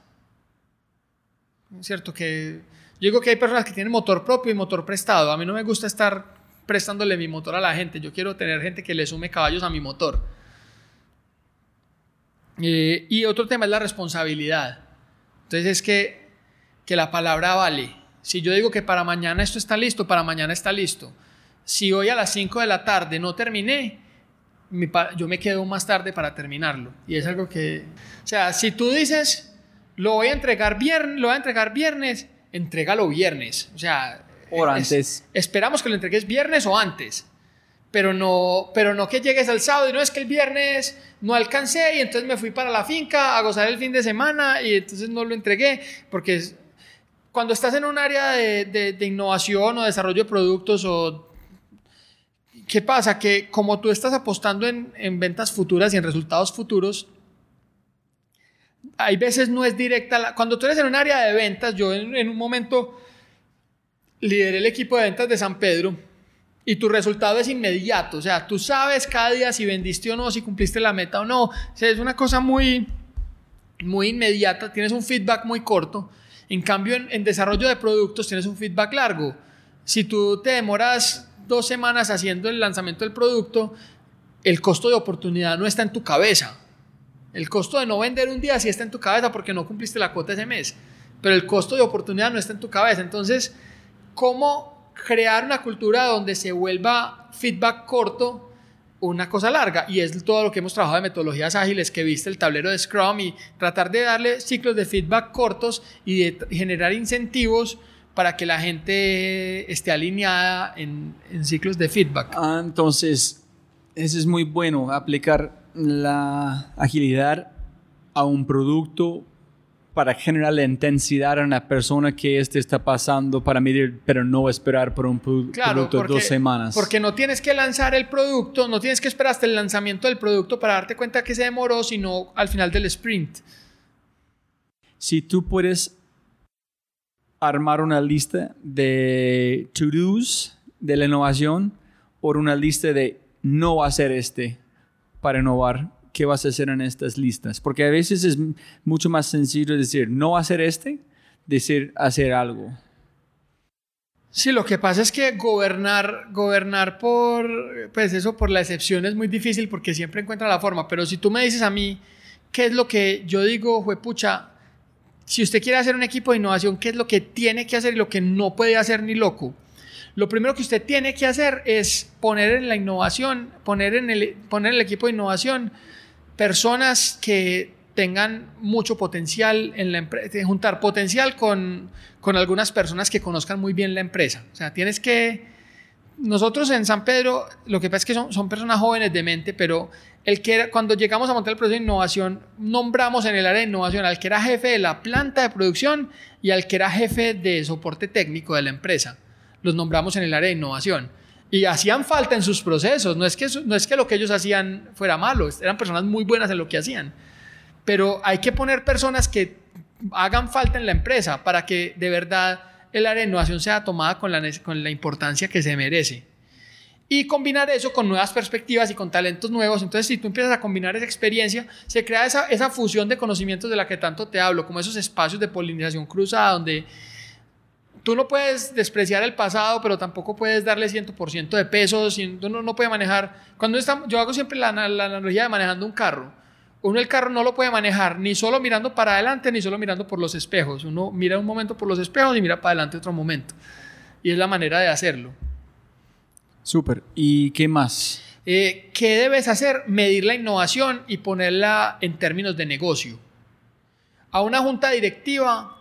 Es cierto que yo digo que hay personas que tienen motor propio y motor prestado. A mí no me gusta estar prestándole mi motor a la gente. Yo quiero tener gente que le sume caballos a mi motor. Eh, y otro tema es la responsabilidad. Entonces es que, que la palabra vale. Si yo digo que para mañana esto está listo, para mañana está listo. Si hoy a las 5 de la tarde no terminé, yo me quedo más tarde para terminarlo. Y es algo que... O sea, si tú dices, lo voy a entregar viernes, lo voy a entregar viernes, entrégalo viernes. O sea... O es- antes. esperamos que lo entregues viernes o antes. Pero no, pero no que llegues al sábado y no es que el viernes no alcancé y entonces me fui para la finca a gozar el fin de semana y entonces no lo entregué porque es- cuando estás en un área de, de, de innovación o desarrollo de productos o ¿Qué pasa? Que como tú estás apostando en, en, ventas futuras y en resultados futuros, hay veces no es directa. La, cuando tú eres en un área de ventas, yo en, en, un momento lideré el equipo de ventas de San Pedro y tu resultado es inmediato. O sea, tú sabes cada día si vendiste o no, si cumpliste la meta o no. O sea, es una cosa muy, muy inmediata, tienes un feedback muy corto. En cambio, en, en desarrollo de productos tienes un feedback largo. Si tú te demoras dos semanas haciendo el lanzamiento del producto, el costo de oportunidad no está en tu cabeza. El costo de no vender un día sí está en tu cabeza porque no cumpliste la cuota ese mes, pero el costo de oportunidad no está en tu cabeza. Entonces, ¿cómo crear una cultura donde se vuelva feedback corto una cosa larga? Y es todo lo que hemos trabajado de metodologías ágiles, que viste el tablero de Scrum y tratar de darle ciclos de feedback cortos y de generar incentivos para que la gente esté alineada en, en ciclos de feedback. Ah, entonces, eso es muy bueno, aplicar la agilidad a un producto para generar la intensidad en la persona que este está pasando para medir, pero no esperar por un claro, producto porque, dos semanas. Porque no tienes que lanzar el producto, no tienes que esperar hasta el lanzamiento del producto para darte cuenta que se demoró, sino al final del sprint. Si tú puedes armar una lista de to-dos de la innovación o una lista de no hacer este para innovar. ¿Qué vas a hacer en estas listas? Porque a veces es mucho más sencillo decir no hacer este, decir hacer algo. Sí, lo que pasa es que gobernar, gobernar por, pues eso por la excepción es muy difícil porque siempre encuentra la forma. Pero si tú me dices a mí, ¿qué es lo que yo digo, pucha, si usted quiere hacer un equipo de innovación, ¿qué es lo que tiene que hacer y lo que no puede hacer ni loco? Lo primero que usted tiene que hacer es poner en la innovación, poner en el, poner en el equipo de innovación personas que tengan mucho potencial en la empresa, juntar potencial con, con algunas personas que conozcan muy bien la empresa. O sea, tienes que... Nosotros en San Pedro, lo que pasa es que son, son personas jóvenes de mente, pero el que cuando llegamos a montar el proceso de innovación, nombramos en el área de innovación al que era jefe de la planta de producción y al que era jefe de soporte técnico de la empresa. Los nombramos en el área de innovación. Y hacían falta en sus procesos. No es que, no es que lo que ellos hacían fuera malo, eran personas muy buenas en lo que hacían. Pero hay que poner personas que hagan falta en la empresa para que de verdad el área de innovación sea tomada con la, con la importancia que se merece y combinar eso con nuevas perspectivas y con talentos nuevos. Entonces, si tú empiezas a combinar esa experiencia, se crea esa, esa fusión de conocimientos de la que tanto te hablo, como esos espacios de polinización cruzada, donde tú no puedes despreciar el pasado, pero tampoco puedes darle 100% de peso, uno no puede manejar. Cuando está, yo hago siempre la, la analogía de manejando un carro. Uno el carro no lo puede manejar ni solo mirando para adelante, ni solo mirando por los espejos. Uno mira un momento por los espejos y mira para adelante otro momento. Y es la manera de hacerlo. Súper. ¿Y qué más? Eh, ¿Qué debes hacer? Medir la innovación y ponerla en términos de negocio. A una junta directiva,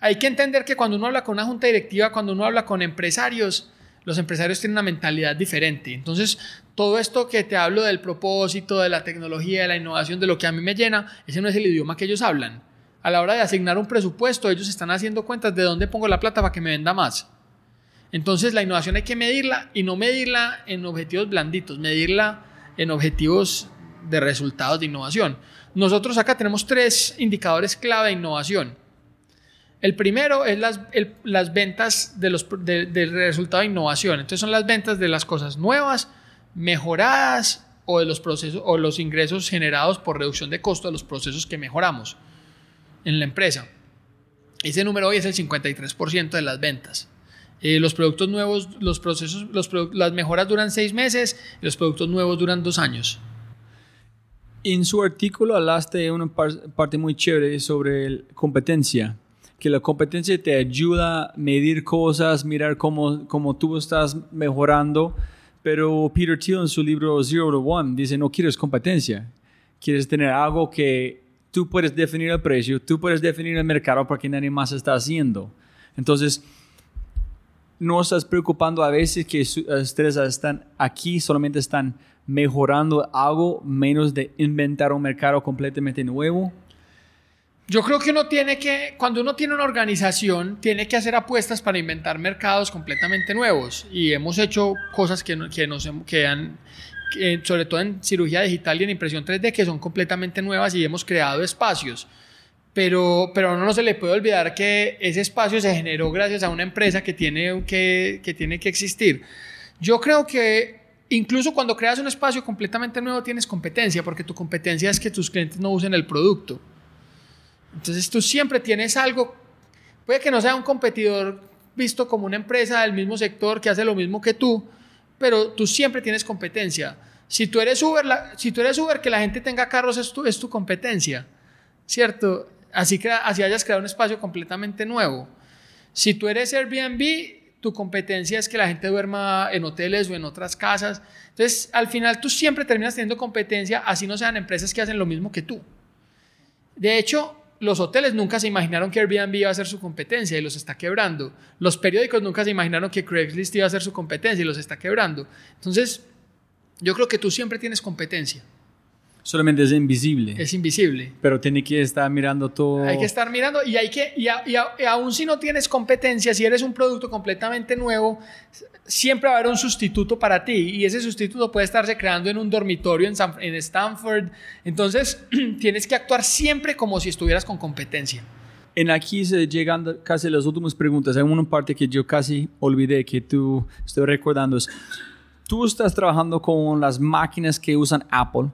hay que entender que cuando uno habla con una junta directiva, cuando uno habla con empresarios, los empresarios tienen una mentalidad diferente. Entonces, todo esto que te hablo del propósito, de la tecnología, de la innovación, de lo que a mí me llena, ese no es el idioma que ellos hablan. A la hora de asignar un presupuesto, ellos están haciendo cuentas de dónde pongo la plata para que me venda más. Entonces la innovación hay que medirla y no medirla en objetivos blanditos, medirla en objetivos de resultados de innovación. Nosotros acá tenemos tres indicadores clave de innovación. El primero es las, el, las ventas de los, de, del resultado de innovación. Entonces son las ventas de las cosas nuevas, mejoradas o de los procesos o los ingresos generados por reducción de costo de los procesos que mejoramos en la empresa. Ese número hoy es el 53% de las ventas. Eh, los productos nuevos, los procesos, los produ las mejoras duran seis meses y los productos nuevos duran dos años. En su artículo hablaste de una par parte muy chévere sobre competencia, que la competencia te ayuda a medir cosas, mirar cómo, cómo tú estás mejorando, pero Peter Thiel en su libro Zero to One dice, no quieres competencia, quieres tener algo que tú puedes definir el precio, tú puedes definir el mercado porque nadie más está haciendo. Entonces, no estás preocupando a veces que ustedes están aquí, solamente están mejorando algo menos de inventar un mercado completamente nuevo? Yo creo que uno tiene que, cuando uno tiene una organización, tiene que hacer apuestas para inventar mercados completamente nuevos. Y hemos hecho cosas que, que nos que han, sobre todo en cirugía digital y en impresión 3D, que son completamente nuevas y hemos creado espacios. Pero, pero no se le puede olvidar que ese espacio se generó gracias a una empresa que tiene que, que tiene que existir. Yo creo que incluso cuando creas un espacio completamente nuevo tienes competencia, porque tu competencia es que tus clientes no usen el producto. Entonces tú siempre tienes algo, puede que no sea un competidor visto como una empresa del mismo sector que hace lo mismo que tú, pero tú siempre tienes competencia. Si tú eres Uber, si tú eres Uber, que la gente tenga carros es tu, es tu competencia, ¿cierto? Así, que así hayas creado un espacio completamente nuevo. Si tú eres Airbnb, tu competencia es que la gente duerma en hoteles o en otras casas. Entonces, al final tú siempre terminas teniendo competencia, así no sean empresas que hacen lo mismo que tú. De hecho, los hoteles nunca se imaginaron que Airbnb iba a ser su competencia y los está quebrando. Los periódicos nunca se imaginaron que Craigslist iba a ser su competencia y los está quebrando. Entonces, yo creo que tú siempre tienes competencia. Solamente es invisible. Es invisible. Pero tiene que estar mirando todo. Hay que estar mirando y hay que, y, y aún si no tienes competencia, si eres un producto completamente nuevo, siempre va a haber un sustituto para ti y ese sustituto puede estarse creando en un dormitorio en, en Stanford. Entonces, tienes que actuar siempre como si estuvieras con competencia. En aquí se llegan casi las últimas preguntas. Hay una parte que yo casi olvidé que tú estoy recordando. Es, tú estás trabajando con las máquinas que usan Apple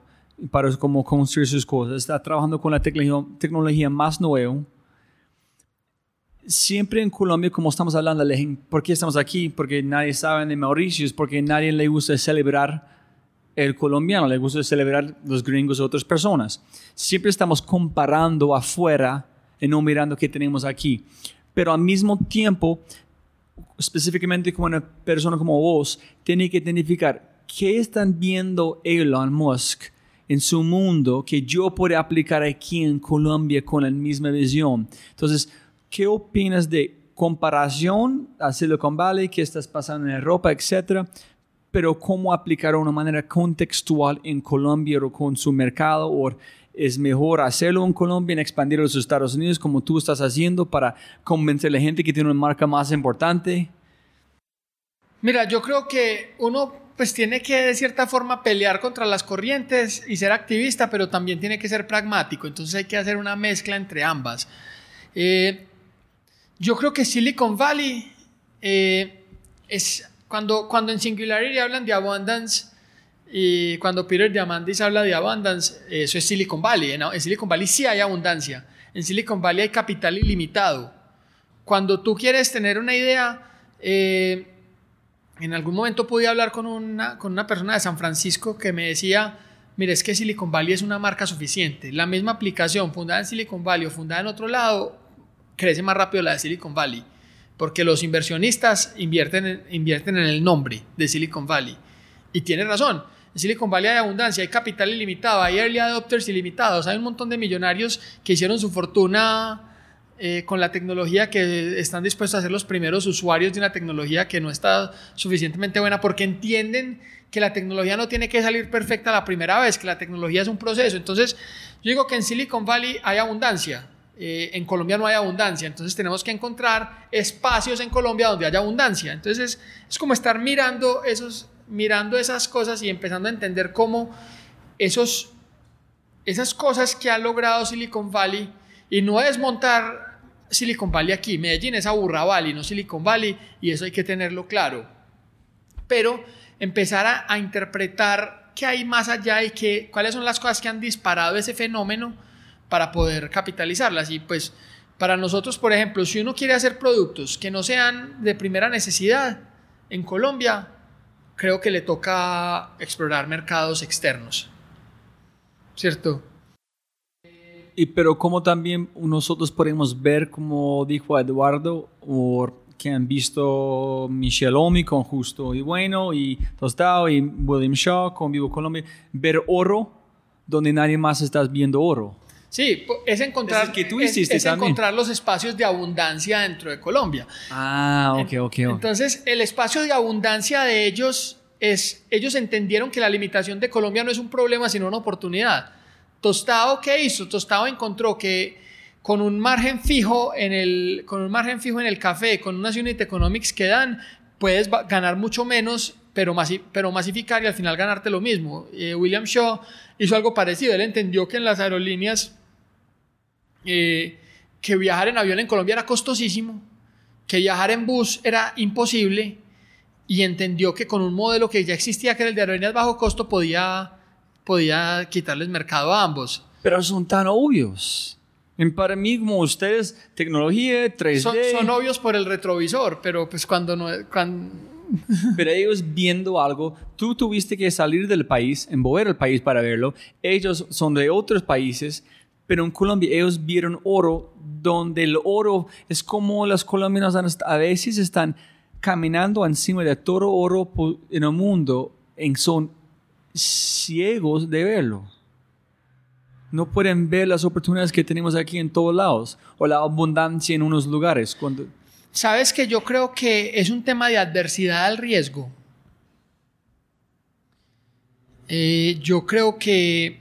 para como construir sus cosas. Estás trabajando con la tecnología, más nueva siempre en Colombia, como estamos hablando, ¿por qué estamos aquí? Porque nadie sabe de Mauritius, porque nadie le gusta celebrar el colombiano, le gusta celebrar los gringos o otras personas. Siempre estamos comparando afuera y no mirando qué tenemos aquí. Pero al mismo tiempo, específicamente como una persona como vos, tiene que identificar qué están viendo Elon Musk en su mundo que yo puedo aplicar aquí en Colombia con la misma visión. Entonces, ¿Qué opinas de comparación a Silicon Valley, qué estás pasando en Europa, etcétera? Pero cómo aplicar de una manera contextual en Colombia o con su mercado, o es mejor hacerlo en Colombia, y expandirlo a los Estados Unidos como tú estás haciendo para convencer a la gente que tiene una marca más importante? Mira, yo creo que uno pues tiene que de cierta forma pelear contra las corrientes y ser activista, pero también tiene que ser pragmático. Entonces hay que hacer una mezcla entre ambas. Eh, yo creo que Silicon Valley eh, es cuando, cuando en Singularity hablan de abundance y cuando Peter Diamandis habla de abundance, eso es Silicon Valley. En, Silicon Valley sí hay abundancia. En Silicon Valley hay capital ilimitado. Cuando tú quieres tener una idea, eh, en algún momento pude hablar con una, con una persona de San Francisco que me decía, mire, es que Silicon Valley es una marca suficiente. La misma aplicación fundada en Silicon Valley o fundada en otro lado crece más rápido la de Silicon Valley, porque los inversionistas invierten en, invierten en el nombre de Silicon Valley. Y tiene razón, en Silicon Valley hay abundancia, hay capital ilimitado, hay early adopters ilimitados, hay un montón de millonarios que hicieron su fortuna eh, con la tecnología que están dispuestos a ser los primeros usuarios de una tecnología que no está suficientemente buena porque entienden que la tecnología no tiene que salir perfecta la primera vez, que la tecnología es un proceso. Entonces, yo digo que en Silicon Valley hay abundancia, eh, en Colombia no hay abundancia, entonces tenemos que encontrar espacios en Colombia donde haya abundancia. Entonces es, como estar mirando, esos, mirando esas cosas y empezando a entender cómo esos, esas cosas que ha logrado Silicon Valley, y no es montar Silicon Valley aquí, Medellín es Aburra Valley, no Silicon Valley, y eso hay que tenerlo claro. Pero empezar a, a interpretar qué hay más allá y qué, cuáles son las cosas que han disparado ese fenómeno para poder capitalizarlas. Y pues para nosotros, por ejemplo, si uno quiere hacer productos que no sean de primera necesidad en Colombia, creo que le toca explorar mercados externos. ¿Cierto? Y pero como también nosotros podemos ver, como dijo Eduardo, o que han visto Michelle Omi con Justo y Bueno y Tostado y William Shaw con Vivo Colombia, ver oro donde nadie más está viendo oro. Sí, es encontrar, que tú es, encontrar los espacios de abundancia dentro de Colombia. Ah, ok, ok. Entonces, el espacio de abundancia de ellos es, ellos entendieron que la limitación de Colombia no es un problema, sino una oportunidad. Tostado, ¿qué hizo? Tostado encontró que con un margen fijo en el, con un margen fijo en el café, con unas unit economics que dan, puedes ganar mucho menos, pero, pero masificar y al final ganarte lo mismo. Eh, William Shaw hizo algo parecido. Él entendió que en las aerolíneas eh, que viajar en avión en Colombia era costosísimo, que viajar en bus era imposible y entendió que con un modelo que ya existía, que era el de aerolíneas bajo costo, podía, podía quitarles mercado a ambos. Pero son tan obvios. Para mí, como ustedes, tecnología, 3D. Son, obvios por el retrovisor, pero pues cuando no. Pero ellos viendo algo, tú tuviste que salir del país, envolver el país para verlo. Ellos son de otros países, pero en Colombia ellos vieron oro, donde el oro es como los colombianos a veces están caminando encima de todo oro en el mundo, en son ciegos de verlo no pueden ver las oportunidades que tenemos aquí en todos lados o la abundancia en unos lugares. Cuando... Sabes que yo creo que es un tema de adversidad al riesgo. Eh, yo creo que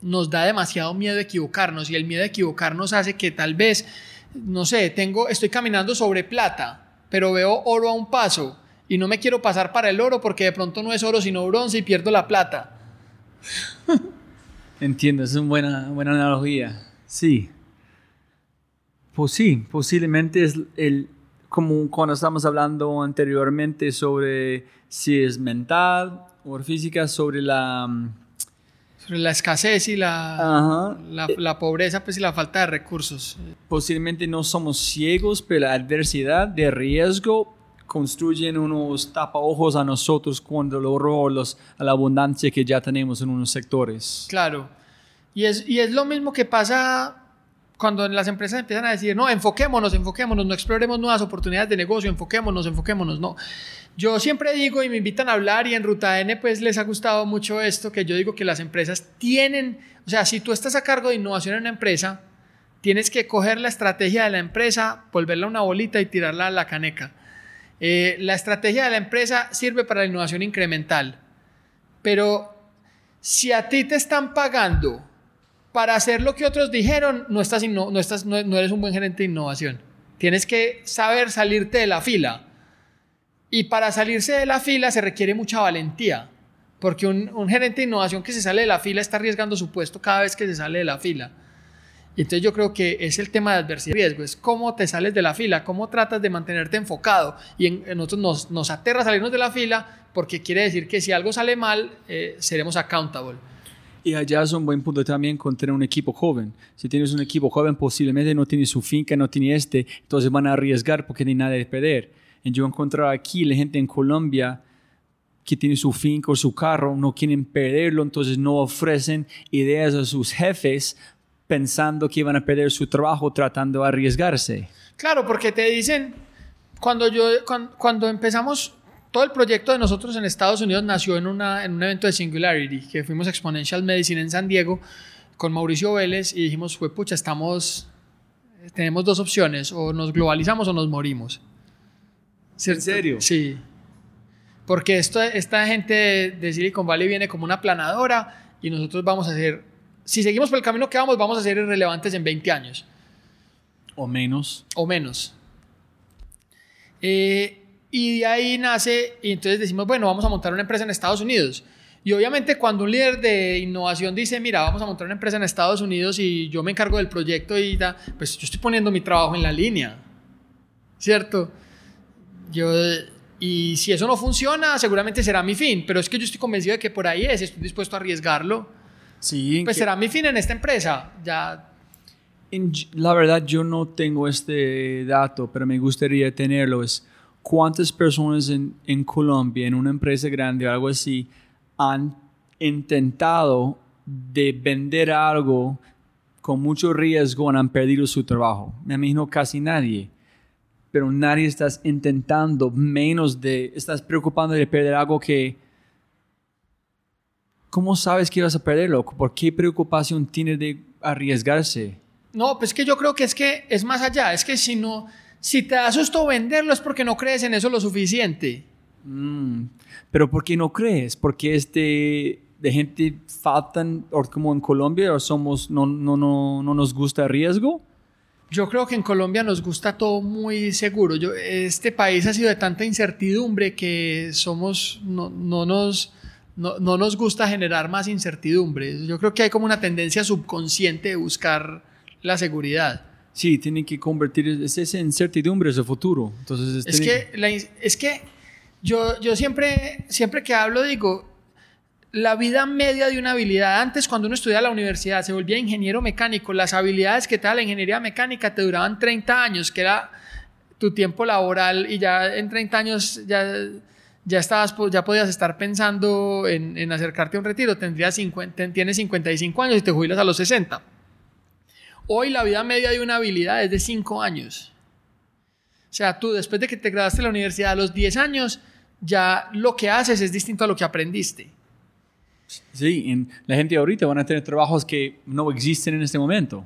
nos da demasiado miedo equivocarnos y el miedo de equivocarnos hace que tal vez, no sé, tengo, estoy caminando sobre plata, pero veo oro a un paso y no me quiero pasar para el oro porque de pronto no es oro sino bronce y pierdo la plata. Entiendo, es una buena, buena analogía. Sí. Pues sí, posiblemente es el, como cuando estamos hablando anteriormente sobre si es mental o física, sobre la... Mm, sobre la escasez y la, la, la, pobreza pues, y la falta de recursos. Posiblemente no somos ciegos, pero la adversidad de riesgo construyen unos tapaojos a nosotros cuando lo los, a la abundancia que ya tenemos en unos sectores. Claro. Y es, y es lo mismo que pasa cuando las empresas empiezan a decir, no, enfoquémonos, enfoquémonos, no exploremos nuevas oportunidades de negocio, enfoquémonos, enfoquémonos, no. Yo siempre digo y me invitan a hablar y en Ruta N pues les ha gustado mucho esto, que yo digo que las empresas tienen, o sea, si tú estás a cargo de innovación en una empresa, tienes que coger la estrategia de la empresa, volverla una bolita y tirarla a la caneca. Eh, la estrategia de la empresa sirve para la innovación incremental, pero si a ti te están pagando para hacer lo que otros dijeron, no, estás no, eres un buen gerente de innovación. Tienes que saber salirte de la fila. Y para salirse de la fila se requiere mucha valentía, porque un, gerente de innovación que se sale de la fila está arriesgando su puesto cada vez que se sale de la fila. Entonces yo creo que es el tema de adversidad y riesgo, es cómo te sales de la fila, cómo tratas de mantenerte enfocado. Y en, nosotros nos, nos, aterra salirnos de la fila porque quiere decir que si algo sale mal, eh, seremos accountable. Y allá es un buen punto también con tener un equipo joven. Si tienes un equipo joven, posiblemente no tiene su finca, no tiene este, entonces van a arriesgar porque hay nada de perder. Yo encontré aquí la gente en Colombia que tiene su finca o su carro, no quieren perderlo, entonces no ofrecen ideas a sus jefes pensando que iban a perder su trabajo tratando de arriesgarse. Claro, porque te dicen, cuando, yo, cuando, empezamos, todo el proyecto de nosotros en Estados Unidos nació en, una, en un evento de Singularity, que fuimos a Exponential Medicine en San Diego con Mauricio Vélez y dijimos, fue pucha, estamos, tenemos dos opciones, o nos globalizamos o nos morimos. ¿En serio? Sí. Porque esto, esta gente de Silicon Valley viene como una planadora y nosotros vamos a hacer si seguimos por el camino que vamos, vamos a ser irrelevantes en 20 años. O menos. O menos. Eh, y de ahí nace, y entonces decimos, bueno, vamos a montar una empresa en Estados Unidos. Y obviamente cuando un líder de innovación dice, mira, vamos a montar una empresa en Estados Unidos y yo me encargo del proyecto y da, pues yo estoy poniendo mi trabajo en la línea. ¿Cierto? Yo, y si eso no funciona, seguramente será mi fin, pero es que yo estoy convencido de que por ahí es, estoy dispuesto a arriesgarlo Sí. Pues será mi fin en esta empresa. Ya. la verdad, yo no tengo este dato, pero me gustaría tenerlo. Es cuántas personas en, en Colombia, en una empresa grande o algo así, han intentado de vender algo con mucho riesgo y han perdido su trabajo. Me imagino casi nadie. Pero nadie estás intentando menos de, estás preocupando de perder algo que ¿cómo sabes que vas a perderlo? ¿Por qué preocupación tiene de arriesgarse? No, pues que yo creo que es que es más allá, es que si no, si te da susto venderlo es porque no crees en eso lo suficiente. Mm, pero ¿por qué no crees? Porque este de gente faltan, o como en Colombia, o somos, no, no, no, no nos gusta el riesgo. Yo creo que en Colombia nos gusta todo muy seguro. Yo, este país ha sido de tanta incertidumbre que somos, no, no nos, no, no, nos gusta generar más incertidumbre. Yo creo que hay como una tendencia subconsciente de buscar la seguridad. Sí, tienen que convertir esa incertidumbre en su futuro. Entonces, es, que, la, es que yo, yo siempre, siempre que hablo digo, la vida media de una habilidad, antes cuando uno estudiaba la universidad se volvía ingeniero mecánico, las habilidades que te da la ingeniería mecánica te duraban 30 años, que era tu tiempo laboral y ya en 30 años ya, ya, estabas, ya podías estar pensando en, en acercarte a un retiro, tendrías 50, tienes 55 años y te jubilas a los 60. Hoy la vida media de una habilidad es de 5 años. O sea, tú después de que te graduaste de la universidad a los 10 años, ya lo que haces es distinto a lo que aprendiste. Sí, la gente ahorita van a tener trabajos que no existen en este momento.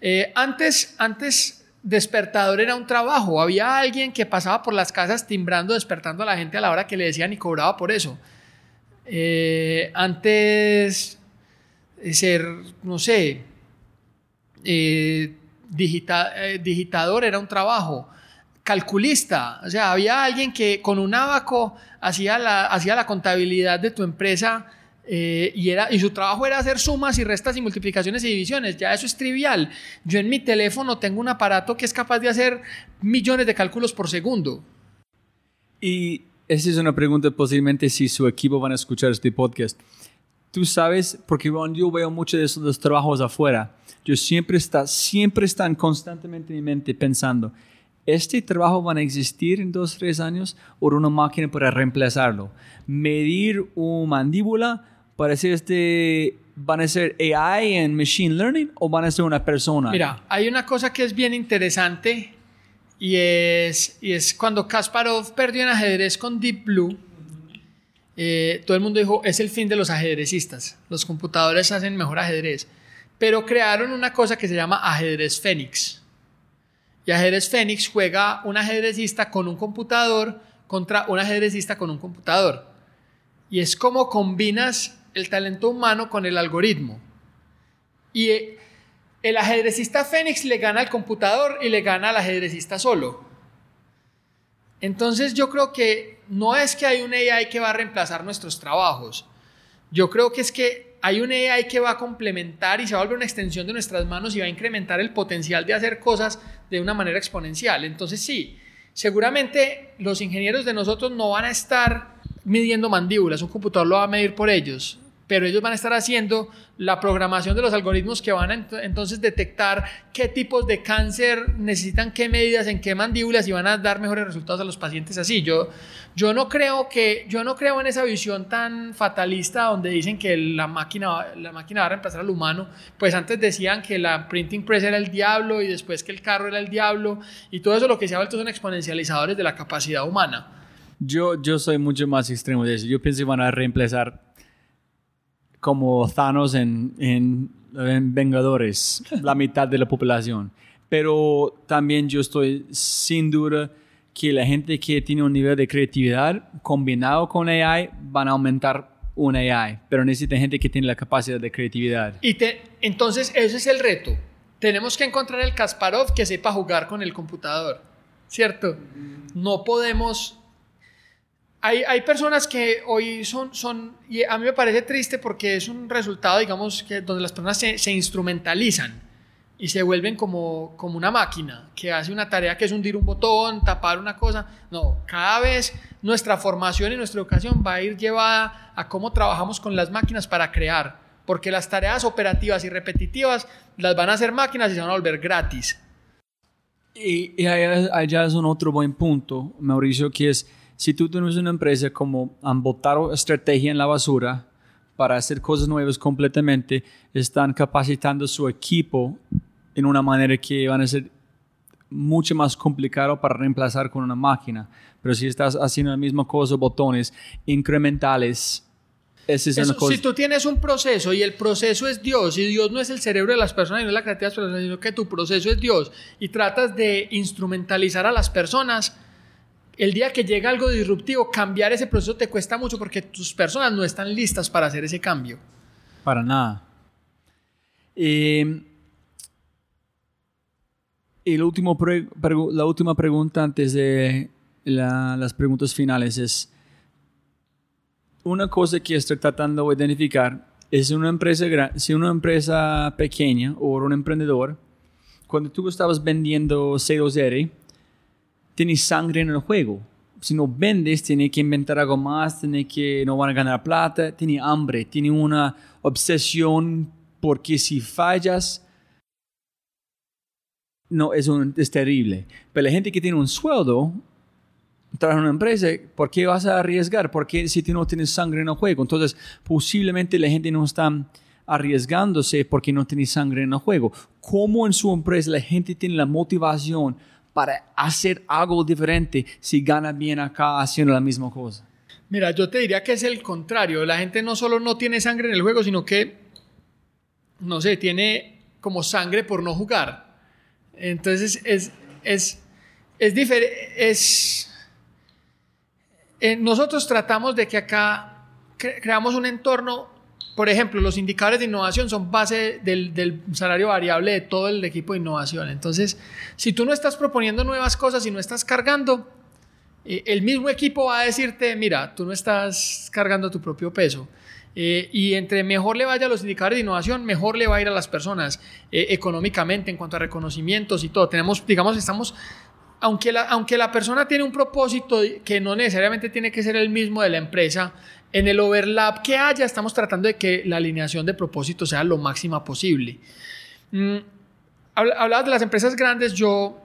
Eh, antes, antes, despertador era un trabajo. Había alguien que pasaba por las casas timbrando, despertando a la gente a la hora que le decían y cobraba por eso. Eh, antes, eh, ser, no sé, digitador era un trabajo calculista, o sea, había alguien que con un abaco hacía la, hacía la contabilidad de tu empresa eh, y, era, y su trabajo era hacer sumas y restas y multiplicaciones y divisiones. Ya eso es trivial. Yo en mi teléfono tengo un aparato que es capaz de hacer millones de cálculos por segundo. Y esa es una pregunta posiblemente si su equipo van a escuchar este podcast. Tú sabes, porque yo veo muchos de esos trabajos afuera, yo siempre, está, siempre están constantemente en mi mente pensando, ¿este trabajo van a existir en dos, tres años o una máquina para reemplazarlo? Medir una mandíbula para ser este, ¿van a ser AI en Machine Learning o van a ser una persona? Mira, hay una cosa que es bien interesante y es, y es cuando Kasparov perdió en ajedrez con Deep Blue, eh, todo el mundo dijo, es el fin de los ajedrecistas, los computadores hacen mejor ajedrez, pero crearon una cosa que se llama ajedrez Fénix. Y ajedrez Fénix juega un ajedrecista con un computador contra un ajedrecista con un computador. Y es como combinas el talento humano con el algoritmo. Y eh, el ajedrecista Fénix le gana al computador y le gana al ajedrecista solo. Entonces yo creo que no es que hay un AI que va a reemplazar nuestros trabajos. Yo creo que es que hay un AI que va a complementar y se va a volver una extensión de nuestras manos y va a incrementar el potencial de hacer cosas de una manera exponencial. Entonces sí, seguramente los ingenieros de nosotros no van a estar midiendo mandíbulas, un computador lo va a medir por ellos pero ellos van a estar haciendo la programación de los algoritmos que van a entonces detectar qué tipos de cáncer necesitan qué medidas en qué mandíbulas y van a dar mejores resultados a los pacientes así. Yo, yo no creo que yo no creo en esa visión tan fatalista donde dicen que la máquina la máquina va a reemplazar al humano, pues antes decían que la printing press era el diablo y después que el carro era el diablo y todo eso lo que se ha vuelto son exponencializadores de la capacidad humana. Yo, yo soy mucho más extremo de eso. Yo pienso que van a reemplazar como Thanos en, en, Vengadores, la mitad de la población. Pero también yo estoy sin duda que la gente que tiene un nivel de creatividad combinado con AI van a aumentar un AI, pero necesita gente que tiene la capacidad de creatividad. Y te, entonces ese es el reto. Tenemos que encontrar el Kasparov que sepa jugar con el computador, ¿cierto? No podemos hay, personas que hoy son, son, y a mí me parece triste porque es un resultado, digamos, que donde las personas se, instrumentalizan y se vuelven como, como una máquina que hace una tarea que es hundir un botón, tapar una cosa. No, cada vez nuestra formación y nuestra educación va a ir llevada a cómo trabajamos con las máquinas para crear, porque las tareas operativas y repetitivas las van a hacer máquinas y se van a volver gratis. Y, y allá es un otro buen punto, Mauricio, que es si tú tienes una empresa como han botado estrategia en la basura para hacer cosas nuevas completamente, están capacitando su equipo en una manera que van a ser mucho más complicado para reemplazar con una máquina. Pero si estás haciendo la misma cosa, botones incrementales, es cosa. Si tú tienes un proceso y el proceso es Dios, y Dios no es el cerebro de las personas y no es la creatividad de las personas, sino que tu proceso es Dios, y tratas de instrumentalizar a las personas, el día que llega algo disruptivo, cambiar ese proceso te cuesta mucho porque tus personas no están listas para hacer ese cambio. Para nada. Y la, última pregunta antes de la- las preguntas finales es, una cosa que estoy tratando de identificar es una empresa, si una empresa pequeña o un emprendedor, cuando tú estabas vendiendo C2R, tienes sangre en el juego. Si no vendes, tienes que inventar algo más, tienes que no van a ganar plata, tiene hambre, tiene una obsesión porque si fallas, no, es, un- es terrible. Pero la gente que tiene un sueldo, trabaja en una empresa, ¿por qué vas a arriesgar? Porque si tú no tienes sangre en el juego. Entonces, posiblemente la gente no está arriesgándose porque no tiene sangre en el juego. ¿Cómo en su empresa la gente tiene la motivación para hacer algo diferente si gana bien acá haciendo la misma cosa? Mira, yo te diría que es el contrario. La gente no solo no tiene sangre en el juego, sino que, no sé, tiene como sangre por no jugar. Entonces es, es, es diferente. Es, eh, nosotros tratamos de que acá cre- creamos un entorno, por ejemplo, los indicadores de innovación son base del, salario variable de todo el equipo de innovación. Entonces, si tú no estás proponiendo nuevas cosas y no estás cargando, eh, el mismo equipo va a decirte, mira, tú no estás cargando tu propio peso. Eh, y entre mejor le vaya a los indicadores de innovación, mejor le va a ir a las personas eh, económicamente en cuanto a reconocimientos y todo. Tenemos, digamos, estamos, aunque la, aunque la persona tiene un propósito que no necesariamente tiene que ser el mismo de la empresa, en el overlap que haya, estamos tratando de que la alineación de propósito sea lo máxima posible. Mm, habla- hablabas de las empresas grandes, yo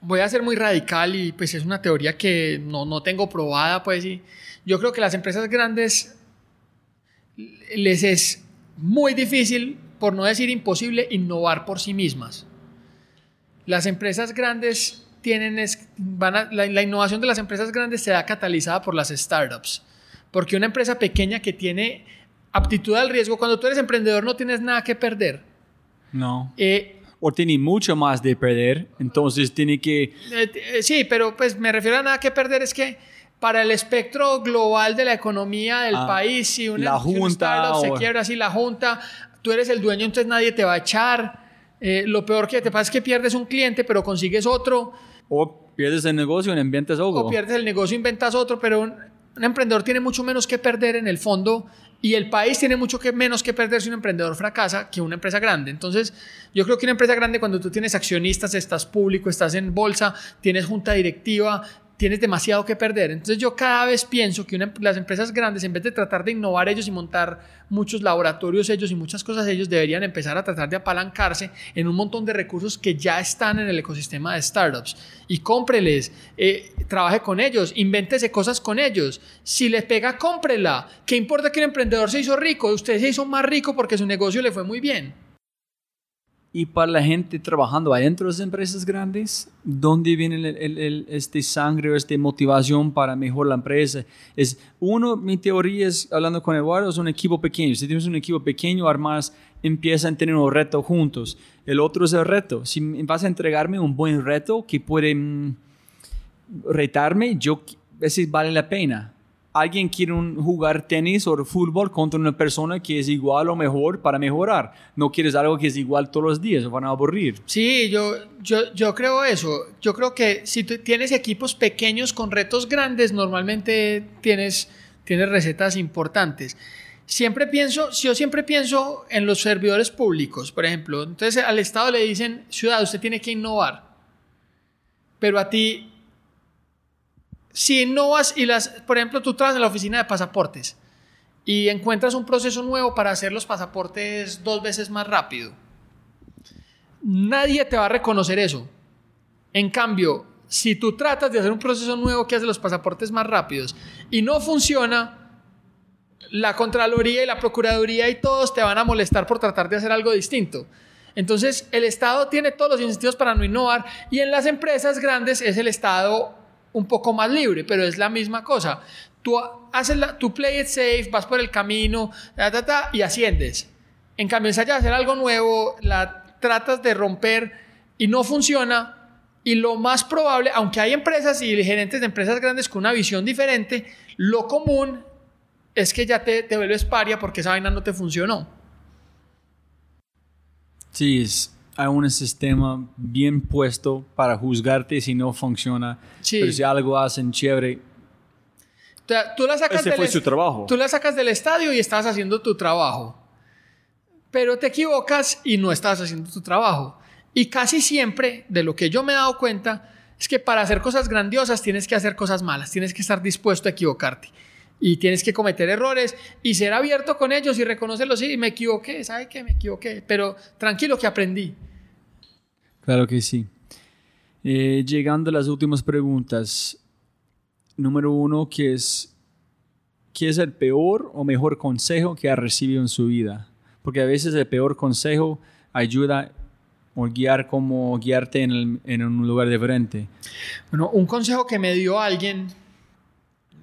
voy a ser muy radical y pues es una teoría que no, no tengo probada, pues y yo creo que las empresas grandes les es muy difícil, por no decir imposible, innovar por sí mismas. Las empresas grandes tienen, es- van a- la, la innovación de las empresas grandes se da catalizada por las startups, porque una empresa pequeña que tiene aptitud al riesgo, cuando tú eres emprendedor no tienes nada que perder. No. Eh, O tiene mucho más de perder, entonces tiene que... Eh, eh, sí, pero pues me refiero a nada que perder, es que para el espectro global de la economía del Ah, país, si una, la si junta se o- quiebra así, la junta, tú eres el dueño, entonces nadie te va a echar. Eh, lo peor que te pasa es que pierdes un cliente, pero consigues otro, O pierdes el negocio y inventas algo. o pierdes el negocio, inventas otro, pero un, un emprendedor tiene mucho menos que perder en el fondo y el país tiene mucho que, menos que perder si un emprendedor fracasa que una empresa grande. Entonces, yo creo que una empresa grande, cuando tú tienes accionistas, estás público, estás en bolsa, tienes junta directiva, tienes demasiado que perder. Entonces, yo cada vez pienso que las empresas grandes, en vez de tratar de innovar ellos y montar muchos laboratorios ellos y muchas cosas ellos, deberían empezar a tratar de apalancarse en un montón de recursos que ya están en el ecosistema de startups. Y cómpreles, eh, trabaje con ellos, invéntese cosas con ellos. Si les pega, cómprela. ¿Qué importa que un emprendedor se hizo rico? Usted se hizo más rico porque su negocio le fue muy bien. Y para la gente trabajando adentro de las empresas grandes, ¿dónde viene el, el- el- este sangre o esta motivación para mejorar la empresa? Es uno, mi teoría es, hablando con Eduardo, es un equipo pequeño. Si tienes un equipo pequeño, armas empiezan a tener un reto juntos. El otro es el reto. Si vas a entregarme un buen reto que puede mm, retarme, yo ese vale la pena. Alguien quiere un- jugar tenis o fútbol contra una persona que es igual o mejor para mejorar. No quieres algo que es igual todos los días, van a aburrir. Sí, yo, yo, yo creo eso. Yo creo que si tienes equipos pequeños con retos grandes, normalmente tienes, tienes recetas importantes. Siempre pienso, yo siempre pienso en los servidores públicos, por ejemplo. Entonces al Estado le dicen, ciudad, usted tiene que innovar. Pero a ti, si innovas y las, por ejemplo, tú trabajas en la oficina de pasaportes y encuentras un proceso nuevo para hacer los pasaportes dos veces más rápido Nadie te va a reconocer eso. En cambio, si tú tratas de hacer un proceso nuevo que hace los pasaportes más rápidos y no funciona, la Contraloría y la Procuraduría y todos te van a molestar por tratar de hacer algo distinto. Entonces, el Estado tiene todos los incentivos para no innovar y en las empresas grandes es el Estado un poco más libre, pero es la misma cosa. Tú haces la, tú play it safe, vas por el camino, ta, ta, ta, y asciendes. En cambio, ensayas a hacer algo nuevo, la tratas de romper y no funciona. Y lo más probable, aunque hay empresas y gerentes de empresas grandes con una visión diferente, lo común es que ya te, te vuelves paria porque esa vaina no te funcionó. Sí, es, hay un sistema bien puesto para juzgarte si no funciona. Sí. Pero si algo hacen chévere, O sea, tú la sacas ese del fue su trabajo. Tú la sacas del estadio y estás haciendo tu trabajo. Pero te equivocas y no estás haciendo tu trabajo. Y casi siempre, de lo que yo me he dado cuenta, es que para hacer cosas grandiosas tienes que hacer cosas malas, tienes que estar dispuesto a equivocarte. Y tienes que cometer errores y ser abierto con ellos y reconocerlos. Sí, me equivoqué, ¿sabe qué? Me equivoqué. Pero tranquilo que aprendí. Claro que sí. Eh, llegando a las últimas preguntas. Número uno, ¿qué es, ¿qué es el peor o mejor consejo que ha recibido en su vida? Porque a veces el peor consejo ayuda o guiar como guiarte en, el- en un lugar diferente. Bueno, un consejo que me dio alguien,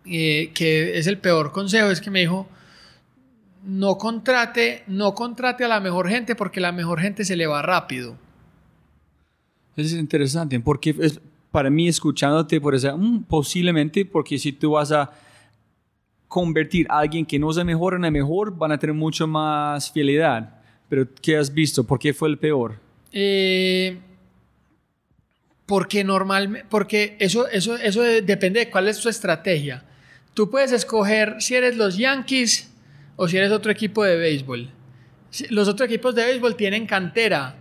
eh, que es el peor consejo, es que me dijo, no contrate, no contrate a la mejor gente porque la mejor gente se le va rápido. Eso es interesante, porque es- para mí escuchándote por eso, "Mm, posiblemente porque si tú vas a convertir a alguien que no es el mejor en el mejor, van a tener mucho más fidelidad. Pero ¿qué has visto? ¿Por qué fue el peor? Eh, porque normalmente, porque eso, eso, eso de- depende de cuál es tu estrategia. Tú puedes escoger si eres los Yankees o si eres otro equipo de béisbol. Los otros equipos de béisbol tienen cantera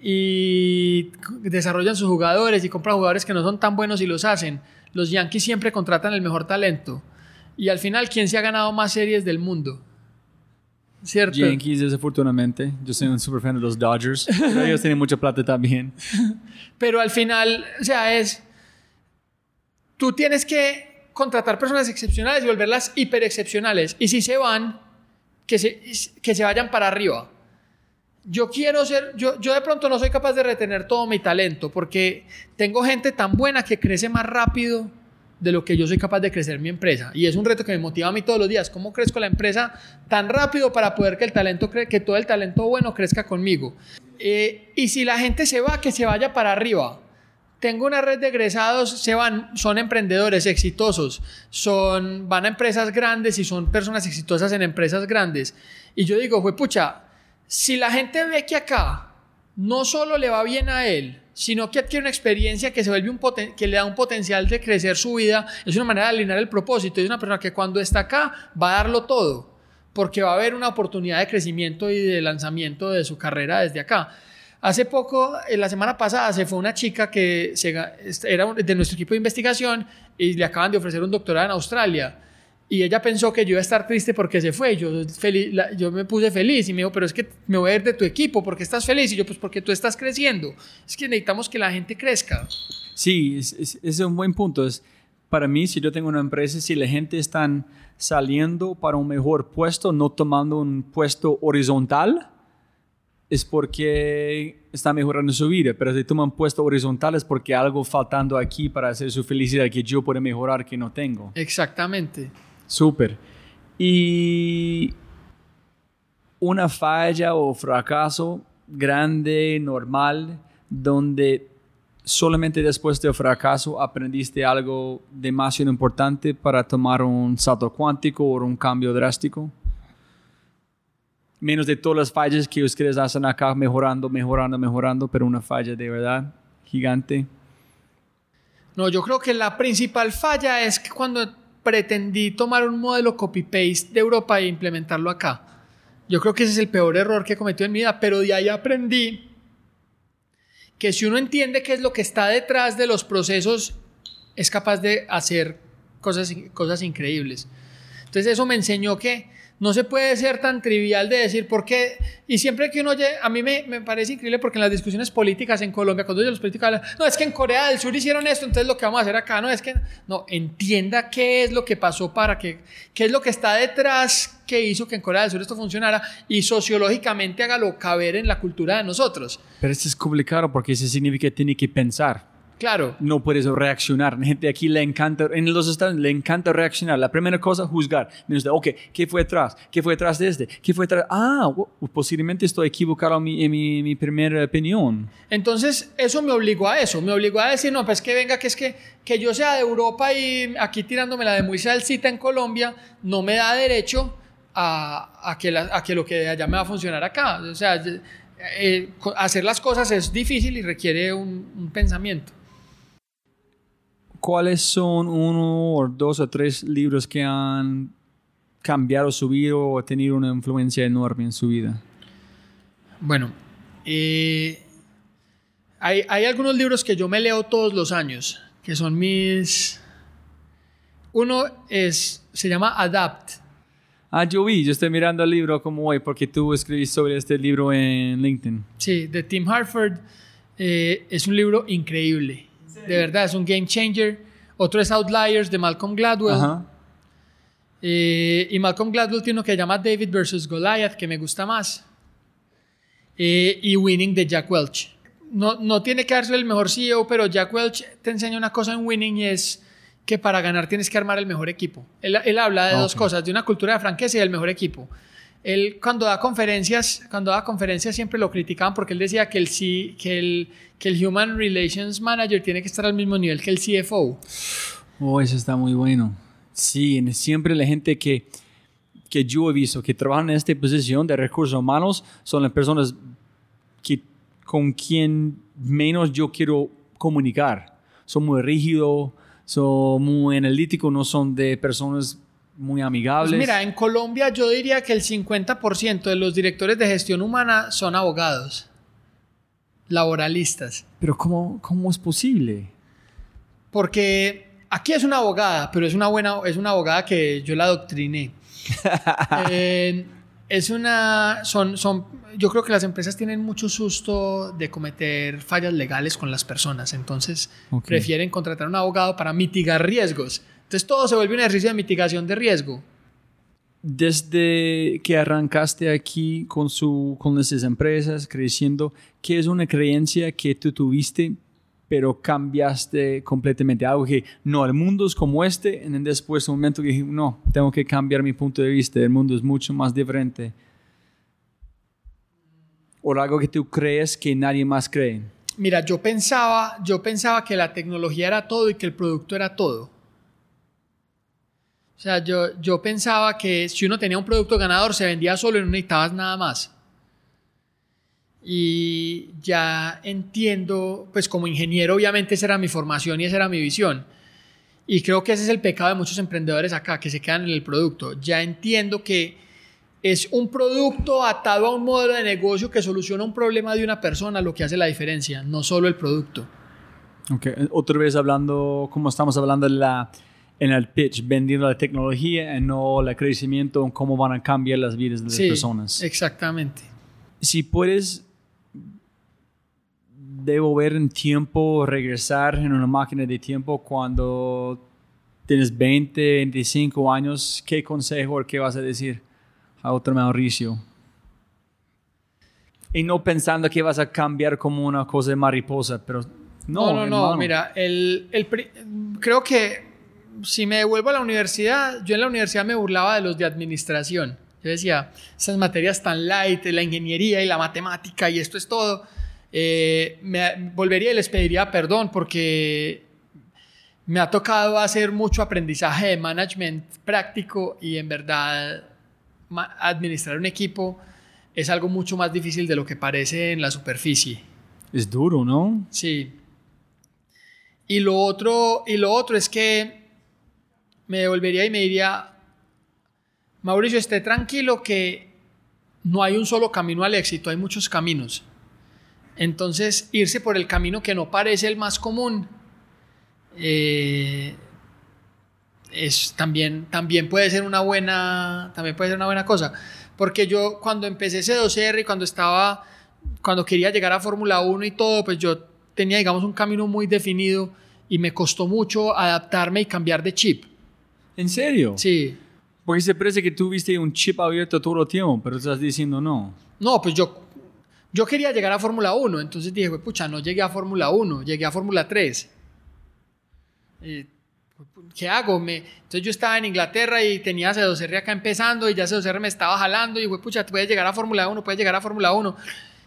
y desarrollan sus jugadores y compran jugadores que no son tan buenos y los hacen. Los Yankees siempre contratan el mejor talento. Y al final, ¿quién se ha ganado más series del mundo? ¿Cierto? Yankees, desafortunadamente. Yo soy un super fan de los Dodgers. pero ellos tienen mucha plata también. Pero al final, o sea, es. Tú tienes que contratar personas excepcionales y volverlas hiper excepcionales. Y si se van, que se, que se vayan para arriba. Yo quiero ser. Yo, yo de pronto no soy capaz de retener todo mi talento porque tengo gente tan buena que crece más rápido de lo que yo soy capaz de crecer mi empresa. Y es un reto que me motiva a mí todos los días. ¿Cómo crezco la empresa tan rápido para poder que el talento, que todo el talento bueno crezca conmigo? Eh, y si la gente se va, que se vaya para arriba. Tengo una red de egresados, se van, son emprendedores exitosos, son, van a empresas grandes y son personas exitosas en empresas grandes. Y yo digo, fue pucha, si la gente ve que acá no solo le va bien a él, sino que adquiere una experiencia que, se vuelve un poten- que le da un potencial de crecer su vida, es una manera de alinear el propósito. Es una persona que cuando está acá va a darlo todo, porque va a haber una oportunidad de crecimiento y de lanzamiento de su carrera desde acá. Hace poco, en la semana pasada, se fue una chica que ga- era de nuestro equipo de investigación y le acaban de ofrecer un doctorado en Australia. Y ella pensó que yo iba a estar triste porque se fue. Yo, feliz, yo me puse feliz y me dijo, pero es que me voy a ir de tu equipo, ¿por qué estás feliz? Y yo, pues porque tú estás creciendo. Es que necesitamos que la gente crezca. Sí, es- es un buen punto. Es, para mí, si yo tengo una empresa, si la gente está saliendo para un mejor puesto, no tomando un puesto horizontal, es porque está mejorando su vida. Pero si toman puesto horizontal es porque algo faltando aquí para hacer su felicidad que yo puedo mejorar que no tengo. Exactamente. Súper. Y una falla o fracaso grande, normal, donde solamente después del fracaso aprendiste algo demasiado importante para tomar un salto cuántico o un cambio drástico. Menos de todas las fallas que ustedes hacen acá, mejorando, mejorando, mejorando, pero una falla de verdad gigante. No, yo creo que la principal falla es que cuando pretendí tomar un modelo copy-paste de Europa e implementarlo acá. Yo creo que ese es el peor error que he cometido en mi vida, pero de ahí aprendí que si uno entiende qué es lo que está detrás de los procesos, es capaz de hacer cosas, cosas increíbles. Entonces eso me enseñó que no se puede ser tan trivial de decir por qué. Y siempre que uno oye, a mí me, me parece increíble porque en las discusiones políticas en Colombia, cuando los políticos hablan, no, es que en Corea del Sur hicieron esto, entonces lo que vamos a hacer acá, no, es que, no, entienda qué es lo que pasó para que, qué es lo que está detrás que hizo que en Corea del Sur esto funcionara y sociológicamente hágalo caber en la cultura de nosotros. Pero esto es complicado porque eso significa que tiene que pensar. Claro, no puedes reaccionar. La gente aquí le encanta, en los estados le encanta reaccionar. La primera cosa, juzgar. Menos de, ok, ¿qué fue atrás? ¿Qué fue atrás de este? ¿Qué fue atrás? Ah, posiblemente estoy equivocado en mi, en mi, mi primera opinión. Entonces, eso me obligó a eso, me obligó a decir, no, pues que venga, que es que, que yo sea de Europa y aquí tirándome la de muy salsita en Colombia, no me da derecho a, a que la- a que lo que de allá me va a funcionar acá. O sea, eh, hacer las cosas es difícil y requiere un, un pensamiento. ¿Cuáles son uno o dos o tres libros que han cambiado su vida o tenido una influencia enorme en su vida? Bueno, eh, hay, hay algunos libros que yo me leo todos los años, que son mis... Uno es, se llama Adapt. Ah, yo vi, yo estoy mirando el libro como hoy porque tú escribiste sobre este libro en LinkedIn. Sí, de Tim Harford. eh, es un libro increíble. De verdad, es un game changer. Otro es Outliers de Malcolm Gladwell. Ajá. Eh, y Malcolm Gladwell tiene uno que se llama David vs. Goliath, que me gusta más. Eh, y Winning de Jack Welch. No, no tiene que darse el mejor CEO, pero Jack Welch te enseña una cosa en Winning y es que para ganar tienes que armar el mejor equipo. Él, él habla de dos Ok. cosas, de una cultura de franqueza y del mejor equipo. Él cuando da conferencias, cuando da conferencias siempre lo criticaban porque él decía que el, que el, que el Human Relations Manager tiene que estar al mismo nivel que el CFO. Oh, eso está muy bueno. Sí, siempre la gente que, que yo he visto que trabajan en esta posición de recursos humanos son las personas que, con quien menos yo quiero comunicar. Son muy rígidos, son muy analíticos, no son de personas muy amigables. Pues mira, en Colombia yo diría que el 50% de los directores de gestión humana son abogados, laboralistas. Pero ¿cómo, cómo es posible? Porque aquí es una abogada, pero es una buena, es una abogada que yo la adoctriné. Eh, es una, son, son, yo creo que las empresas tienen mucho susto de cometer fallas legales con las personas, entonces prefieren contratar a un abogado para mitigar riesgos. Entonces todo se vuelve un ejercicio de mitigación de riesgo. Desde que arrancaste aquí con, su, con esas empresas, creciendo, ¿qué es una creencia que tú tuviste, pero cambiaste completamente? Algo que, no, el mundo es como este, y después un momento que dije, no, tengo que cambiar mi punto de vista, el mundo es mucho más diferente. O algo que tú crees que nadie más cree. Mira, yo pensaba, yo pensaba que la tecnología era todo y que el producto era todo. O sea, yo, yo pensaba que si uno tenía un producto ganador se vendía solo y no necesitabas nada más. Y ya entiendo, pues como ingeniero obviamente esa era mi formación y esa era mi visión. Y creo que ese es el pecado de muchos emprendedores acá, que se quedan en el producto. Ya entiendo que es un producto atado a un modelo de negocio que soluciona un problema de una persona lo que hace la diferencia, no solo el producto. Okay. Otra vez hablando, como estamos hablando en, la, en el pitch, vendiendo la tecnología y no el crecimiento, en cómo van a cambiar las vidas de las Sí, personas. exactamente. Si puedes devolver en tiempo, regresar en una máquina de tiempo cuando tienes 20, 25 años, ¿qué consejo o qué vas a decir a otro Mauricio? Y no pensando que vas a cambiar como una cosa de mariposa, pero no, No, no, no, mira, el, el creo que si me devuelvo a la universidad, yo en la universidad me burlaba de los de administración. Yo decía, esas materias tan light, la ingeniería y la matemática y esto es todo, eh, me volvería y les pediría perdón porque me ha tocado hacer mucho aprendizaje de management práctico y en verdad administrar un equipo es algo mucho más difícil de lo que parece en la superficie. Es duro, ¿no? Sí. Y lo otro, y lo otro es que me devolvería y me diría, Mauricio, esté tranquilo que no hay un solo camino al éxito, hay muchos caminos. Entonces, irse por el camino que no parece el más común eh, es también, también puede ser una buena, también puede ser una buena cosa. Porque yo cuando empecé C2R y cuando estaba, cuando quería llegar a Fórmula 1 y todo, pues yo tenía, digamos, un camino muy definido y me costó mucho adaptarme y cambiar de chip. ¿En serio? Sí. Porque se parece que tuviste un chip abierto todo el tiempo, pero estás diciendo no. No, pues yo, yo quería llegar a Fórmula 1, entonces dije, "Pues, pucha, no llegué a Fórmula 1, llegué a Fórmula 3. Eh, ¿Qué hago? Me, entonces yo estaba en Inglaterra y tenía C2R acá empezando y ya C2R me estaba jalando y dije, pucha, puedes llegar a Fórmula 1, puedes llegar a Fórmula 1.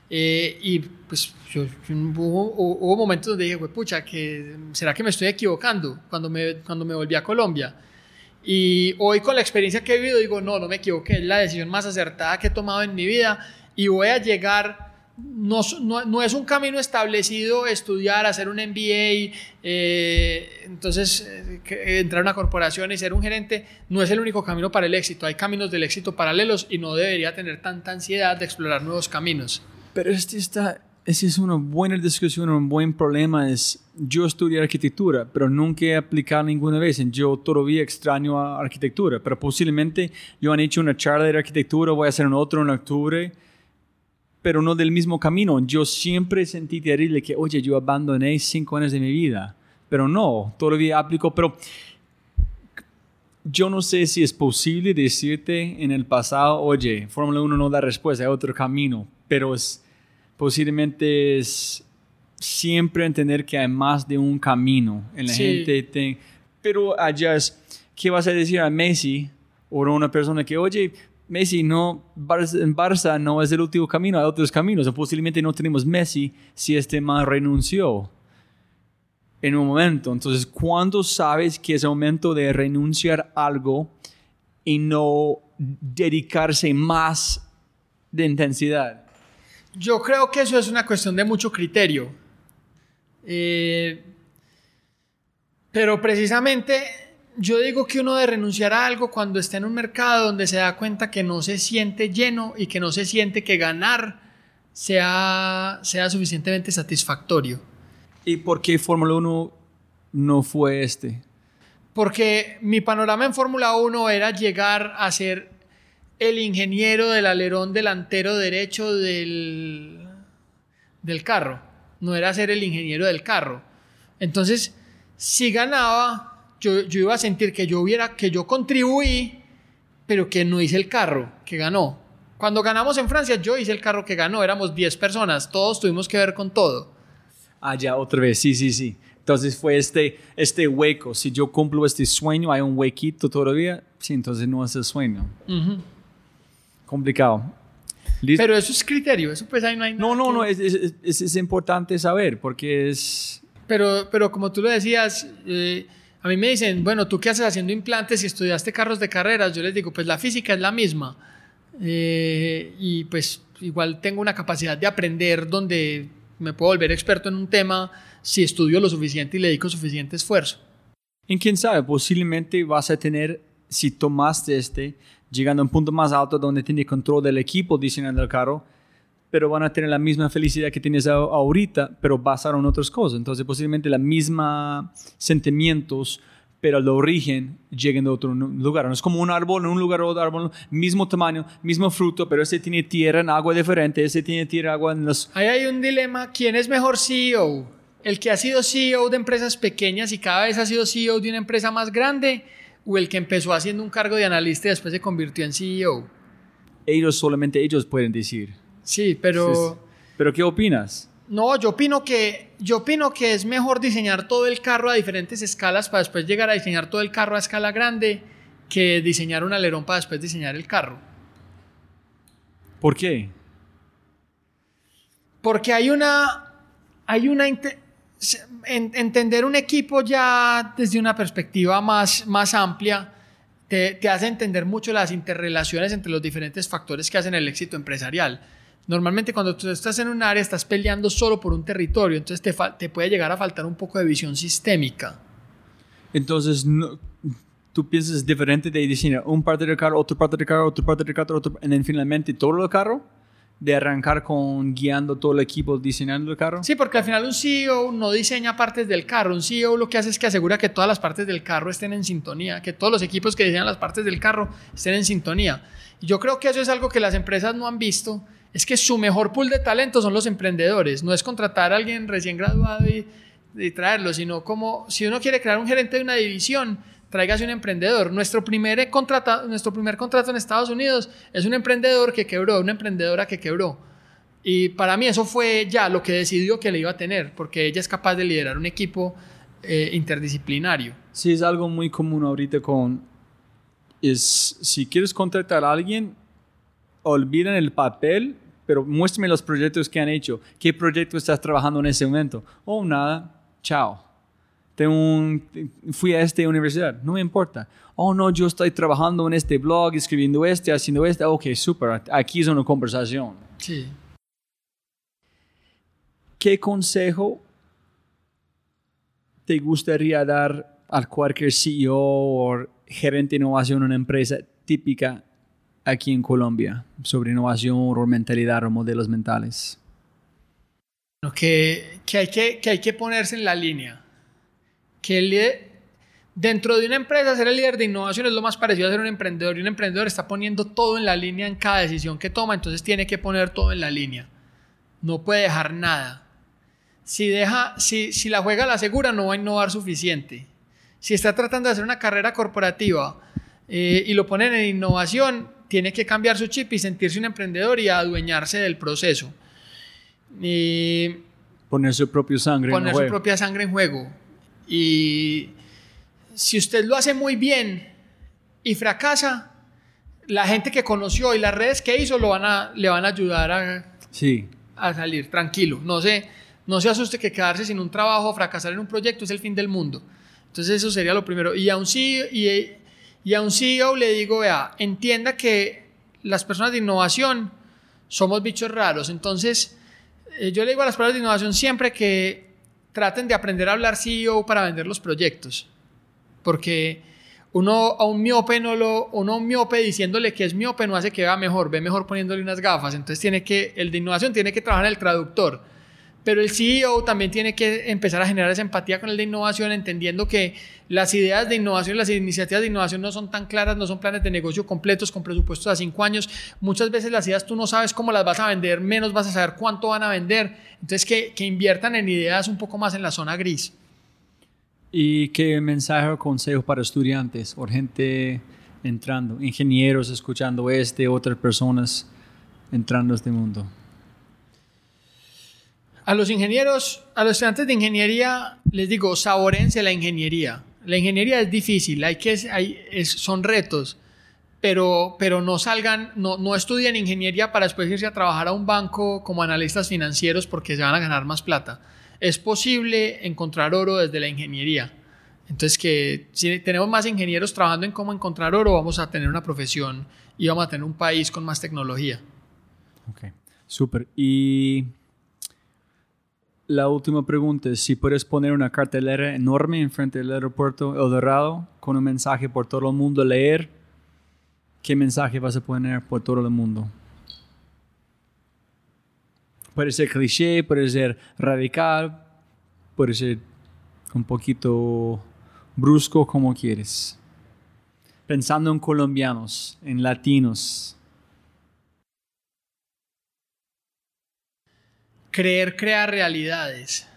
Eh, y pues yo, yo- hubo, hubo momentos donde dije, pucha, que, ¿será que me estoy equivocando cuando me, cuando me volví a Colombia? Y hoy con la experiencia que he vivido digo, no, no me equivoqué, es la decisión más acertada que he tomado en mi vida y voy a llegar no, no, no, es un camino establecido estudiar, hacer un MBA, eh, entonces eh, entrar a una corporación y ser un gerente, no es el único camino para el éxito. Hay caminos del éxito paralelos y no debería tener tanta ansiedad de explorar nuevos caminos. Pero este está, esa es una buena discusión, un buen problema. Es, yo estudié arquitectura, pero nunca he aplicado ninguna vez. Yo todavía extraño a arquitectura, pero posiblemente yo han hecho una charla de arquitectura, voy a hacer otro en octubre pero no del mismo camino. Yo siempre sentí terrible que, oye, yo abandoné cinco años de mi vida, pero no, todavía aplico, pero yo no sé si es posible decirte en el pasado, oye, Fórmula 1 no da respuesta, hay otro camino, pero es, posiblemente es siempre entender que hay más de un camino en la gente. pero allá es, ¿qué vas a decir a Messi o a una persona que, oye, Messi no, en Barça no es el último camino, hay otros caminos. O posiblemente no tenemos Messi si este man renunció en un momento. Entonces, ¿cuándo sabes que es el momento de renunciar a algo y no dedicarse más de intensidad? Yo creo que eso es una cuestión de mucho criterio. Eh, pero precisamente yo digo que uno debe renunciar a algo cuando está en un mercado donde se da cuenta que no se siente lleno y que no se siente que ganar sea, sea suficientemente satisfactorio. ¿Y por qué Fórmula 1 no fue este? Porque mi panorama en Fórmula 1 era llegar a ser el ingeniero del alerón delantero derecho del, del carro. No era ser el ingeniero del carro. Entonces, si ganaba, yo, iba a sentir que yo hubiera, que yo contribuí, pero que no hice el carro que ganó. Cuando ganamos en Francia, yo hice el carro que ganó, éramos 10 personas, todos tuvimos que ver con todo. Ah, ya, otra vez, sí, sí, sí. Entonces fue este, este hueco. Si yo cumplo este sueño, hay un huequito todavía. Sí, entonces no es el sueño. Complicado. Pero eso es criterio, eso pues ahí no hay No, no, no, es, es, es, importante saber porque es... Pero, pero como tú lo decías, eh, a mí me dicen, bueno, ¿tú qué haces haciendo implantes y estudiaste carros de carreras? Yo les digo, pues la física es la misma. Eh, y pues igual tengo una capacidad de aprender donde me puedo volver experto en un tema si estudio lo suficiente y le dedico suficiente esfuerzo. Y quién sabe, posiblemente vas a tener, si tomaste este, llegando a un punto más alto donde tienes control del equipo diseñando el carro, pero van a tener la misma felicidad que tienes ahorita, pero basado en otras cosas. Entonces, posiblemente la misma sentimientos, pero el origen lleguen de otro lugar. No es como un árbol, en un lugar otro árbol, mismo tamaño, mismo fruto, pero ese tiene tierra en agua diferente, ese tiene tierra agua en los... Ahí hay un dilema, ¿quién es mejor CEO? ¿El que ha sido CEO de empresas pequeñas y cada vez ha sido CEO de una empresa más grande? ¿O el que empezó haciendo un cargo de analista y después se convirtió en CEO? Ellos, solamente ellos pueden decir. Sí, pero... ¿Pero qué opinas? No, yo opino, que, yo opino que es mejor diseñar todo el carro a diferentes escalas para después llegar a diseñar todo el carro a escala grande que diseñar un alerón para después diseñar el carro. ¿Por qué? Porque hay una... Hay una entender un equipo ya desde una perspectiva más, más amplia te, hace entender mucho las interrelaciones entre los diferentes factores que hacen el éxito empresarial Normalmente cuando tú estás en un área estás peleando solo por un territorio, entonces te, te puede llegar a faltar un poco de visión sistémica. Entonces, tú piensas diferente de diseñar un parte del carro, otro parte del carro, otro parte del carro, otro, y finalmente todo el carro, de arrancar con guiando todo el equipo diseñando el carro. Sí, porque al final un CEO no diseña partes del carro, un CEO lo que hace es que asegura que todas las partes del carro estén en sintonía, que todos los equipos que diseñan las partes del carro estén en sintonía. Y yo creo que eso es algo que las empresas no han visto es que su mejor pool de talento son los emprendedores. No es contratar a alguien recién graduado y, traerlo, sino como si uno quiere crear un gerente de una división, tráigase un emprendedor. Nuestro primer, contrata, nuestro primer contrato en Estados Unidos es un emprendedor que quebró, una emprendedora que quebró. Y para mí eso fue ya lo que decidió que le iba a tener, porque ella es capaz de liderar un equipo eh, interdisciplinario. Sí, es algo muy común ahorita con... Es, si quieres contratar a alguien, olvidan el papel, pero muéstrame los proyectos que han hecho. ¿Qué proyecto estás trabajando en ese momento? Oh, nada, chao. Tengo fui a esta universidad, no me importa. Oh, no, yo estoy trabajando en este blog, escribiendo este, haciendo este. Ok, súper, aquí es una conversación. Sí. ¿qué consejo te gustaría dar a cualquier CEO o gerente de innovación en una empresa típica aquí en Colombia sobre innovación o mentalidad o modelos mentales? Que, que, hay que, que hay que ponerse en la línea. Que el, dentro de una empresa ser el líder de innovación es lo más parecido a ser un emprendedor. Y un emprendedor está poniendo todo en la línea en cada decisión que toma, entonces tiene que poner todo en la línea. No puede dejar nada. Si, deja, si, si la juega a la segura, no va a innovar suficiente. Si está tratando de hacer una carrera corporativa eh, y lo ponen en innovación, tiene que cambiar su chip y sentirse un emprendedor y adueñarse del proceso. Y poner su propia sangre poner su propia sangre en juego. Y si usted lo hace muy bien y fracasa, la gente que conoció y las redes que hizo lo van a, le van a ayudar a, sí. a salir tranquilo. No se, no se asuste que quedarse sin un trabajo o fracasar en un proyecto es el fin del mundo. Entonces eso sería lo primero. Y a un CEO, y, y a un CEO le digo, vea, entienda que las personas de innovación somos bichos raros. Entonces eh, yo le digo a las personas de innovación siempre que traten de aprender a hablar CEO para vender los proyectos. Porque uno a un miope no lo, uno a miope diciéndole que es miope no hace que vea mejor, ve mejor poniéndole unas gafas. Entonces tiene que, el de innovación tiene que trabajar en el traductor. Pero el CEO también tiene que empezar a generar esa empatía con el de innovación, entendiendo que las ideas de innovación, las iniciativas de innovación no son tan claras, no son planes de negocio completos con presupuestos a cinco años. Muchas veces las ideas tú no sabes cómo las vas a vender, menos vas a saber cuánto van a vender. Entonces que, que inviertan en ideas un poco más en la zona gris. ¿Y qué mensaje o consejo para estudiantes o gente entrando, ingenieros escuchando este, otras personas entrando a este mundo? A los ingenieros, a los estudiantes de ingeniería, les digo, saborense la ingeniería. La ingeniería es difícil, hay que, hay, son retos, pero, pero no salgan, no, no estudien ingeniería para después irse a trabajar a un banco como analistas financieros porque se van a ganar más plata. Es posible encontrar oro desde la ingeniería. Entonces, que si tenemos más ingenieros trabajando en cómo encontrar oro, vamos a tener una profesión y vamos a tener un país con más tecnología. Ok, súper. Y la última pregunta es si puedes poner una cartelera enorme enfrente del aeropuerto El Dorado con un mensaje por todo el mundo a leer. ¿Qué mensaje vas a poner por todo el mundo? Puede ser cliché, puede ser radical, puede ser un poquito brusco como quieres. Pensando en colombianos, en latinos, creer crea realidades.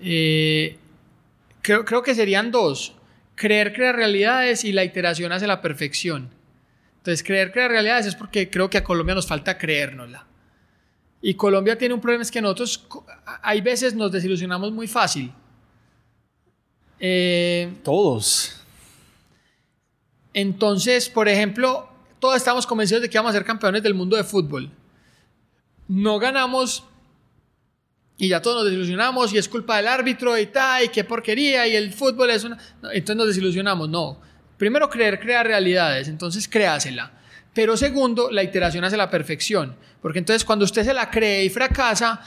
Eh, creo, creo, que serían dos. Creer crea realidades y la iteración hace la perfección. Entonces, creer crea realidades es porque creo que a Colombia nos falta creérnosla. Y Colombia tiene un problema, es que nosotros hay veces nos desilusionamos muy fácil. Eh, Todos. Entonces, por ejemplo, todos estamos convencidos de que vamos a ser campeones del mundo de fútbol no ganamos y ya todos nos desilusionamos y es culpa del árbitro y tal, y qué porquería, y el fútbol es una... Entonces nos desilusionamos. No. Primero, creer crea realidades, entonces créasela. Pero segundo, la iteración hace la perfección. Porque entonces cuando usted se la cree y fracasa,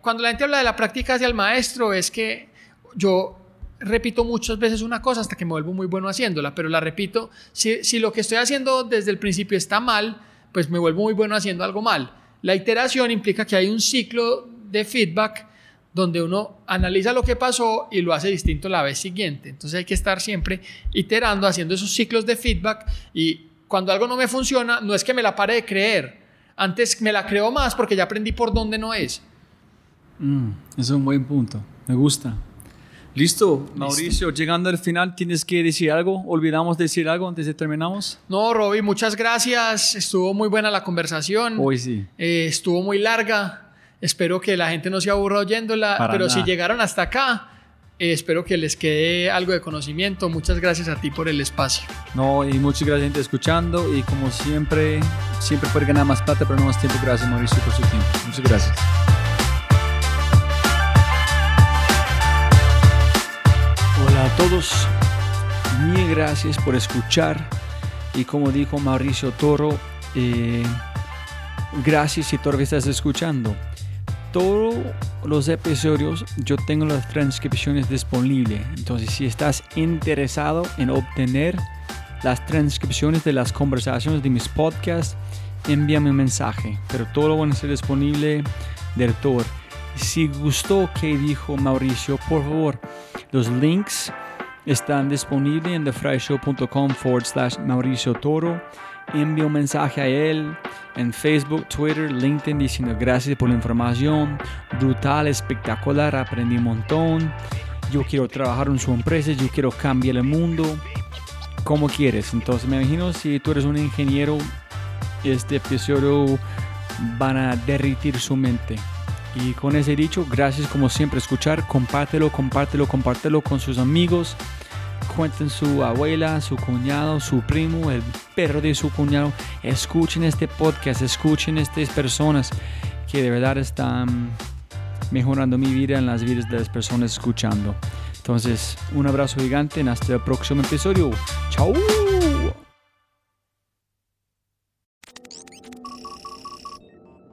cuando la gente habla de la práctica hacia el maestro, es que yo repito muchas veces una cosa hasta que me vuelvo muy bueno haciéndola, pero la repito, si, si lo que estoy haciendo desde el principio está mal, pues me vuelvo muy bueno haciendo algo mal. La iteración implica que hay un ciclo de feedback donde uno analiza lo que pasó y lo hace distinto la vez siguiente. Entonces hay que estar siempre iterando, haciendo esos ciclos de feedback y cuando algo no me funciona, no es que me la pare de creer, antes me la creo más porque ya aprendí por dónde no es. Mm, es un buen punto, me gusta. Listo, Mauricio, llegando al final, ¿tienes que decir algo? ¿Olvidamos decir algo antes de terminamos? No, Roby, muchas gracias. Estuvo muy buena la conversación. Hoy sí. Eh, estuvo muy larga. Espero que la gente no se aburra oyéndola, pero si llegaron hasta acá, eh, espero que les quede algo de conocimiento. Muchas gracias a ti por el espacio. No, y muchas gracias gente escuchando y como siempre, siempre puede ganar más plata, pero no más tiempo. Gracias Mauricio por su tiempo. Muchas gracias. Todos, mil gracias por escuchar y como dijo Mauricio Toro, eh, gracias si todavía estás escuchando. Todos los episodios yo tengo las transcripciones disponibles. Entonces, si estás interesado en obtener las transcripciones de las conversaciones de mis podcasts, envíame un mensaje. Pero todo van a ser disponible del todo. Si gustó que dijo Mauricio, por favor, los links están disponibles en thefryshow.com forward slash Mauricio Toro. Envío un mensaje a él en Facebook, Twitter, LinkedIn diciendo gracias por la información. Brutal, espectacular, aprendí un montón. Yo quiero trabajar en su empresa, yo quiero cambiar el mundo. Como quieres. Entonces me imagino si tú eres un ingeniero, este episodio van a derritir su mente. Y con ese dicho, gracias como siempre escuchar, compártelo, compártelo, compártelo con sus amigos. Cuenten su abuela, su cuñado, su primo, el perro de su cuñado. Escuchen este podcast, escuchen estas personas que de verdad están mejorando mi vida en las vidas de las personas escuchando. Entonces, un abrazo gigante hasta el próximo episodio. ¡Chao!